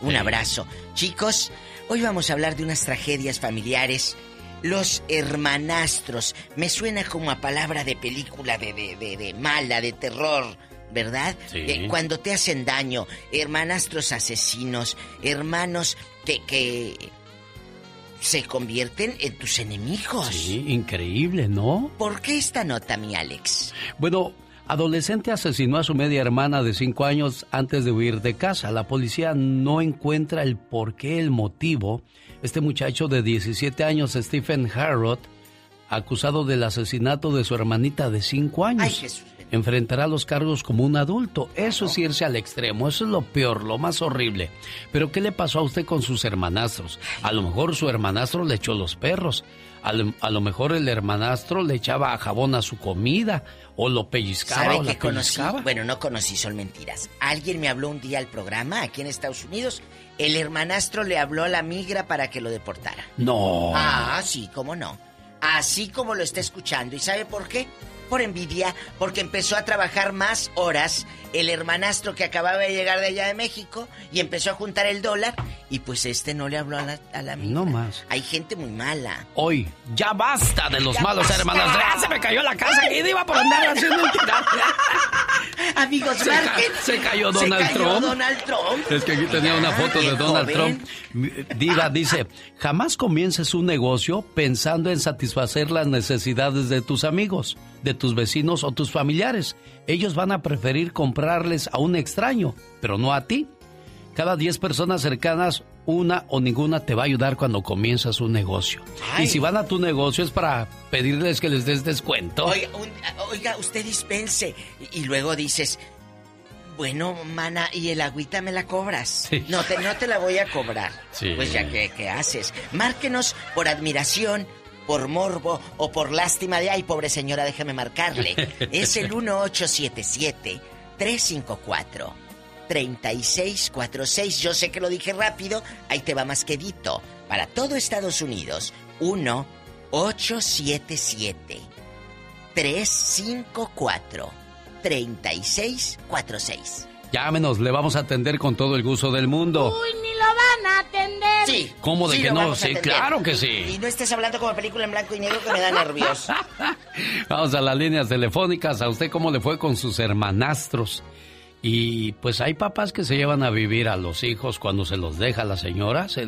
un Sí. abrazo. Chicos, hoy vamos a hablar de unas tragedias familiares. Los hermanastros. Me suena como a palabra de película de, de, de- de mala, de terror. ¿Verdad? Sí. Eh, cuando te hacen daño, hermanastros asesinos, hermanos que, que se convierten en tus enemigos. Sí, increíble, ¿no? ¿Por qué esta nota, mi Alex? Bueno, adolescente asesinó a su media hermana de 5 años antes de huir de casa. La policía no encuentra el por qué, el motivo. Este muchacho de 17 años, Stephen Harrod, acusado del asesinato de su hermanita de 5 años. Ay, Jesús enfrentará los cargos como un adulto. Eso es irse al extremo, eso es lo peor, lo más horrible. Pero ¿qué le pasó a usted con sus hermanastros? A lo mejor su hermanastro le echó los perros. A lo, mejor el hermanastro le echaba jabón a su comida o lo pellizcaba o la conocí? Bueno, no conocí, son mentiras. Alguien me habló un día al programa aquí en Estados Unidos. El hermanastro le habló a la migra para que lo deportara. No. Ah, sí, cómo no. Así como lo está escuchando. ¿Y sabe por qué? Por envidia, porque empezó a trabajar más horas el hermanastro que acababa de llegar de allá de México y empezó a juntar el dólar y pues este no le habló a la, a No más. Hay gente muy mala. Hoy, ya basta de los malos hermanastros. ¡Ah, se me cayó la casa y iba por andar haciendo un Amigos, se, se cayó Donald se Trump. Donald Trump. Es que aquí tenía una foto de Donald Trump. Diva dice, jamás comiences un negocio pensando en satisfacer las necesidades de tus amigos de tus vecinos o tus familiares. Ellos van a preferir comprarles a un extraño, pero no a ti. Cada 10 personas cercanas, una o ninguna te va a ayudar cuando comienzas un negocio. Y si van a tu negocio es para pedirles que les des descuento. Oiga, usted dispense. Y, luego dices, bueno, mana, y el agüita me la cobras. No, te, no te la voy a cobrar. Pues ya que, ¿qué haces? Márquenos por admiración por morbo o por lástima de, ay, pobre señora, déjeme marcarle. Es el 1877-354-3646. Yo sé que lo dije rápido, ahí te va más quedito. Para todo Estados Unidos, 1-877-354-3646. Llámenos, le vamos a atender con todo el gusto del mundo. Uy, ni lo van a atender. Sí. ¿Cómo de que no? Sí, claro que sí. Y no estés hablando como película en blanco y negro que me da nervios. vamos a las líneas telefónicas. ¿A usted cómo le fue con sus hermanastros? Y pues hay papás que se llevan a vivir a los hijos cuando se los deja la señora, se,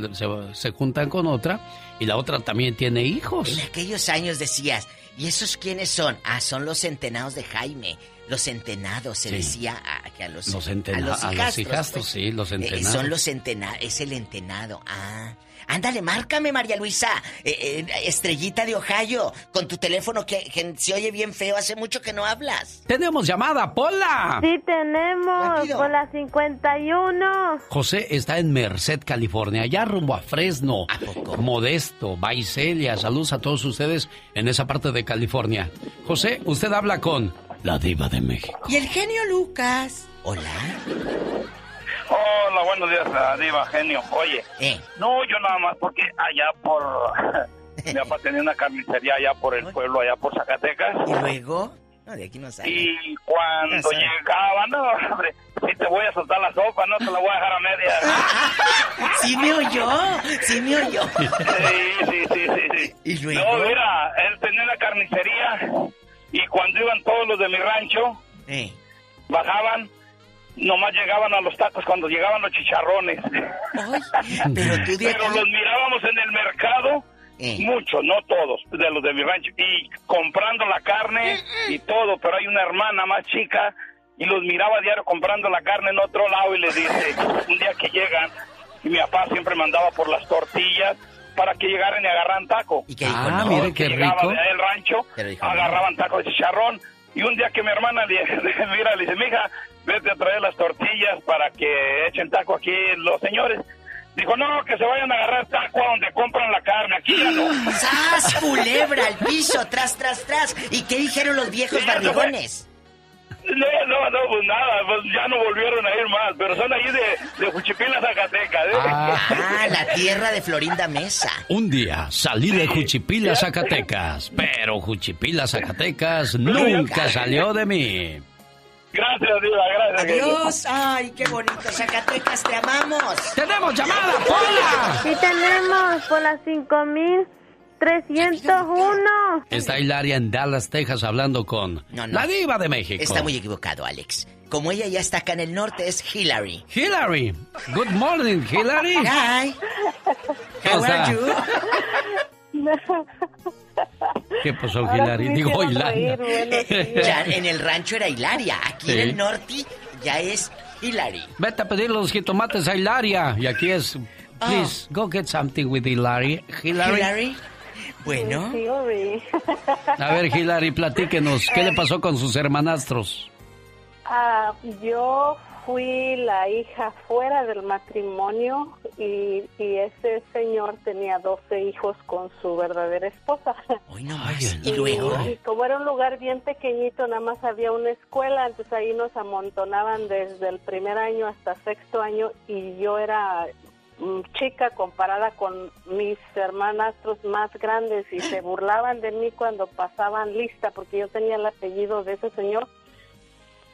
se juntan con otra y la otra también tiene hijos. En aquellos años decías, ¿y esos quiénes son? Ah, son los centenados de Jaime. Los entenados, se decía a, que a los, los, a los hijastros, sí, los eh, entenados. son los entenados, es el entenado. Ah, ándale, márcame, María Luisa, eh, eh, estrellita de Ohio, con tu teléfono que, se oye bien feo, hace mucho que no hablas. Tenemos llamada, Pola. Sí, tenemos, Pola 51. José está en Merced, California, allá rumbo a Fresno. ¿A poco? Modesto, Baicelia, saludos a todos ustedes en esa parte de California. José, usted habla con la diva de México. Y el genio Lucas. Hola. Hola, buenos días, diva genio. Oye, ¿Eh? no, yo nada más porque allá por... Mi papá tenía una carnicería allá por el pueblo, allá por Zacatecas. ¿Y luego? No, de aquí no sale. Y cuando llegaba, no, hombre, si te voy a soltar la sopa, no te la voy a dejar a media. sí me oyó, sí me oyó. Sí, sí, sí, sí. sí. ¿Y luego? No, mira, él tenía la carnicería y cuando iban todos los de mi rancho, bajaban, nomás llegaban a los tacos cuando llegaban los chicharrones. pero, los mirábamos en el mercado, muchos, no todos, de los de mi rancho, y comprando la carne y todo, pero hay una hermana más chica y los miraba diario comprando la carne en otro lado y les dice, un día que llegan, y mi papá siempre mandaba por las tortillas, para que llegaran y agarraran taco. ¿Y que ah, mire qué rico. del rancho, agarraban taco de chicharrón. Y un día que mi hermana le, mira, le dice, mija, vete a traer las tortillas para que echen taco aquí los señores. Dijo, no, que se vayan a agarrar taco a donde compran la carne, aquí ya no. ¡Sas, culebra, al piso, tras, tras, tras! ¿Y qué dijeron los viejos barrigones? No, no, no, pues nada, pues ya no volvieron a ir más, pero son ahí de, de Juchipila, Zacatecas. ¿eh? Ah. la tierra de Florinda Mesa. Un día salí de Juchipila, Zacatecas, pero Juchipila, Zacatecas nunca salió de mí. Gracias, Diva, gracias. Adiós. Ay, qué bonito. Zacatecas, te amamos. ¡Tenemos llamada, Pola! Sí, tenemos, por las 5000. 301. Está Hilaria en Dallas, Texas, hablando con la diva de México. Está muy equivocado, Alex. Como ella ya está acá en el norte, es Hillary. Hillary. Good morning, Hillary. Hi. How are you? ¿Qué pasó, Hillary? Digo, Hilaria. ya en el rancho era Hilaria. Aquí en el norte ya es Hillary. Vete a pedir los jitomates a Hilaria. Y aquí es... Please, go get something with Hillary. Hillary. Hillary. Bueno. A ver, Hilary, platíquenos, ¿qué le pasó con sus hermanastros? Ah, yo fui la hija fuera del matrimonio y, y ese señor tenía 12 hijos con su verdadera esposa. ¿Y luego? Y como era un lugar bien pequeñito, nada más había una escuela, entonces ahí nos amontonaban desde el primer año hasta sexto año y yo era mm, chica comparada con mis hermanastros más grandes y se burlaban de mí cuando pasaban lista porque yo tenía el apellido de ese señor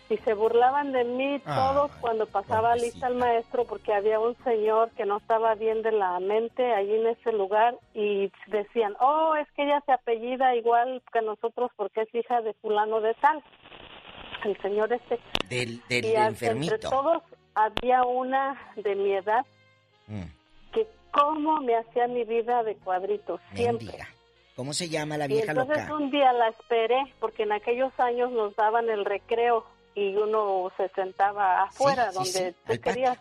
y se burlaban de mí Ah, todos cuando pasaba lista el maestro porque había un señor que no estaba bien de la mente allí en ese lugar y decían, oh, es que ella se apellida igual que nosotros porque es hija de fulano de tal. El señor este. Del, del y enfermito. entre todos había una de mi edad Mm, que cómo me hacía mi vida de cuadritos siempre. mendiga. ¿Cómo se llama la Y vieja entonces loca? un día la esperé, porque en aquellos años nos daban el recreo y uno se sentaba afuera sí, donde sí, tú patio. querías.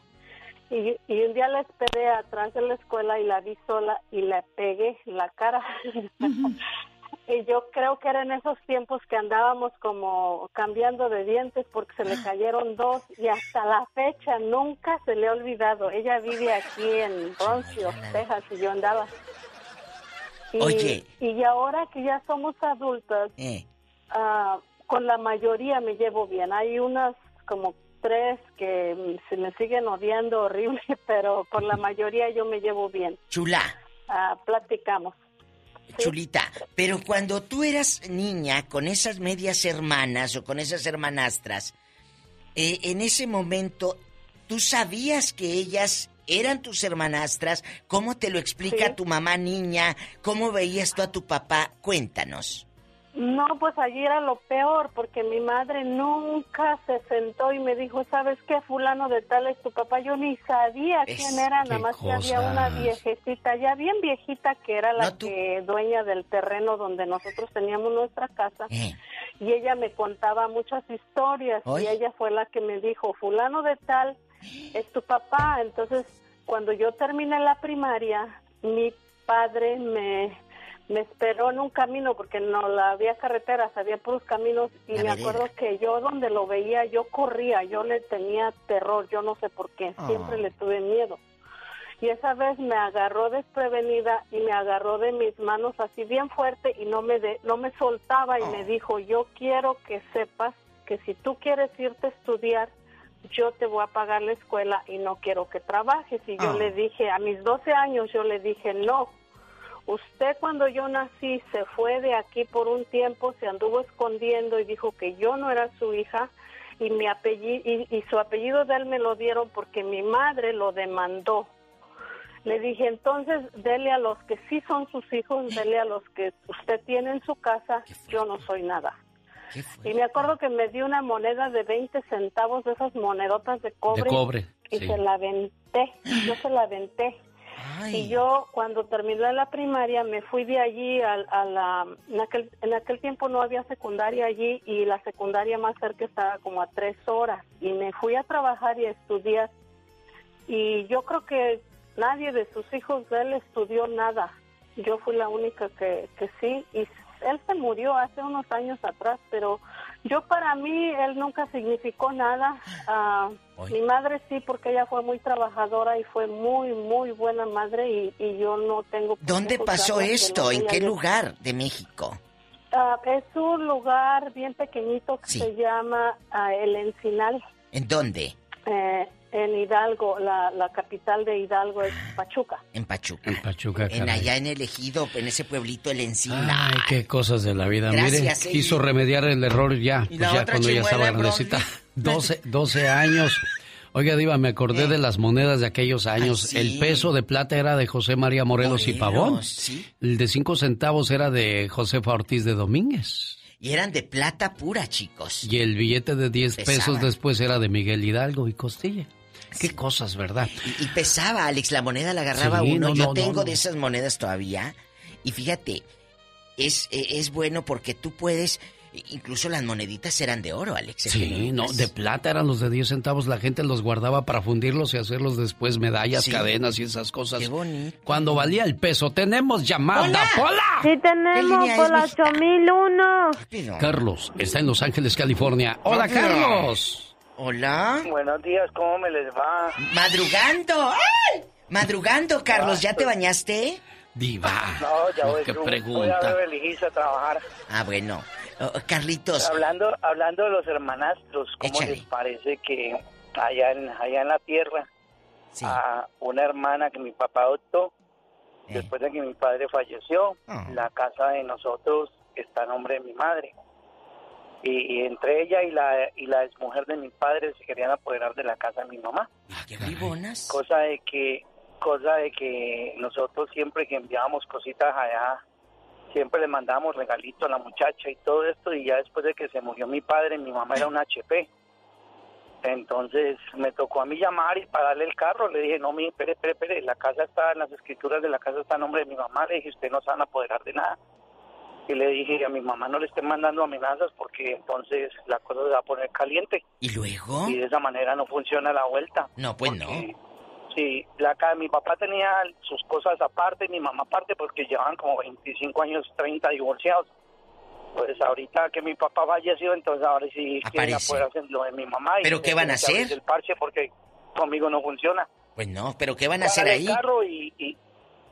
Y, y un día la esperé atrás de la escuela y la vi sola y le pegué la cara. y yo creo que era en esos tiempos que andábamos como cambiando de dientes porque se le cayeron dos y hasta la fecha nunca se le ha olvidado. Ella vive aquí en Bronzeville, Texas y yo andaba. Y, Oye. Y ahora que ya somos adultas, Eh, ah, con la mayoría me llevo bien. Hay unas como tres que se me siguen odiando horrible, pero con la mayoría yo me llevo bien. chula, Ah, platicamos. chulita. Pero cuando tú eras niña con esas medias hermanas o con esas hermanastras, eh, en ese momento, ¿tú sabías que ellas eran tus hermanastras? ¿Cómo te lo explica Sí. tu mamá niña? ¿Cómo veías tú a tu papá? Cuéntanos. No, pues allí era lo peor, porque mi madre nunca se sentó y me dijo, ¿sabes qué? Fulano de tal es tu papá. Yo ni sabía Es- quién era, nada más que había una viejecita, ya bien viejita, que era la que dueña del terreno donde nosotros teníamos nuestra casa. Eh. Y ella me contaba muchas historias y ella fue la que me dijo, fulano de tal es tu papá. Entonces, cuando yo terminé la primaria, mi padre me, me esperó en un camino porque no la había carreteras, había puros caminos y La me vereda. acuerdo que yo donde lo veía, yo corría, yo le tenía terror, yo no sé por qué, siempre Ah. le tuve miedo. Y esa vez me agarró desprevenida y me agarró de mis manos así bien fuerte y no me de- no me soltaba y me dijo, "Yo quiero que sepas que si tú quieres irte a estudiar, yo te voy a pagar la escuela y no quiero que trabajes." Y yo Ah. le dije, a mis 12 años yo le dije, "No. Usted cuando yo nací se fue de aquí por un tiempo, se anduvo escondiendo y dijo que yo no era su hija y mi apellido y, y su apellido de él me lo dieron porque mi madre lo demandó. Le dije, entonces, dele a los que sí son sus hijos, dele a los que usted tiene en su casa, yo no soy nada. Y me acuerdo que me dio una moneda de 20 centavos de esas monedotas de cobre. De cobre, Y sí. se la aventé, yo se la Y yo cuando terminé la primaria me fui de allí a, a la... En aquel, en aquel tiempo no había secundaria allí y la secundaria más cerca estaba como a tres horas. Y me fui a trabajar y a estudiar. Y yo creo que nadie de sus hijos de él estudió nada. Yo fui la única que, que sí. Y él se murió hace unos años atrás, pero yo para mí él nunca significó nada. Ah, mi madre sí, porque ella fue muy trabajadora y fue muy, muy buena madre y, y yo no tengo... ¿Dónde pasó esto? ¿En qué lugar de México? Ah, es un lugar bien pequeñito que Sí. se llama ah, El Encinal. ¿En dónde? eh, en Hidalgo, la, la capital de Hidalgo es Pachuca. En Pachuca. En Pachuca, En caray. allá en el ejido, en ese pueblito El Encina. Ay, qué cosas de la vida. Gracias, Mire, eh. quiso remediar el error ya, Y pues ya cuando ya estaba grandecita. 12, 12 años. Oiga, Diva, me acordé de las monedas de aquellos años. Eh. Ay, sí. El peso de plata era de José María Morelos, y Morelos, Pavón. sí. El de 5 centavos era de Josefa Ortiz de Domínguez. Y eran de plata pura, chicos. Y el billete de 10 pesos después era de Miguel Hidalgo y Costilla. Qué cosas, ¿verdad? Y, y pesaba, Alex, la moneda la agarraba Sí, uno. no, Yo no, tengo no, de esas monedas todavía. Y fíjate, es, eh, es bueno porque tú puedes Incluso las moneditas eran de oro, Alex. Sí, no, de plata eran los de 10 centavos. La gente los guardaba para fundirlos y hacerlos después medallas, cadenas y esas cosas. Qué bonito. Cuando valía el peso, tenemos llamada. ¡Hola! Sí, tenemos por la 8001. Carlos está en Los Ángeles, California. ¡Hola. Carlos! Hola. Buenos días, ¿cómo me les va? Madrugando. ¡Ay! Madrugando, Carlos, ¿ya te bañaste? Diva. No, ya voy, qué voy a pregunta. Hills a trabajar. Ah, bueno. Oh, Carlitos. Hablando, hablando de los hermanastros, ¿cómo Échale. les parece que allá en, allá en la tierra, a una hermana que mi papá adoptó, Eh. después de que mi padre falleció, Ah. la casa de nosotros está a nombre de mi madre. Y, y entre ella y la y la exmujer de mi padre se querían apoderar de la casa de mi mamá. ¿Qué bribonas? cosa de que cosa de que nosotros siempre que enviábamos cositas allá siempre le mandábamos regalitos a la muchacha y todo esto y ya después de que se murió mi padre mi mamá era un HP entonces me tocó a mí llamar y pararle el carro. Le dije no mi espere espere espere la casa está en las escrituras de la casa está a nombre de mi mamá. Le dije usted no se van a apoderar de nada. Y le dije a mi mamá no le estén mandando amenazas porque entonces la cosa se va a poner caliente. ¿Y luego? y de esa manera no funciona la vuelta. No, pues no. Sí, la ca- mi papá tenía sus cosas aparte, mi mamá aparte, porque llevaban como 25 años, 30 divorciados. Pues ahorita que mi papá falleció, entonces ahora sí quieren apoderarse de lo de mi mamá. y ¿Pero qué van a hacer? El parche porque conmigo no funciona. Pues no, pero ¿qué van a hacer ahí? carro y, y-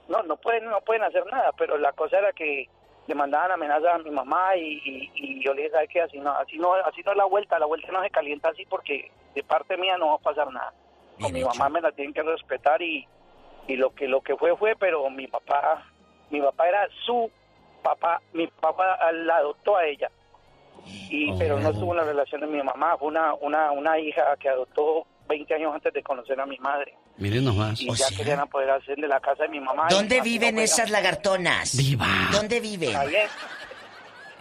no, no pueden, no pueden hacer nada, pero la cosa era que le mandaban amenazas a mi mamá y, y, y yo le dije, ¿sabes qué? Así no, así no, así no es la vuelta, la vuelta no se calienta así porque de parte mía no va a pasar nada. Con mi mamá me la tienen que respetar y, y lo que lo que fue fue, pero mi papá, mi papá era su papá, mi papá la adoptó a ella. Y pero no estuvo en la relación de mi mamá, fue una una una hija que adoptó 20 años antes de conocer a mi madre. Miren nomás. Y ya querían apoderarse de la casa de mi mamá. ¿Dónde viven no esas lagartonas? Diva. ¿Dónde viven?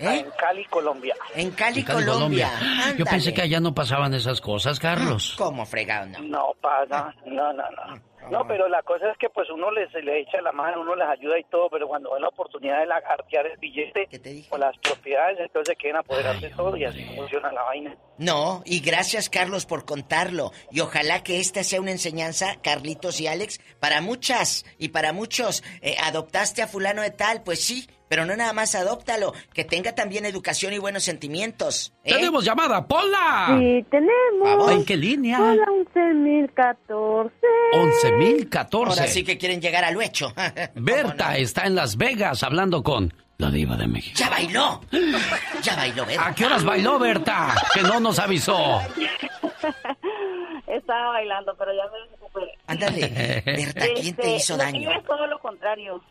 Ahí en, en Cali, Colombia. En Cali, En Cali, Colombia. Yo pensé que allá no pasaban esas cosas, Carlos. ¿Cómo fregado no? No pasa, no, no, no. No, pero la cosa es que pues uno les le echa la mano, uno les ayuda y todo, pero cuando ven la oportunidad de lagartear el billete o las propiedades, entonces quieren apoderarse de todo y así funciona la vaina. No, y gracias Carlos por contarlo. Y ojalá que esta sea una enseñanza, Carlitos y Alex, para muchas y para muchos. Eh, adoptaste a fulano de tal, pues sí, pero no nada más adóptalo, que tenga también educación y buenos sentimientos. ¿eh? ¡Tenemos llamada! ¡Pola! Sí, tenemos. ¿En qué línea? Hola, 11.014. 11.014. Ahora sí que quieren llegar al hecho. Berta está en Las Vegas hablando con la diva de México. ¡Ya bailó! ¡Ya bailó, Berta! ¿A qué horas bailó Berta? Que no nos avisó. Estaba bailando, pero ya me recuperé. Ándale, Berta, ¿quién te Este, hizo daño? es todo lo contrario.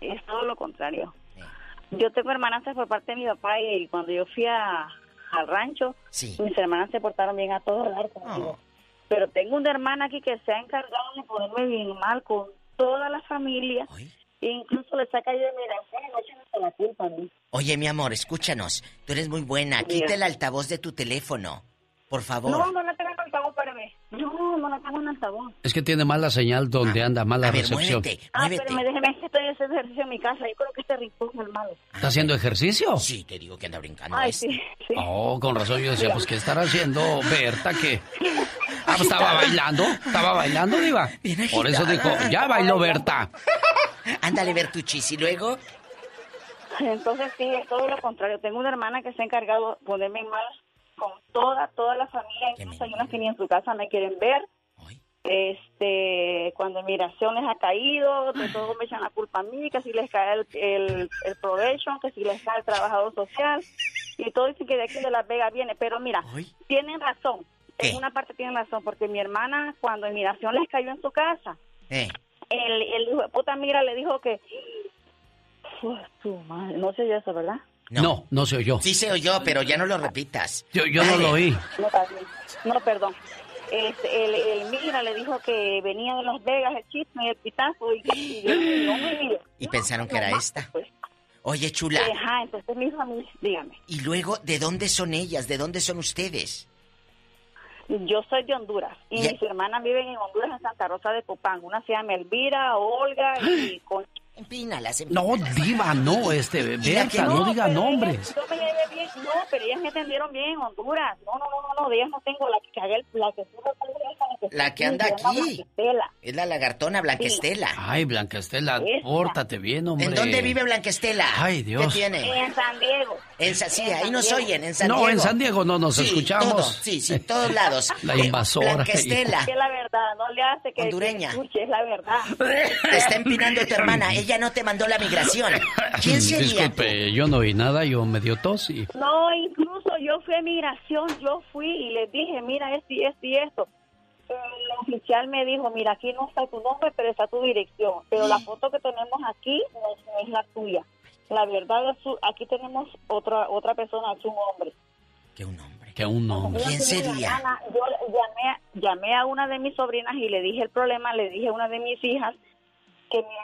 Es todo lo contrario. Yo tengo hermanastras por parte de mi papá y cuando yo fui a, al rancho, mis hermanas se portaron bien a todo dar conmigo. Pero tengo una hermana aquí que se ha encargado de ponerme bien mal con toda la familia. E incluso le saca yo de mi relación y no la culpa. Oye, mi amor, escúchanos. Tú eres muy buena. Quita el altavoz de tu teléfono. Por favor. No, no la tengo. No, no la tengo en altavoz. Es que tiene mala señal donde anda, mala recepción. Ah, pero me déjeme que estoy haciendo ejercicio en mi casa. Yo creo que este rincón es el malo. ¿Está haciendo ejercicio? Sí, te digo que anda brincando. Ay, sí, sí. Oh, con razón yo decía, pues, ¿qué estará haciendo Berta? que Ah, pues, estaba bailando, estaba bailando, diva. Por eso dijo, ya bailó Berta. Ándale, Bertuchis. ¿Y luego? Entonces sí, es todo lo contrario. Tengo una hermana que se ha encargado de ponerme mal con toda, toda la familia. Incluso hay unas que ni en su casa me quieren ver. Este, cuando migración les ha caído, de todo me echan la culpa a mí, que si les cae el, el, el probation, que si les cae el trabajador social, y todo dicen que de aquí de Las Vegas viene. Pero mira, tienen razón. En una parte tienen razón, porque mi hermana, cuando migración les cayó en su casa, Eh. el, el hijo de puta migra le dijo que... Uf, tu madre, no sé yo eso, ¿verdad? No, no se oyó. Sí se oyó, pero ya no lo repitas. Yo, yo no lo oí. No, está bien. no perdón. El, el migra le dijo que venía de Las Vegas el chisme, el pitazo, y, y yo no me mire. Y pensaron que era esta. Oye, chula. Ajá, entonces mi familia, dígame. Y luego, ¿de dónde son ellas? ¿De dónde son ustedes? Yo soy de Honduras y mis hermanas viven en Honduras, en Santa Rosa de Copán. Una se llama Elvira, Olga y con... Empínalas, No, diva, no, este, Berta, no diga nombres. Yo me llevé bien no, pero ellas me atendieron bien en Honduras. No, no, no, no, de ellas no tengo la que cagué, la que la que anda aquí. Es la lagartona Blanquestela. Ay, Blanquestela, pórtate bien, hombre. ¿En dónde vive Blanquestela? Ay, Dios. ¿Qué tiene? En San Diego. En, sí, ahí nos oyen, en San Diego. No, en San Diego no nos escuchamos. sí, sí, todos lados. La invasora. Blanquestela. Es la verdad, no le hace que Hondureña. escuche, es la verdad. Te está empinando tu hermana, ella no te mandó la migración. ¿Quién sería? Disculpe, yo no oí nada, yo me dio tos y... No, incluso yo fui a migración, yo fui y les dije, mira esto y esto y esto el oficial me dijo, mira, aquí no está tu nombre, pero está tu dirección. Pero la foto que tenemos aquí no, es la tuya. La verdad, es aquí tenemos otra otra persona, es un hombre. ¿Qué un hombre? ¿Qué un hombre? ¿Quién sería? yo llamé, llamé a una de mis sobrinas y le dije el problema, le dije a una de mis hijas que mi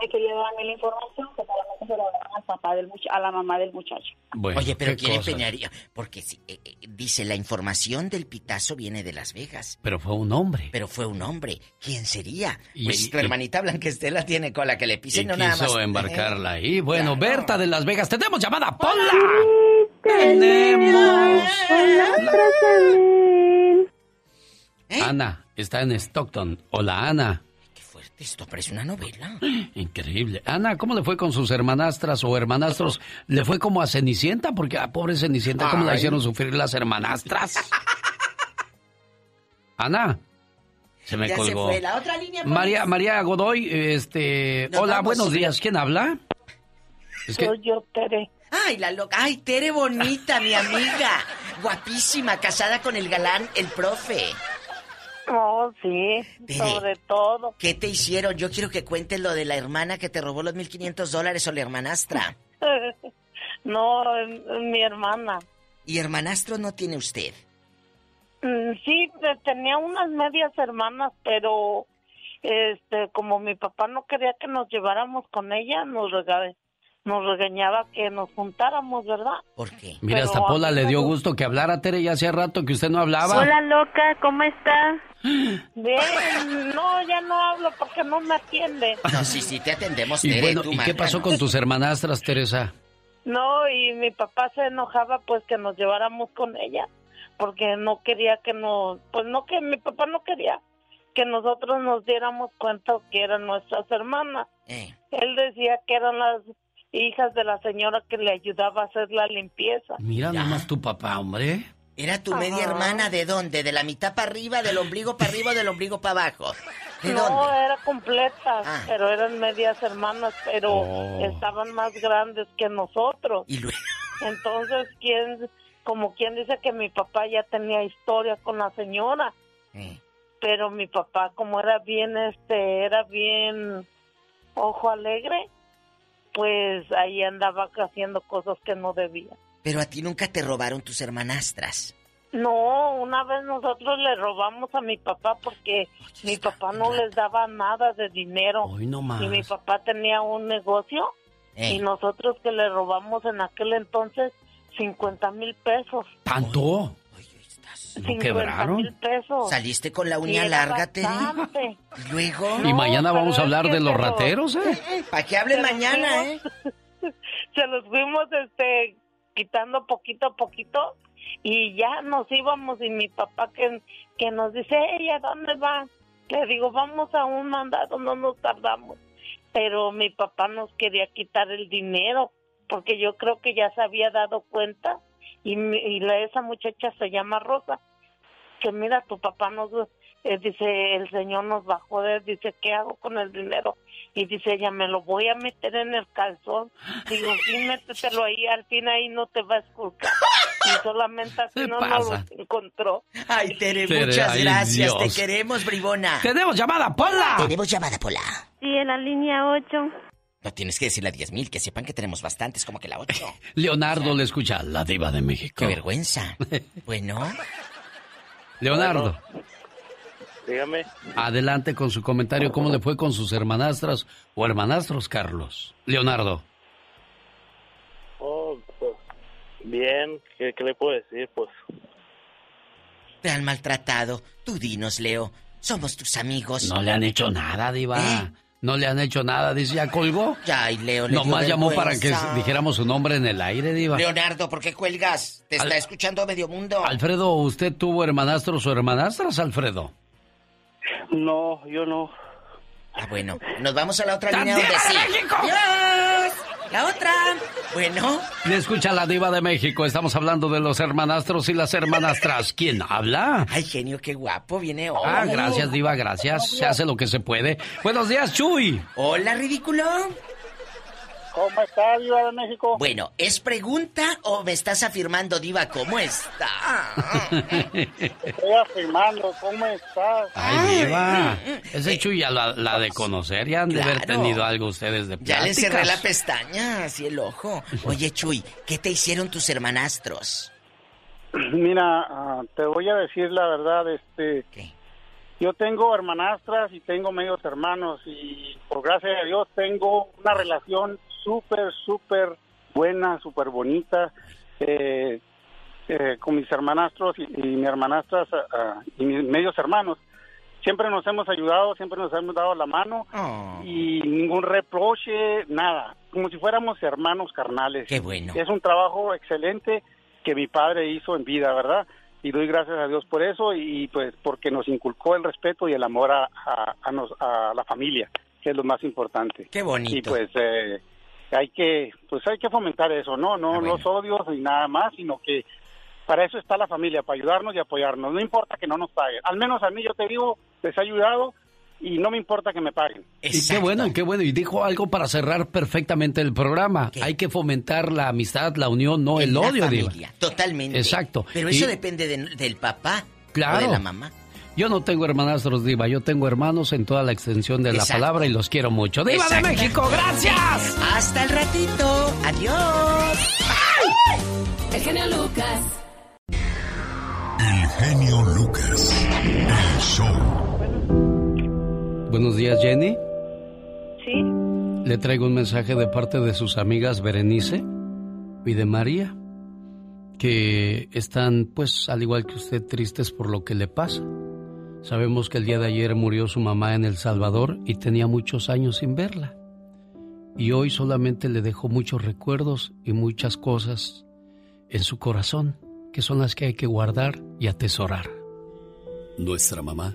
me quería darme la información que solamente se la daban al papá del a la mamá del muchacho. Oye, pero ¿quién empeñaría? Porque si, eh, eh, dice, la información del pitazo viene de Las Vegas. Pero fue un hombre. Pero fue un hombre. ¿Quién sería? pues tu hermanita Blanquestela tiene cola que le pise, no nada más. embarcarla ahí. Bueno, Berta de Las Vegas, tenemos llamada. ¡Pola! tenemos. Ana está en Stockton. Hola, Ana. Esto parece una novela. Increíble. Ana, ¿cómo le fue con sus hermanastras o hermanastros? ¿Le fue como a Cenicienta? Porque a pobre Cenicienta, ¿cómo la hicieron sufrir las hermanastras? Ana. Se me colgó. María, María Godoy, este. hola, buenos días. ¿Quién habla? Soy yo, Tere. Ay, la loca. Ay, Tere bonita, mi amiga. Guapísima, casada con el galán, el profe. Oh, sí, sobre todo. ¿Qué te hicieron? Yo quiero que cuentes lo de la hermana que te robó los 1.500 dólares o la hermanastra. no, mi hermana. ¿Y hermanastro no tiene usted? Mm, sí, tenía unas medias hermanas, pero este, como mi papá no quería que nos lleváramos con ella, nos regalé nos regañaba que nos juntáramos, ¿verdad? ¿Por qué? Mira, hasta Pola le dio gusto que hablara, Tere, ya hacía rato que usted no hablaba. Hola, loca, ¿cómo estás? Bien, no, ya no hablo porque no me atiende. No, sí, sí, te atendemos, Tere, Y bueno, ¿y qué pasó con tus hermanastras, Teresa? No, y mi papá se enojaba pues que nos lleváramos con ella, porque no quería que nos, pues no que mi papá no quería que nosotros nos diéramos cuenta que eran nuestras hermanas. Eh. Él decía que eran las hijas de la señora que le ayudaba a hacer la limpieza. Mira nomás tu papá, hombre. ¿Era tu media hermana de dónde? ¿De la mitad para arriba, del ombligo para arriba o del ombligo para abajo? no, era completa, ah. pero eran medias hermanas, pero oh. estaban más grandes que nosotros. ¿Y luego? Entonces, ¿quién, como quien dice que mi papá ya tenía historia con la señora? Eh. Pero mi papá, como era bien, este, era bien ojo alegre, pues ahí andaba haciendo cosas que no debía. Pero a ti nunca te robaron tus hermanastras. No, una vez nosotros le robamos a mi papá porque mi papá no les daba nada de dinero. Y mi papá tenía un negocio y eh. nosotros que le robamos en aquel entonces 50 mil pesos. ¿Tanto? ¿No quebraron? mil pesos. Saliste con la uña larga, ¿Y luego? y mañana vamos a hablar de los rateros, ¿eh? Para que hable mañana, ¿eh? Se los fuimos, este, quitando poquito a poquito y ya nos íbamos y mi papá que, que nos dice, ella, ¿dónde va? Le digo, vamos a un mandado, no nos tardamos. Pero mi papá nos quería quitar el dinero porque yo creo que ya se había dado cuenta y, y la, esa muchacha se llama Rosa que mira tu papá nos eh, dice el señor nos bajó de dice qué hago con el dinero y dice ella me lo voy a meter en el calzón. Digo sí métetelo ahí al fin ahí no te va a esculcar. Y solamente así no nos lo encontró. Ay Tere, muchas gracias. Te queremos bribona. Tenemos llamada Pola. Tenemos llamada Pola. Sí en la línea 8 no tienes que decir la 10 mil, que sepan que tenemos bastantes, como que la 8. Leonardo le escucha, la diva de México. Qué vergüenza. Bueno. Leonardo. Dígame. Adelante con su comentario. ¿Cómo le fue con sus hermanastras o hermanastros, Carlos? Leonardo. Oh, pues, bien. ¿Qué, le puedo decir? Pues. Te han maltratado. Tú dinos, Leo. Somos tus amigos. No le han hecho nada, Diva. ¿Eh? No le han hecho nada, dice, ya colgó. Ya, y Leo le Nomás llamó para que dijéramos su nombre en el aire, Diva. Leonardo, ¿por qué cuelgas? Te está escuchando medio mundo. Alfredo, ¿usted tuvo hermanastros o hermanastras, Alfredo? No, yo no. Ah, bueno, nos vamos a la otra línea donde sí. La otra. Bueno. Le escucha la diva de México. Estamos hablando de los hermanastros y las hermanastras. ¿Quién habla? Ay, genio, qué guapo. Viene hoy. Ah, gracias, diva, gracias. Se hace lo que se puede. Buenos días, Chuy. Hola, ridículo. ¿Cómo está, Diva de México? Bueno, ¿es pregunta o me estás afirmando, Diva, cómo está? Estoy afirmando, ¿cómo estás? Ay, Diva. Ese Chuy ya la, de conocer, ya han de haber tenido algo ustedes de pláticas. Ya le cerré la pestaña, así el ojo. Oye, Chuy, ¿qué te hicieron tus hermanastros? Mira, ah, te voy a decir la verdad, este... Yo tengo hermanastras y tengo medios hermanos y por gracia de Dios tengo una relación súper, súper buena, súper bonita eh, eh, con mis hermanastros y, mi hermanastras ah, ah, y mis medios hermanos. Siempre nos hemos ayudado, siempre nos hemos dado la mano oh. y ningún reproche, nada, como si fuéramos hermanos carnales. Qué bueno. Es un trabajo excelente que mi padre hizo en vida, ¿verdad? Y doy gracias a Dios por eso y pues porque nos inculcó el respeto y el amor a, a, a, la familia, que es lo más importante. Qué bonito. Y pues eh, hay que pues hay que fomentar eso no no los odios ni nada más sino que para eso está la familia para ayudarnos y apoyarnos no importa que no nos paguen al menos a mí yo te digo les he ayudado y no me importa que me paguen. Y qué bueno, qué bueno. Y dijo algo para cerrar perfectamente el programa. Hay que fomentar la amistad, la unión, no el odio. Familia, totalmente. Exacto. Pero eso depende del papá claro. o de la mamá. Yo no tengo hermanastros, Diva. Yo tengo hermanos en toda la extensión de la palabra y los quiero mucho. ¡Diva de México! ¡Gracias! Hasta el ratito. Adiós. El genio Lucas. El genio Lucas. El show. Buenos días, Jenny. Sí. Le traigo un mensaje de parte de sus amigas Berenice y de María, que están, pues, al igual que usted, tristes por lo que le pasa. Sabemos que el día de ayer murió su mamá en El Salvador y tenía muchos años sin verla. Y hoy solamente le dejó muchos recuerdos y muchas cosas en su corazón, que son las que hay que guardar y atesorar. Nuestra mamá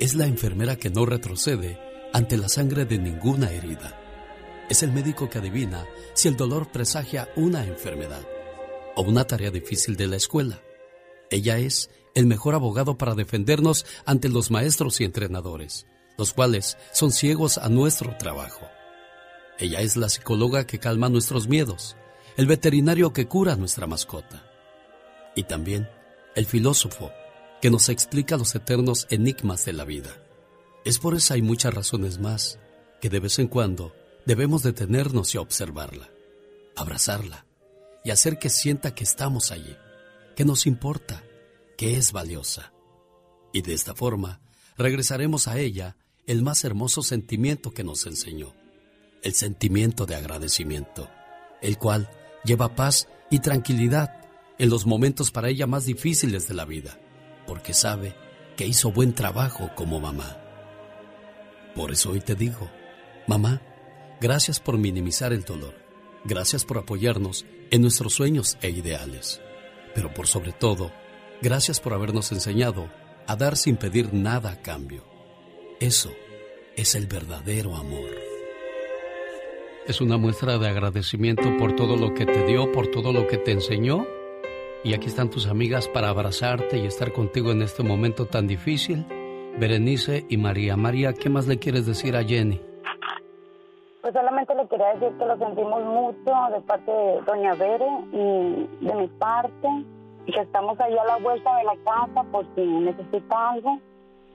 es la enfermera que no retrocede ante la sangre de ninguna herida. Es el médico que adivina si el dolor presagia una enfermedad o una tarea difícil de la escuela. Ella es el mejor abogado para defendernos ante los maestros y entrenadores, los cuales son ciegos a nuestro trabajo. Ella es la psicóloga que calma nuestros miedos, el veterinario que cura nuestra mascota y también el filósofo que nos explica los eternos enigmas de la vida. Es por eso hay muchas razones más que de vez en cuando debemos detenernos y observarla, abrazarla y hacer que sienta que estamos allí, que nos importa que es valiosa. Y de esta forma regresaremos a ella el más hermoso sentimiento que nos enseñó, el sentimiento de agradecimiento, el cual lleva paz y tranquilidad en los momentos para ella más difíciles de la vida, porque sabe que hizo buen trabajo como mamá. Por eso hoy te digo, mamá, gracias por minimizar el dolor, gracias por apoyarnos en nuestros sueños e ideales, pero por sobre todo, Gracias por habernos enseñado a dar sin pedir nada a cambio. Eso es el verdadero amor. Es una muestra de agradecimiento por todo lo que te dio, por todo lo que te enseñó. Y aquí están tus amigas para abrazarte y estar contigo en este momento tan difícil. Berenice y María. María, ¿qué más le quieres decir a Jenny? Pues solamente le quería decir que lo sentimos mucho de parte de Doña Bere y de mi parte que estamos ahí a la vuelta de la casa por si necesita algo.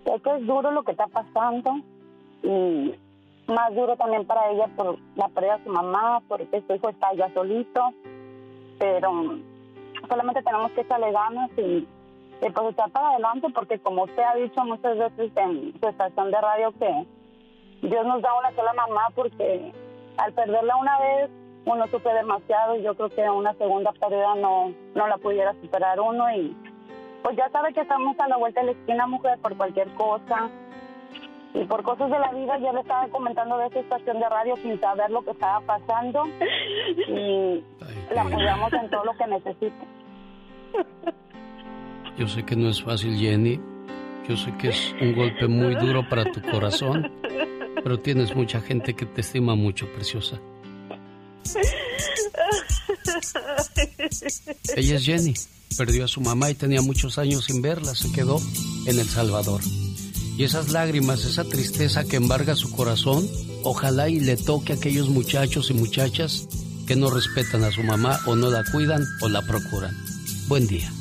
Sé que es duro lo que está pasando y más duro también para ella por la pérdida de su mamá, porque su hijo está ya solito, pero solamente tenemos que echarle ganas y, pues echar para adelante, porque como usted ha dicho muchas veces en su estación de radio que Dios nos da una sola mamá, porque al perderla una vez uno sufre demasiado y yo creo que una segunda pérdida no, no la pudiera superar uno y pues ya sabe que estamos a la vuelta de la esquina mujer por cualquier cosa Y por cosas de la vida yo le estaba comentando de esa estación de radio sin saber lo que estaba pasando y la apoyamos en todo lo que necesite. Yo sé que no es fácil, Jenny. Yo sé que es un golpe muy duro para tu corazón, pero tienes mucha gente que te estima mucho, preciosa. Ella es Jenny. Perdió a su mamá y tenía muchos años sin verla. Se quedó en El Salvador. Y esas lágrimas, esa tristeza que embarga su corazón, ojalá y le toque a aquellos muchachos y muchachas que no respetan a su mamá o no la cuidan o la procuran. Buen día.